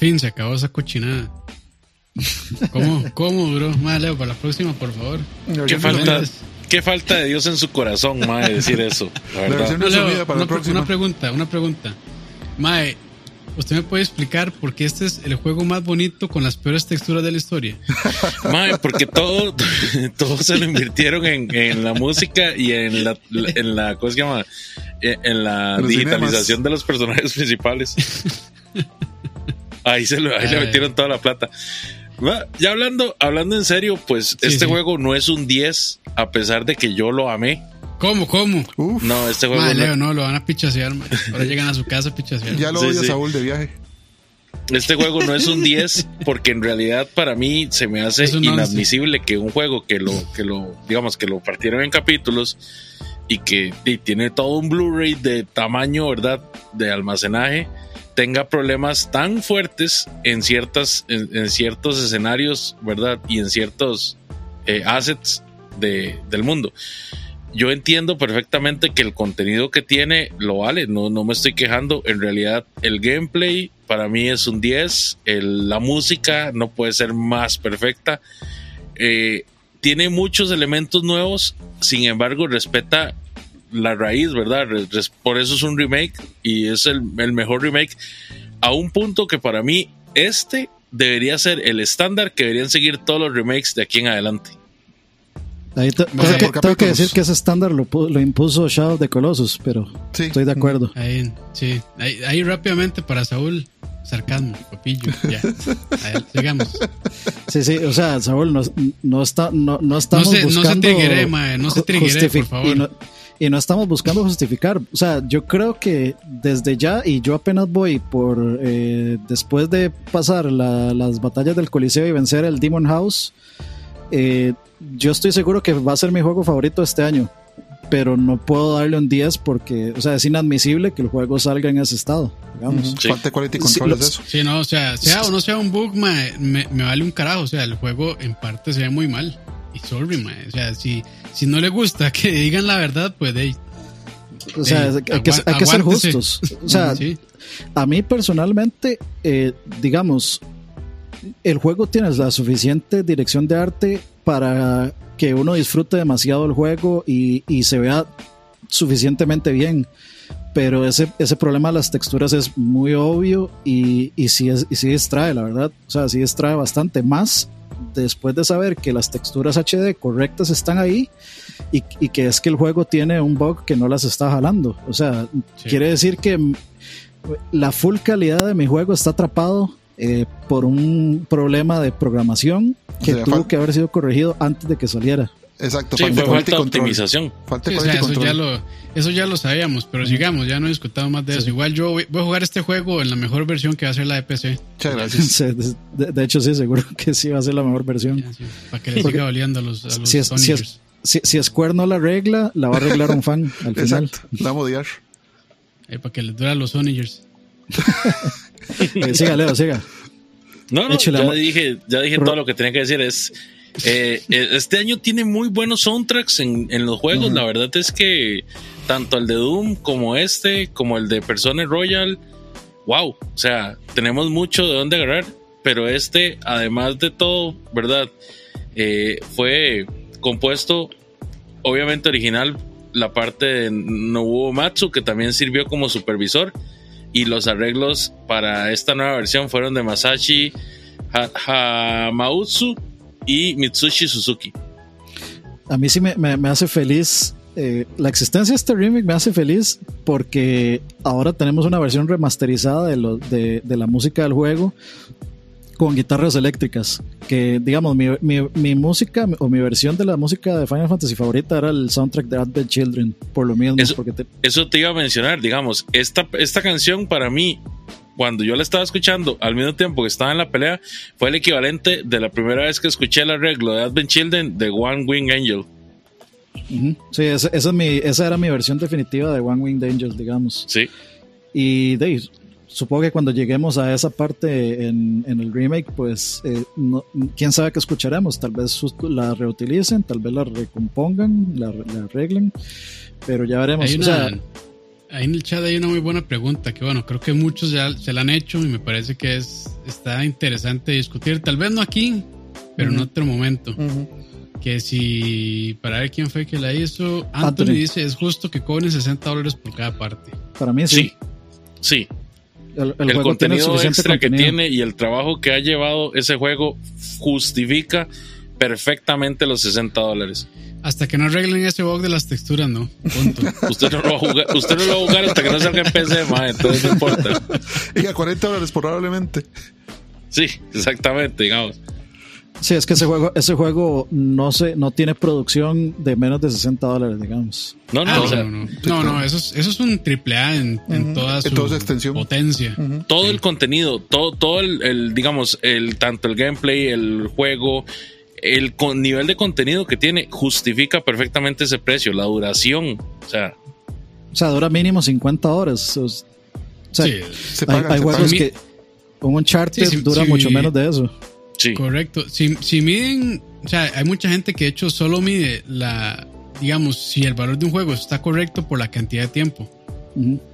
Fin se acabó esa cochinada. ¿Cómo, cómo, bro? Más Leo, para la próxima, por favor. Qué falta, qué falta de Dios en su corazón, mae, decir eso. La verdad. No, Leo, para una, la una pregunta, una pregunta. Mae, ¿usted me puede explicar por qué este es el juego más bonito con las peores texturas de la historia? Mae, porque todo, todo se lo invirtieron en, en la música y en la, en la ¿cómo se llama? Eh, En la Los digitalización cinemas. de los personajes principales. Ahí, se lo, ahí le Ay. metieron toda la plata. Ya hablando, hablando en serio, pues Sí, este sí. juego no es un 10, a pesar de que yo lo amé. ¿Cómo, cómo? Uf, No, este juego Mae, no- Leo, no, lo van a pichasear, mae. Ahora llegan a su casa a pichasear. ya lo Sí, odia sí. Saúl de viaje. Este juego no es un 10 porque en realidad para mí se me hace once. inadmisible que un juego que lo que lo digamos que lo partieron en capítulos y que y tiene todo un Blu-ray de tamaño, ¿verdad? de almacenaje tenga problemas tan fuertes en ciertas en, ciertos escenarios, ¿verdad? y en ciertos eh, assets de, del mundo. Yo entiendo perfectamente que el contenido que tiene lo vale, no, no me estoy quejando. En realidad, el gameplay para mí es un 10. el- la música no puede ser más perfecta. Eh, tiene muchos elementos nuevos, sin embargo, respeta la raíz, ¿verdad? Por eso es un remake y es el, el mejor remake. A un punto que para mí, este debería ser el estándar que deberían seguir todos los remakes de aquí en adelante. Ahí te- Vale, tengo, que, tengo decir que ese estándar lo, pu- lo impuso Shadow the Colossus, pero Sí. estoy de acuerdo. Ahí, sí. Ahí, ahí rápidamente para Saúl. Sarcasmo, papillo. Ya. Ahí, sigamos. Sí, sí, o sea, Saúl, no, no, está, no, no estamos se- no se buscando... triguere, mae, no se triguere, por favor. Y no, estamos buscando justificar. O sea, yo creo que desde ya, y yo apenas voy por... eh, después de pasar la- las batallas del Coliseo y vencer el Demon House, eh, yo estoy seguro que va a ser mi juego favorito este año. Pero no puedo darle un 10 porque, o sea, es inadmisible que el juego salga en ese estado, digamos. Sí. Falta de quality Sí, control los- es eso. Sí, no, o sea, sea o no sea un bug, me, me vale un carajo. O sea, el juego en parte se ve muy mal. Y sorry, mae. O sea, si, si no le gusta que digan la verdad, pues. O sea, hay que, hay que ser justos. O sea, sí. a mí personalmente, eh, digamos, el juego tiene la suficiente dirección de arte para que uno disfrute demasiado el juego y, y se vea suficientemente bien. Pero ese, ese problema de las texturas es muy obvio y, y, sí, es, y sí distrae, la verdad. O sea, sí distrae bastante más después de saber que las texturas HD correctas están ahí y, y que es que el juego tiene un bug que no las está jalando. O sea, Sí. quiere decir que la full calidad de mi juego está atrapado eh, por un problema de programación que O sea, tuvo que haber sido corregido antes de que saliera. Exacto, Sí, falta fue falta optimización. Falta Sí, o quality sea, eso control. ya, lo, eso ya lo sabíamos, pero sigamos, ya no discutamos más de eso. Igual yo voy, voy a jugar este juego en la mejor versión que va a ser la de PC. Muchas gracias. Sí, de, de hecho, sí, seguro que sí va a ser la mejor versión. Ya, sí, para que le siga oliendo a los, a los Si, es, si, es- si, si Square no la arregla, la va a arreglar un fan al final. Exacto. La vamos a odiar. Ahí, para que les dure a los Onigers. Eh, siga, Leo, siga. No, no, Échale, ya amor. dije, ya dije todo lo que tenía que decir. Es eh, eh, este año tiene muy buenos soundtracks en, en los juegos. La verdad es que tanto el de Doom como este, como el de Persona Royal, wow. O sea, tenemos mucho de dónde agarrar. Pero este, además de todo, ¿verdad? Eh, fue compuesto, obviamente original, la parte de Nobuo Matsu, que también sirvió como supervisor. Y los arreglos para esta nueva versión fueron de Masashi Ha- Hamautsu y Mitsushi Suzuki. A mí sí me, me- me hace feliz. eh, la existencia de este remake me hace feliz porque ahora tenemos una versión remasterizada de, lo- de, de la música del juego con guitarras eléctricas. Que, digamos, mi, mi- mi música o mi versión de la música de Final Fantasy favorita era el soundtrack de Advent Children, por lo mismo. Eso- porque te- Eso te iba a mencionar, digamos, esta, esta canción para mí, cuando yo la estaba escuchando al mismo tiempo que estaba en la pelea, fue el equivalente de la primera vez que escuché el arreglo de Advent Children de One Wing Angel. Sí, esa, esa es mi, esa era mi versión definitiva de One Winged Angel, digamos. Sí, Y de ahí, supongo que cuando lleguemos a esa parte en, en el remake, pues eh, no- quién sabe qué escucharemos. Tal vez la reutilicen, tal vez la recompongan, la, la arreglen, pero ya veremos. Hay O sea, ahí en el chat hay una muy buena pregunta que bueno, creo que muchos ya se la han hecho y me parece que es está interesante discutir, tal vez no aquí, pero en otro momento. Que si, para ver quién fue que la hizo, Anthony, Anthony. dice, es justo que cobren 60 dólares por cada parte. Para mí sí. Sí, sí. El, el El, juego tiene contenido extra que tiene y el trabajo que ha llevado ese juego justifica perfectamente los 60 dólares. Hasta que no arreglen ese bug de las texturas, no. Punto. Usted no lo va a jugar, usted no lo va a jugar hasta que no salga en PC, mae, entonces no importa. Y a 40 dólares probablemente. Sí, exactamente, digamos. Sí, es que ese juego, ese juego no se, no tiene producción de menos de 60 dólares, digamos. No, no, Ah, o sea, no, no, no, no, eso es, eso es un triple A en, en toda su En toda su extensión. potencia. todo el contenido, todo, todo el, el, digamos, el, tanto el gameplay, el juego, el con- nivel de contenido que tiene justifica perfectamente ese precio, la duración. O sea, O sea, dura mínimo 50 horas. O sea, Sí, Se hay, pagan, hay se juegos que un Uncharted Sí, sí, dura sí. mucho menos de eso. sí. correcto. Si, si miden, o sea, hay mucha gente que de hecho solo mide la, digamos, si el valor de un juego está correcto por la cantidad de tiempo.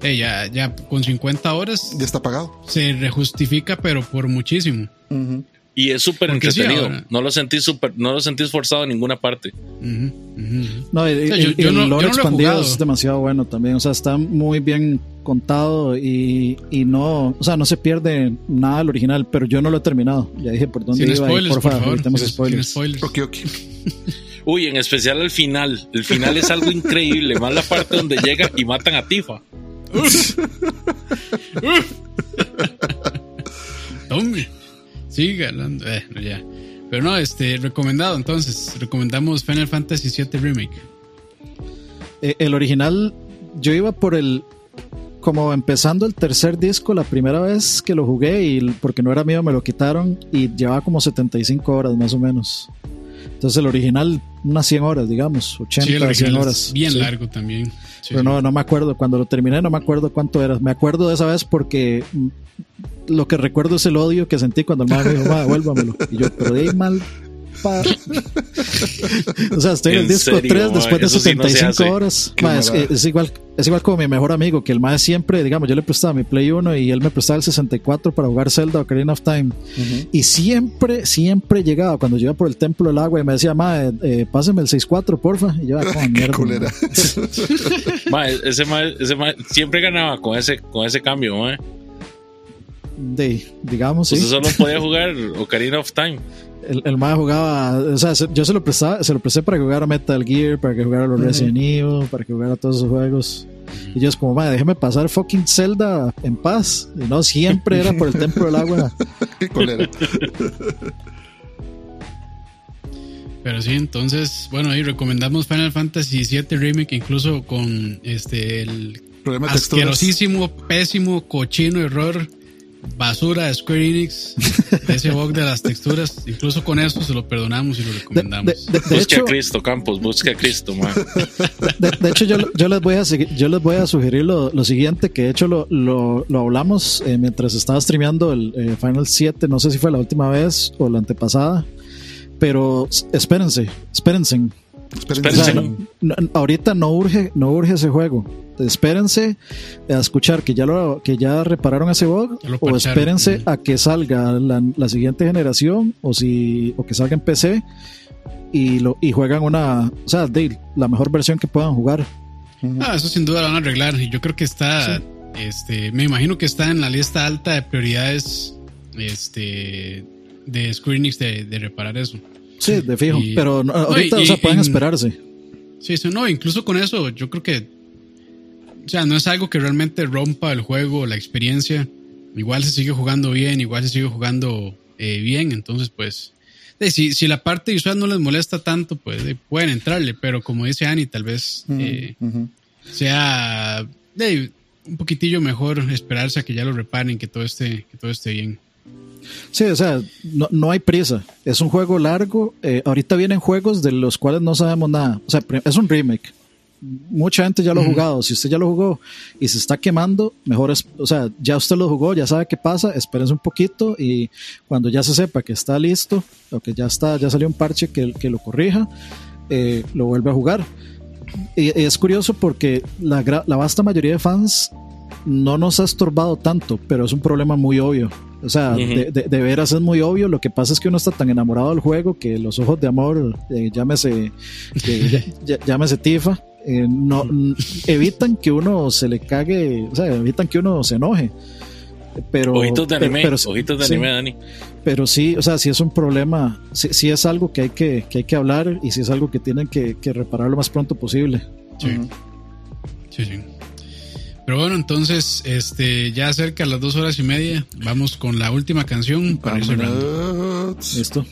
Eh, ya, ya con 50 horas Ya está pagado. se rejustifica, pero por muchísimo. Ujú. Y es súper sí, entretenido. no lo sentí súper, no lo sentí esforzado en ninguna parte. No, y, O sea, y- yo- y yo el no- lore yo no lo he expandido jugado. es demasiado bueno también. O sea, está muy bien contado y, y no, o sea, no se pierde nada del original, pero yo no lo he terminado. Ya dije por dónde Sin iba y spoilers, por, favor. evitemos spoilers. Sin spoilers. Ok, ok. Uy, en especial el final. El final es algo increíble. Más la parte donde llega y matan a Tifa. Tome. Siga hablando. Eh, no, ya. Pero no, este, recomendado entonces. Recomendamos Final Fantasy VII Remake. Eh, el original, yo iba por el. Como empezando el tercer disco, la primera vez que lo jugué, y porque no era mío, me lo quitaron y llevaba como 75 horas más o menos. Entonces el original, unas 100 horas, digamos, 80, Sí, el 100 original horas. bien Sí. largo también. Sí, Pero sí. no, no me acuerdo. Cuando lo terminé, no me acuerdo cuánto era. Me acuerdo de esa vez porque lo que recuerdo es el odio que sentí cuando el madre me dijo, "Ma, devuélvamelo. Y yo, pero de ahí mal. pa-". o sea, estoy en el ¿En disco serio, 3 ma? después de Eso sí no 75 horas. Ma, es, igual, es igual como mi mejor amigo, que el más siempre, digamos, yo le prestaba mi Play 1 y él me prestaba el 64 para jugar Zelda o Ocarina of Time. Y siempre, siempre llegaba cuando yo iba por el templo del agua y me decía, ma, eh, eh, páseme el 64, porfa. Y yo, ah, como mierda. culera. Ma, ese ma, ese ma siempre ganaba con ese, con ese cambio, ma. De, digamos, sí. Usted solo podía jugar Ocarina of Time. El, el mae jugaba, o sea, se- yo se lo prestaba, se lo presté para que jugara Metal Gear, para que jugara los Resident Evil, para que jugara todos esos juegos. Y yo es como, mae, déjeme pasar fucking Zelda en paz. Y no, siempre era por el templo del agua. Qué culera. Pero sí, entonces, bueno, ahí recomendamos Final Fantasy VII Remake, incluso con este el asquerosísimo, pésimo, cochino error, basura de Square Enix, de ese bug de las texturas. Incluso con eso se lo perdonamos y lo recomendamos. de- de- de Busque hecho, a Cristo, Campos, busque a Cristo, ma. de, de hecho yo, yo les voy a yo les voy a sugerir lo, lo siguiente, que de hecho lo, lo, lo hablamos eh, mientras estaba streameando el eh, Final 7, no sé si fue la última vez o la antepasada, pero espérense, espérense. Espérense. O sea, Espérense. no- no- ahorita no urge, no urge ese juego. Espérense a escuchar que ya lo, que ya repararon ese bug o espérense a que salga la, la siguiente generación o si o que salga en PC y lo y juegan una, o sea, de la mejor versión que puedan jugar. Ah, eso sin duda lo van a arreglar. Y yo creo que está, este, me imagino que está en la lista alta de prioridades, este, de Square Enix de, de reparar eso. Sí, de fijo, Y- pero no, no, ahorita y- o sea, pueden esperarse. Sí, eso no, incluso con eso, yo creo que, o sea, no es algo que realmente rompa el juego, la experiencia. Igual se sigue jugando bien, igual se sigue jugando eh, bien, entonces pues, eh, si, si la parte visual no les molesta tanto, pues eh, pueden entrarle, pero como dice Annie, tal vez eh, sea un poquitillo mejor esperarse a que ya lo reparen, que todo esté, que todo esté bien. Sí, o sea, no, no hay prisa. Es un juego largo. eh, ahorita vienen juegos de los cuales no sabemos nada. O sea, es un remake. Mucha gente ya lo ha jugado. Si usted ya lo jugó y se está quemando, mejor es, o sea, ya usted lo jugó, ya sabe qué pasa, espérense un poquito y cuando ya se sepa que está listo o que ya está, ya salió un parche que, que lo corrija, eh, lo vuelve a jugar. y, es curioso porque la, la vasta mayoría de fans no nos ha estorbado tanto, pero es un problema muy obvio. O sea, de, de- de veras es muy obvio. Lo que pasa es que uno está tan enamorado del juego que los ojos de amor, eh, llámese, eh, llámese Tifa, eh, no, evitan que uno se le cague, o sea, evitan que uno se enoje. Pero, Ojitos de anime, pero- ojitos de sí. anime, Dani. pero sí, o sea, sí es un problema, sí, sí es algo que hay que, que hay que hablar y sí es algo que tienen que, que reparar lo más pronto posible. Sí. Sí, sí. Pero bueno, entonces, este, ya cerca de las dos horas y media, vamos con la última canción para ir cerrando. Listo.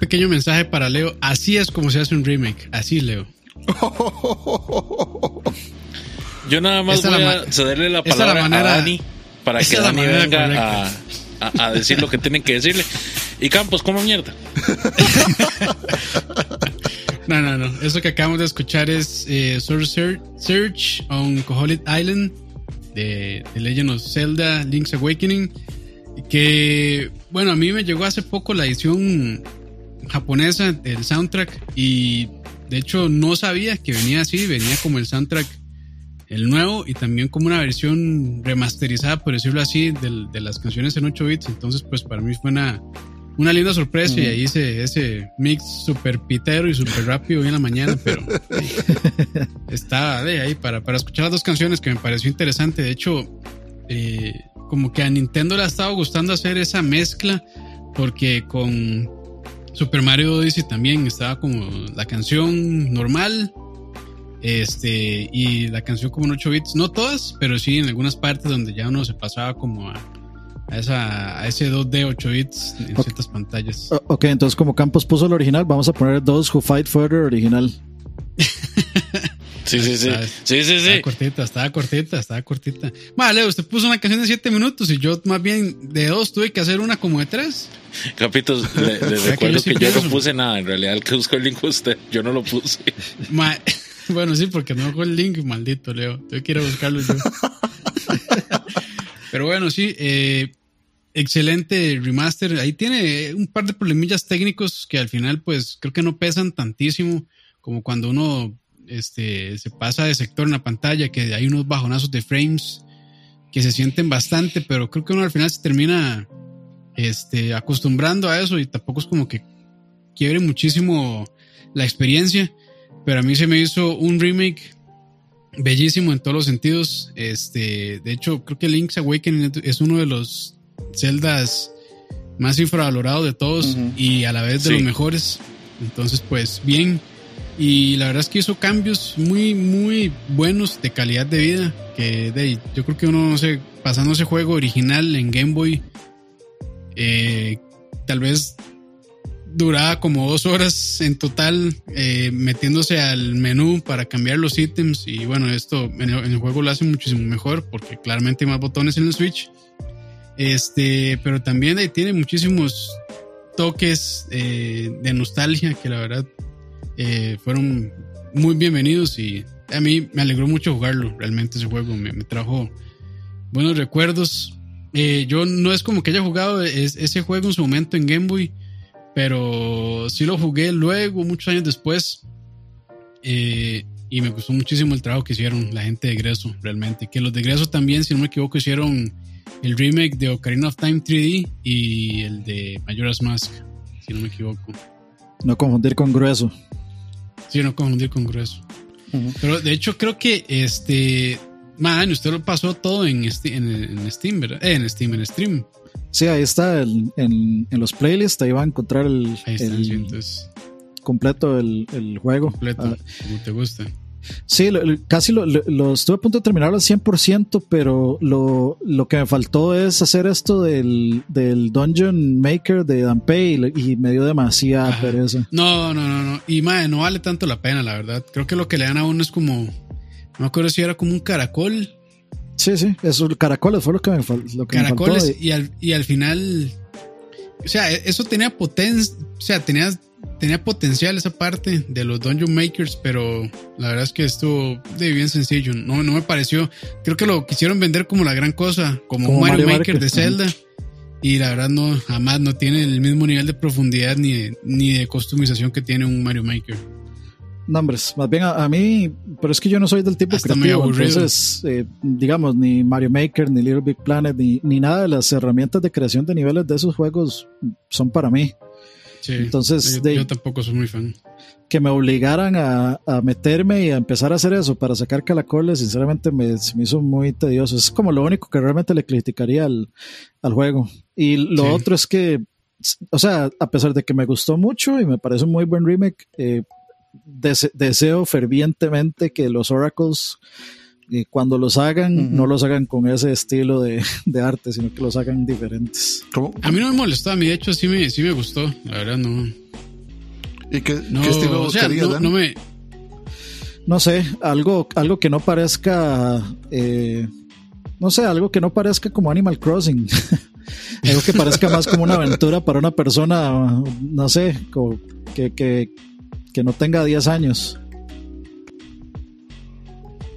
Pequeño mensaje para Leo. Así es como se hace un remake. Así, Leo. Yo nada más Esa voy la a cederle la palabra manera- a Dani para que Dani venga a, correcta. a- a decir lo que tienen que decirle. Y Campos, ¿cómo mierda? No, no, no. Eso que acabamos de escuchar es eh, Search, on Koholint Island de, de Legend of Zelda Link's Awakening. Que, bueno, a mí me llegó hace poco la edición japonesa del soundtrack y de hecho no sabía que venía así, venía como el soundtrack el nuevo y también como una versión remasterizada, por decirlo así, de, las canciones en 8 bits. Entonces, pues para mí fue una, una linda sorpresa y ahí hice ese mix súper pitero y súper rápido hoy en la mañana, pero eh, estaba de ahí para, para escuchar las dos canciones que me pareció interesante. De hecho, eh, como que a Nintendo le ha estado gustando hacer esa mezcla porque con Super Mario Odyssey también estaba como la canción normal este y la canción como en 8 bits, no todas, pero sí en algunas partes donde ya uno se pasaba como a, a esa, a ese 2D 8 bits en ciertas pantallas. Ok, entonces como Campos puso el original, vamos a poner Those Who Fight Further original. Sí, sí, sí. Sí, sí, sí. Estaba cortita, estaba cortita, estaba cortita. Vale, usted puso una canción de 7 minutos y yo más bien de dos tuve que hacer una como de 3. Capitos, le, le sea, que recuerdo yo que yo no puse nada. En realidad, el que buscó el link fue usted. Yo no lo puse. Ma- bueno, sí, porque no hago el link, maldito Leo. Tengo que ir a buscarlo yo. Pero bueno, sí, eh, excelente remaster. Ahí tiene un par de problemillas técnicos que al final, pues, creo que no pesan tantísimo como cuando uno este, se pasa de sector en la pantalla, que hay unos bajonazos de frames que se sienten bastante, pero creo que uno al final se termina este, acostumbrando a eso y tampoco es como que quiebre muchísimo la experiencia, pero a mí se me hizo un remake bellísimo en todos los sentidos. Este, de hecho, creo que Link's Awakening es uno de los Zeldas más infravalorados de todos y a la vez de Sí. los mejores. Entonces, pues bien. Y la verdad es que hizo cambios muy, muy buenos de calidad de vida. Que de, yo creo que uno, no sé, pasando ese juego original en Game Boy, eh, tal vez duraba como dos horas en total eh, metiéndose al menú para cambiar los ítems y bueno esto en el, en el juego lo hace muchísimo mejor porque claramente hay más botones en el Switch este pero también ahí tiene muchísimos toques eh, de nostalgia que la verdad eh, fueron muy bienvenidos y a mí me alegró mucho jugarlo realmente ese juego me, me trajo buenos recuerdos Eh, yo no es como que haya jugado es- ese juego en su momento en Game Boy pero sí lo jugué luego, muchos años después. eh, y me gustó muchísimo el trabajo que hicieron la gente de Greso, realmente. Que los de Greso también, si no me equivoco, hicieron el remake de Ocarina of Time 3D y el de Majora's Mask, si no me equivoco. No confundir con grueso. Sí, no confundir con Grueso. Ujú. Pero de hecho, creo que este. Man, usted lo pasó todo en, Ste- en, en Steam, ¿verdad? Eh, en Steam, en Stream. Sí, ahí está el- en, en los playlists, ahí va a encontrar el, Ahí está, el sí, completo el, el juego. completo, Ah, como te gusta. Sí, lo- casi lo, lo- lo estuve a punto de terminar al 100%, pero lo, lo que me faltó es hacer esto del, del Dungeon Maker de Danpei y, y me dio demasiada Ajá. pereza. No, no, no, no. Y madre, no vale tanto la pena, la verdad. Creo que lo que le dan a uno es como. No me acuerdo si era como un caracol. Sí, sí, eso, caracoles fue lo que me, lo que me faltó. Caracoles. Y- al, y al final. O sea, e- eso tenía potencia. O sea, tenía, tenía potencial esa parte de los Dungeon Makers, pero la verdad es que estuvo de bien sencillo. No, no me pareció. Creo que lo quisieron vender como la gran cosa, como, Como un Mario, Mario Maker, Maker, de. Zelda. Y la verdad no, jamás no tiene el mismo nivel de profundidad ni de, ni de customización que tiene un Mario Maker. No, hombres, más bien a, a mí, pero es que yo no soy del tipo Está muy creativo, entonces, eh, digamos, ni Mario Maker, ni Little Big Planet, ni, ni nada de las herramientas de creación de niveles de esos juegos son para mí. Sí. Entonces, yo, de- yo tampoco soy muy fan. que me obligaran a, a meterme y a empezar a hacer eso para sacar calacoles, sinceramente me, se me hizo muy tedioso. Es como lo único que realmente le criticaría al, al juego. Y lo Sí. otro es que, o sea, a pesar de que me gustó mucho y me parece un muy buen remake, eh, dese- deseo fervientemente que los Oracles, eh, cuando los hagan, no los hagan con ese estilo de, de arte, sino que los hagan diferentes. ¿Cómo? A mí no me molestó, a mí de hecho sí me, sí me gustó. La verdad no. ¿Y qué, No, qué estilo o sea, no, me. no sé, algo, algo que no parezca, eh, no sé, algo que no parezca como Animal Crossing. algo que parezca más como una aventura para una persona, no sé, que, que, que no tenga 10 años.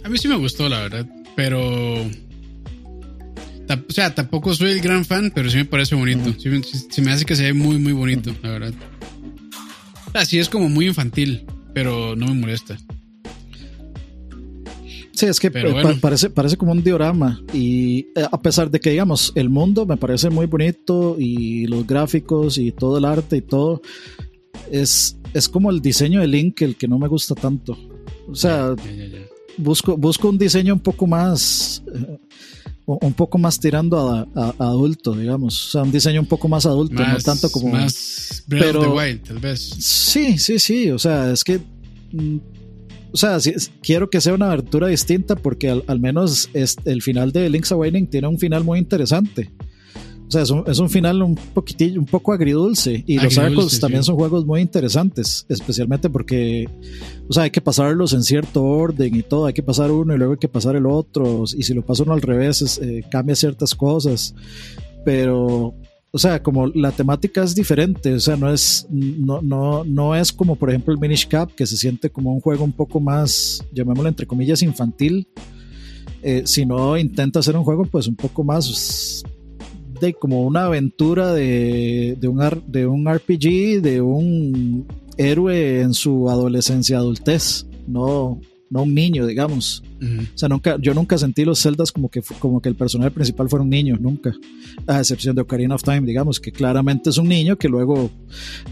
A mí sí me gustó, la verdad. Pero. O sea, tampoco soy el gran fan, pero sí me parece bonito. Sí, sí me hace que se ve muy, muy bonito, la verdad. Así es como muy infantil, pero no me molesta. Sí, es que Pero eh, bueno. pa- parece, parece como un diorama y eh, a pesar de que digamos el mundo me parece muy bonito y los gráficos y todo el arte y todo es, es como el diseño de Link el que no me gusta tanto. O sea, Ya, ya, ya. Busco, busco un diseño un poco más eh, un poco más tirando a, a- a adulto, digamos. O sea, un diseño un poco más adulto, no tanto como más Breath pero- of the Wild, tal vez. Sí, sí, sí. O sea, es que. mm, O sea, sí, quiero que sea una abertura distinta porque al, al menos es, el final de Link's Awakening tiene un final muy interesante. O sea, es un, es un final un poquitillo, un poco agridulce. Y los arcos también sí. son juegos muy interesantes, especialmente porque, o sea, hay que pasarlos en cierto orden y todo. Hay que pasar uno y luego hay que pasar el otro. Y si lo pasa uno al revés, es, eh, cambia ciertas cosas. Pero, o sea, como la temática es diferente, o sea, no es, no, no, no es como por ejemplo el Minish Cap, que se siente como un juego un poco más, llamémoslo entre comillas, infantil, eh, sino intenta hacer un juego pues un poco más de como una aventura de, de, un, ar- de un RPG, de un héroe en su adolescencia, adultez, no, no un niño, digamos. O sea, nunca, yo nunca sentí los Zeldas como que, como que el personaje principal fuera un niño, nunca. A excepción de Ocarina of Time, digamos, que claramente es un niño que luego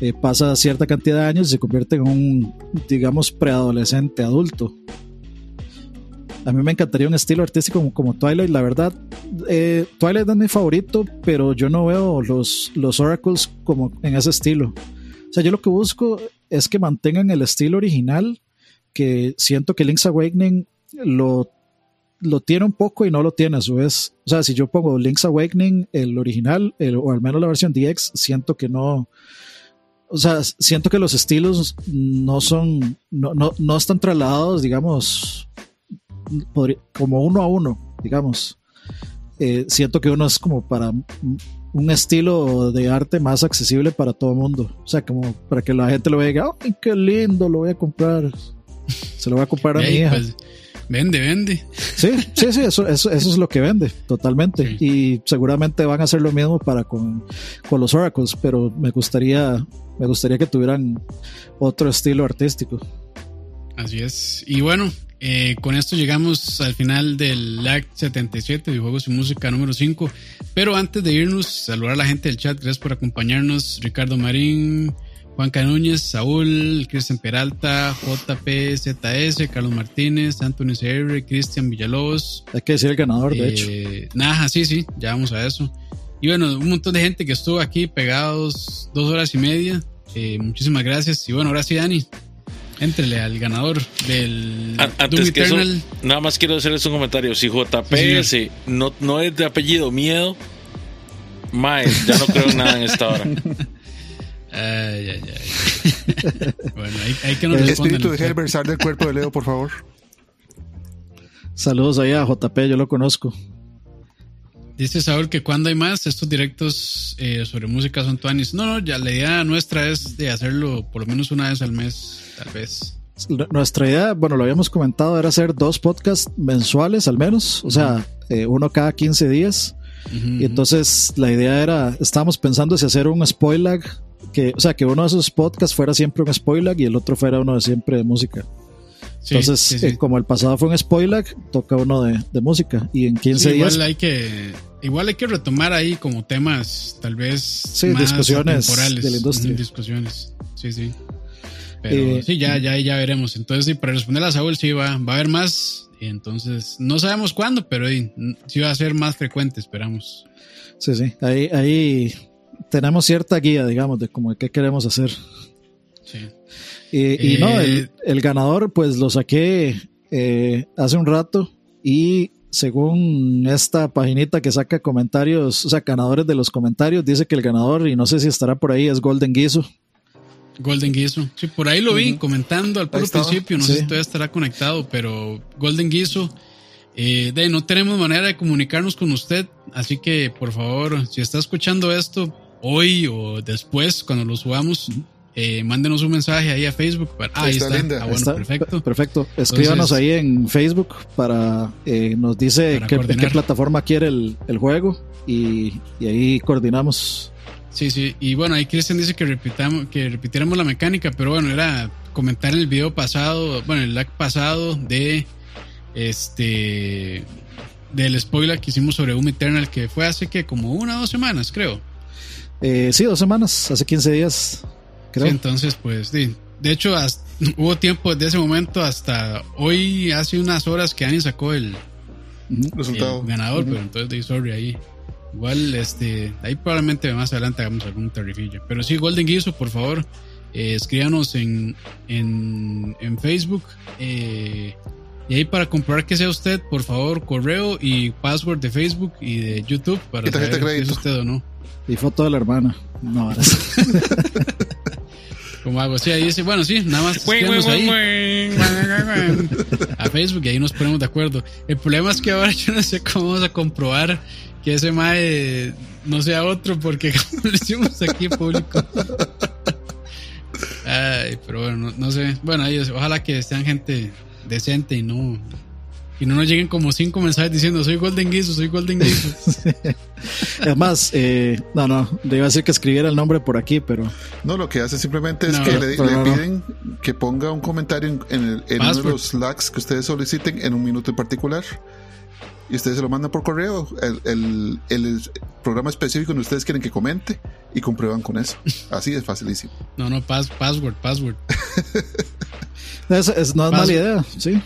eh, pasa cierta cantidad de años y se convierte en un, digamos, preadolescente adulto. A mí me encantaría un estilo artístico como, como Twilight, la verdad. eh, Twilight es mi favorito, pero yo no veo los, los Oracles como en ese estilo. O sea, yo lo que busco es que mantengan el estilo original, que siento que Link's Awakening lo, lo tiene un poco y no lo tiene a su vez. O sea, si yo pongo Link's Awakening, el original, el- o al menos la versión DX, siento que no. O sea, siento que los estilos no son. No, no, no están trasladados, digamos, como uno a uno, digamos. Eh, siento que uno es como para un estilo de arte más accesible para todo el mundo. O sea, como para que la gente lo vea y diga, ¡ay, qué lindo! Lo voy a comprar. Se lo voy a comprar a mi hija. pues, vende, vende. Sí, sí, sí, eso, eso, eso es lo que vende, totalmente. Sí. Y seguramente van a hacer lo mismo para con, con los Oracles, pero me gustaría, me gustaría que tuvieran otro estilo artístico. Así es. Y bueno, eh, con esto llegamos al final del LAC 77 de Juegos y Música número 5. Pero antes de irnos, saludar a la gente del chat. Gracias por acompañarnos. Ricardo Marín, Juan Canúñez, Saúl, Cristian Peralta, JP, ZS, Carlos Martínez, Anthony CR, Cristian Villalobos. Hay que decir el ganador, de hecho. Eh, Naja, sí, sí, ya vamos a eso. Y bueno, un montón de gente que estuvo aquí pegados dos horas y media. Eh, muchísimas gracias. Y bueno, ahora sí, Dani, éntrele al ganador del An- Doom Antes que eso, Eternal. nada más quiero hacerles un comentario. Si Sí, JPS no, no es de apellido Miedo, Mae, ya no creo en nada en esta hora. Ay, ay, ay. bueno, hay, hay que nos El espíritu de sal del cuerpo de Leo, por favor. Saludos ahí a JP, yo lo conozco. Dice Saúl que cuando hay más, estos directos eh, sobre música son tuanis. No, no, ya la idea nuestra es de hacerlo por lo menos una vez al mes, tal vez. Nuestra idea, bueno, lo habíamos comentado, era hacer dos podcasts mensuales al menos, o sea, eh, uno cada 15 días. Y entonces la idea era, estábamos pensando si hacer un spoiler, que, o sea, que uno de esos podcasts fuera siempre un spoiler y el otro fuera uno de siempre de música. sí, Entonces, sí, sí. eh, como el pasado fue un spoiler, toca uno de, de música. Y en 15 Sí, días, igual hay que igual hay que retomar ahí como temas tal vez discusiones atemporales. de la industria. Discusiones. Sí sí. Pero Eh, sí ya ya ya veremos. Entonces sí para responder a Saúl sí va va a haber más. Y entonces no sabemos cuándo pero sí, sí va a ser más frecuente esperamos. Sí, sí, ahí, ahí tenemos cierta guía, digamos, de como qué queremos hacer. sí. Y, y no, Eh, el, el ganador, pues lo saqué eh, hace un rato y según esta paginita que saca comentarios, o sea, ganadores de los comentarios, dice que el ganador, y no sé si estará por ahí, es Golden Guiso. Golden Guiso sí por ahí lo vi comentando al puro principio no Sí. sé si todavía estará conectado pero Golden Guiso Eh, de, no tenemos manera de comunicarnos con usted, así que por favor, si está escuchando esto hoy o después, cuando lo subamos, eh, mándenos un mensaje ahí a Facebook. Para, ah, ahí Está está. linda. Ah, bueno, Está- perfecto. Perfecto. Escríbanos Entonces- ahí en Facebook para, eh, nos dice Para qué, qué plataforma quiere el, el juego y, y ahí coordinamos. Sí, sí. Y bueno, ahí Cristian dice que repitamos, que repitiéramos la mecánica, pero bueno, era comentar en el video pasado, bueno, el lag pasado de este del spoiler que hicimos sobre Doom Eternal que fue hace que como una o dos semanas, creo. Eh, sí, dos semanas, hace 15 días, creo. Sí, entonces, pues, sí. de hecho, hasta- hubo tiempo desde ese momento hasta hoy, hace unas horas que Dani sacó el, Resultado. el ganador, pero entonces, di, sorry, ahí. Igual, este, ahí probablemente más adelante hagamos algún terrifillo. Pero sí, Golden Guiso, por favor, eh, escríbanos en, en, en Facebook. eh, y ahí para comprobar que sea usted, por favor, correo y password de Facebook y de YouTube para Y saber de si es usted o no. Y foto de la hermana. No, ahora sí. Como hago, sí, ahí dice, bueno, sí, nada más ahí. a Facebook y ahí nos ponemos de acuerdo. El problema es que ahora yo no sé cómo vamos a comprobar que ese mae no sea otro porque como lo hicimos aquí en público. Ay, pero bueno, no, no sé. Bueno, ahí, ojalá que sean gente decente y no y no nos lleguen como cinco mensajes diciendo soy Golden Guiso, soy Golden Guiso. Es más, eh, no, no, le iba a decir que escribiera el nombre por aquí, pero No, lo que hace simplemente es No, que le, le no, no. piden que ponga un comentario en, el- en uno de los Slacks que ustedes soliciten en un minuto en particular. Y ustedes se lo mandan por correo, el, el- el programa específico donde ustedes quieren que comente y comprueban con eso. Así es facilísimo. No, no, pas- password, password. es, es- no es mala idea, sí.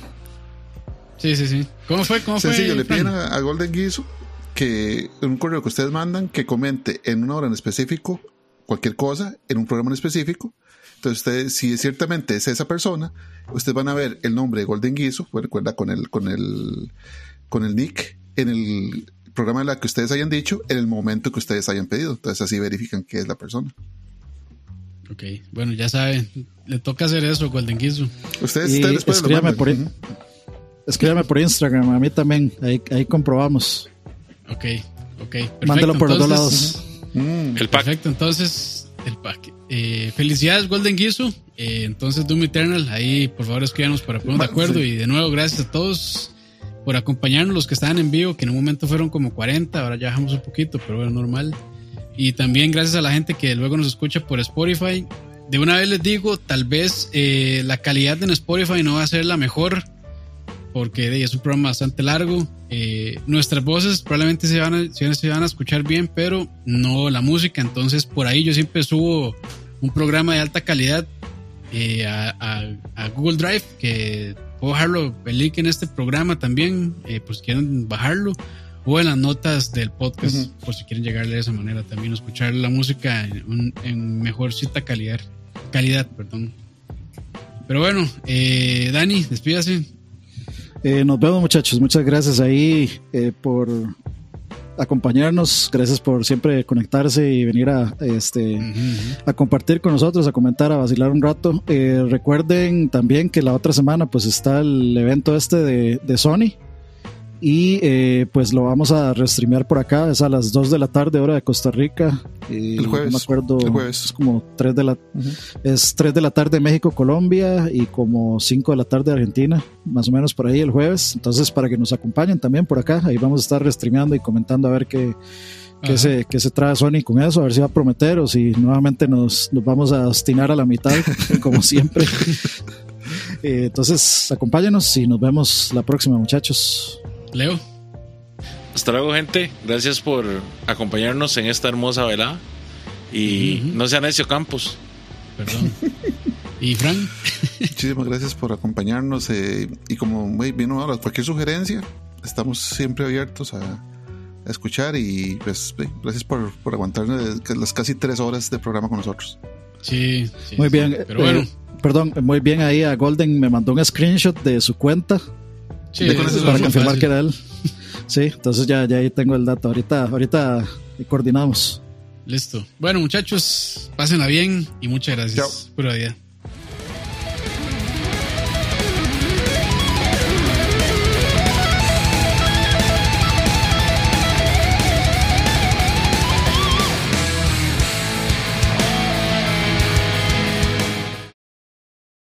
Sí, sí, sí. ¿Cómo fue? ¿Cómo Sencillo, fue? le piden a, a Golden Guiso que en un correo que ustedes mandan que comente en una hora en específico cualquier cosa en un programa en específico. Entonces, ustedes, si ciertamente es esa persona, ustedes van a ver el nombre de Golden Guiso, pues, recuerda con el, con el, con el nick en el programa de la que ustedes hayan dicho en el momento que ustedes hayan pedido. Entonces, así verifican que es la persona. Ok, bueno, ya sabe, le toca hacer eso, Golden Guiso. Ustedes, ustedes después lo mandan. por. Escríbame por Instagram, a mí también, ahí, ahí comprobamos. Ok, ok. Perfecto, Mándalo por los dos lados. Mm. El pack. Perfecto, entonces, el pack. Eh, felicidades, Golden Guiso. Eh, entonces, Doom Eternal, ahí por favor escríbanos para ponernos de acuerdo. sí. Y de nuevo, gracias a todos por acompañarnos, los que estaban en vivo, que en un momento fueron como 40, ahora ya bajamos un poquito, pero bueno, normal. Y también gracias a la gente que luego nos escucha por Spotify. De una vez les digo, tal vez eh, la calidad en Spotify no va a ser la mejor, porque de, es un programa bastante largo. Eh, nuestras voces probablemente se van, a, se, van a escuchar bien, pero no la música. Entonces, por ahí yo siempre subo un programa de alta calidad eh, a, a- a Google Drive, que puedo bajarlo, el link en este programa también, eh, por si quieren bajarlo, o en las notas del podcast, Ujú. por si quieren llegarle de esa manera también, escuchar la música en, un- en mejor cita calidad, calidad, perdón. Pero bueno, eh, Dani, despídase. Eh, nos vemos muchachos, muchas gracias ahí eh, por acompañarnos, gracias por siempre conectarse y venir a este a compartir con nosotros, a comentar, a vacilar un rato. Eh, recuerden también que la otra semana pues está el evento este de, de Sony y eh, pues lo vamos a restreamear por acá, es a las 2 de la tarde hora de Costa Rica. Eh, El jueves, No me acuerdo, el jueves. es como 3 de la es 3 de la tarde México, Colombia y como 5 de la tarde Argentina, más o menos por ahí el jueves. Entonces, para que nos acompañen también por acá, ahí vamos a estar restreameando y comentando a ver qué, qué, se, qué se trae Sony con eso, a ver si va a prometer o si nuevamente nos, nos vamos a obstinar a la mitad, como siempre. Eh, entonces, acompáñenos y nos vemos la próxima, muchachos. Leo. Hasta luego, gente. Gracias por acompañarnos en esta hermosa velada. Y no sean necio Campos. Perdón. ¿Y Frank? Muchísimas gracias por acompañarnos. eh, y como muy bien ahora, cualquier sugerencia, estamos siempre abiertos a, a escuchar. Y pues, eh, gracias por, por aguantarnos las casi tres horas de programa con nosotros. Sí, sí, Muy sí. bien. Pero eh, bueno, perdón, muy bien ahí a Golden me mandó un screenshot de su cuenta sí, ya con eso eso es para confirmar fácil. que era él. Sí, entonces ya, ya ahí tengo el dato. Ahorita, ahorita coordinamos. Listo. Bueno, muchachos, pásenla bien y muchas gracias. Chao. Pura vida.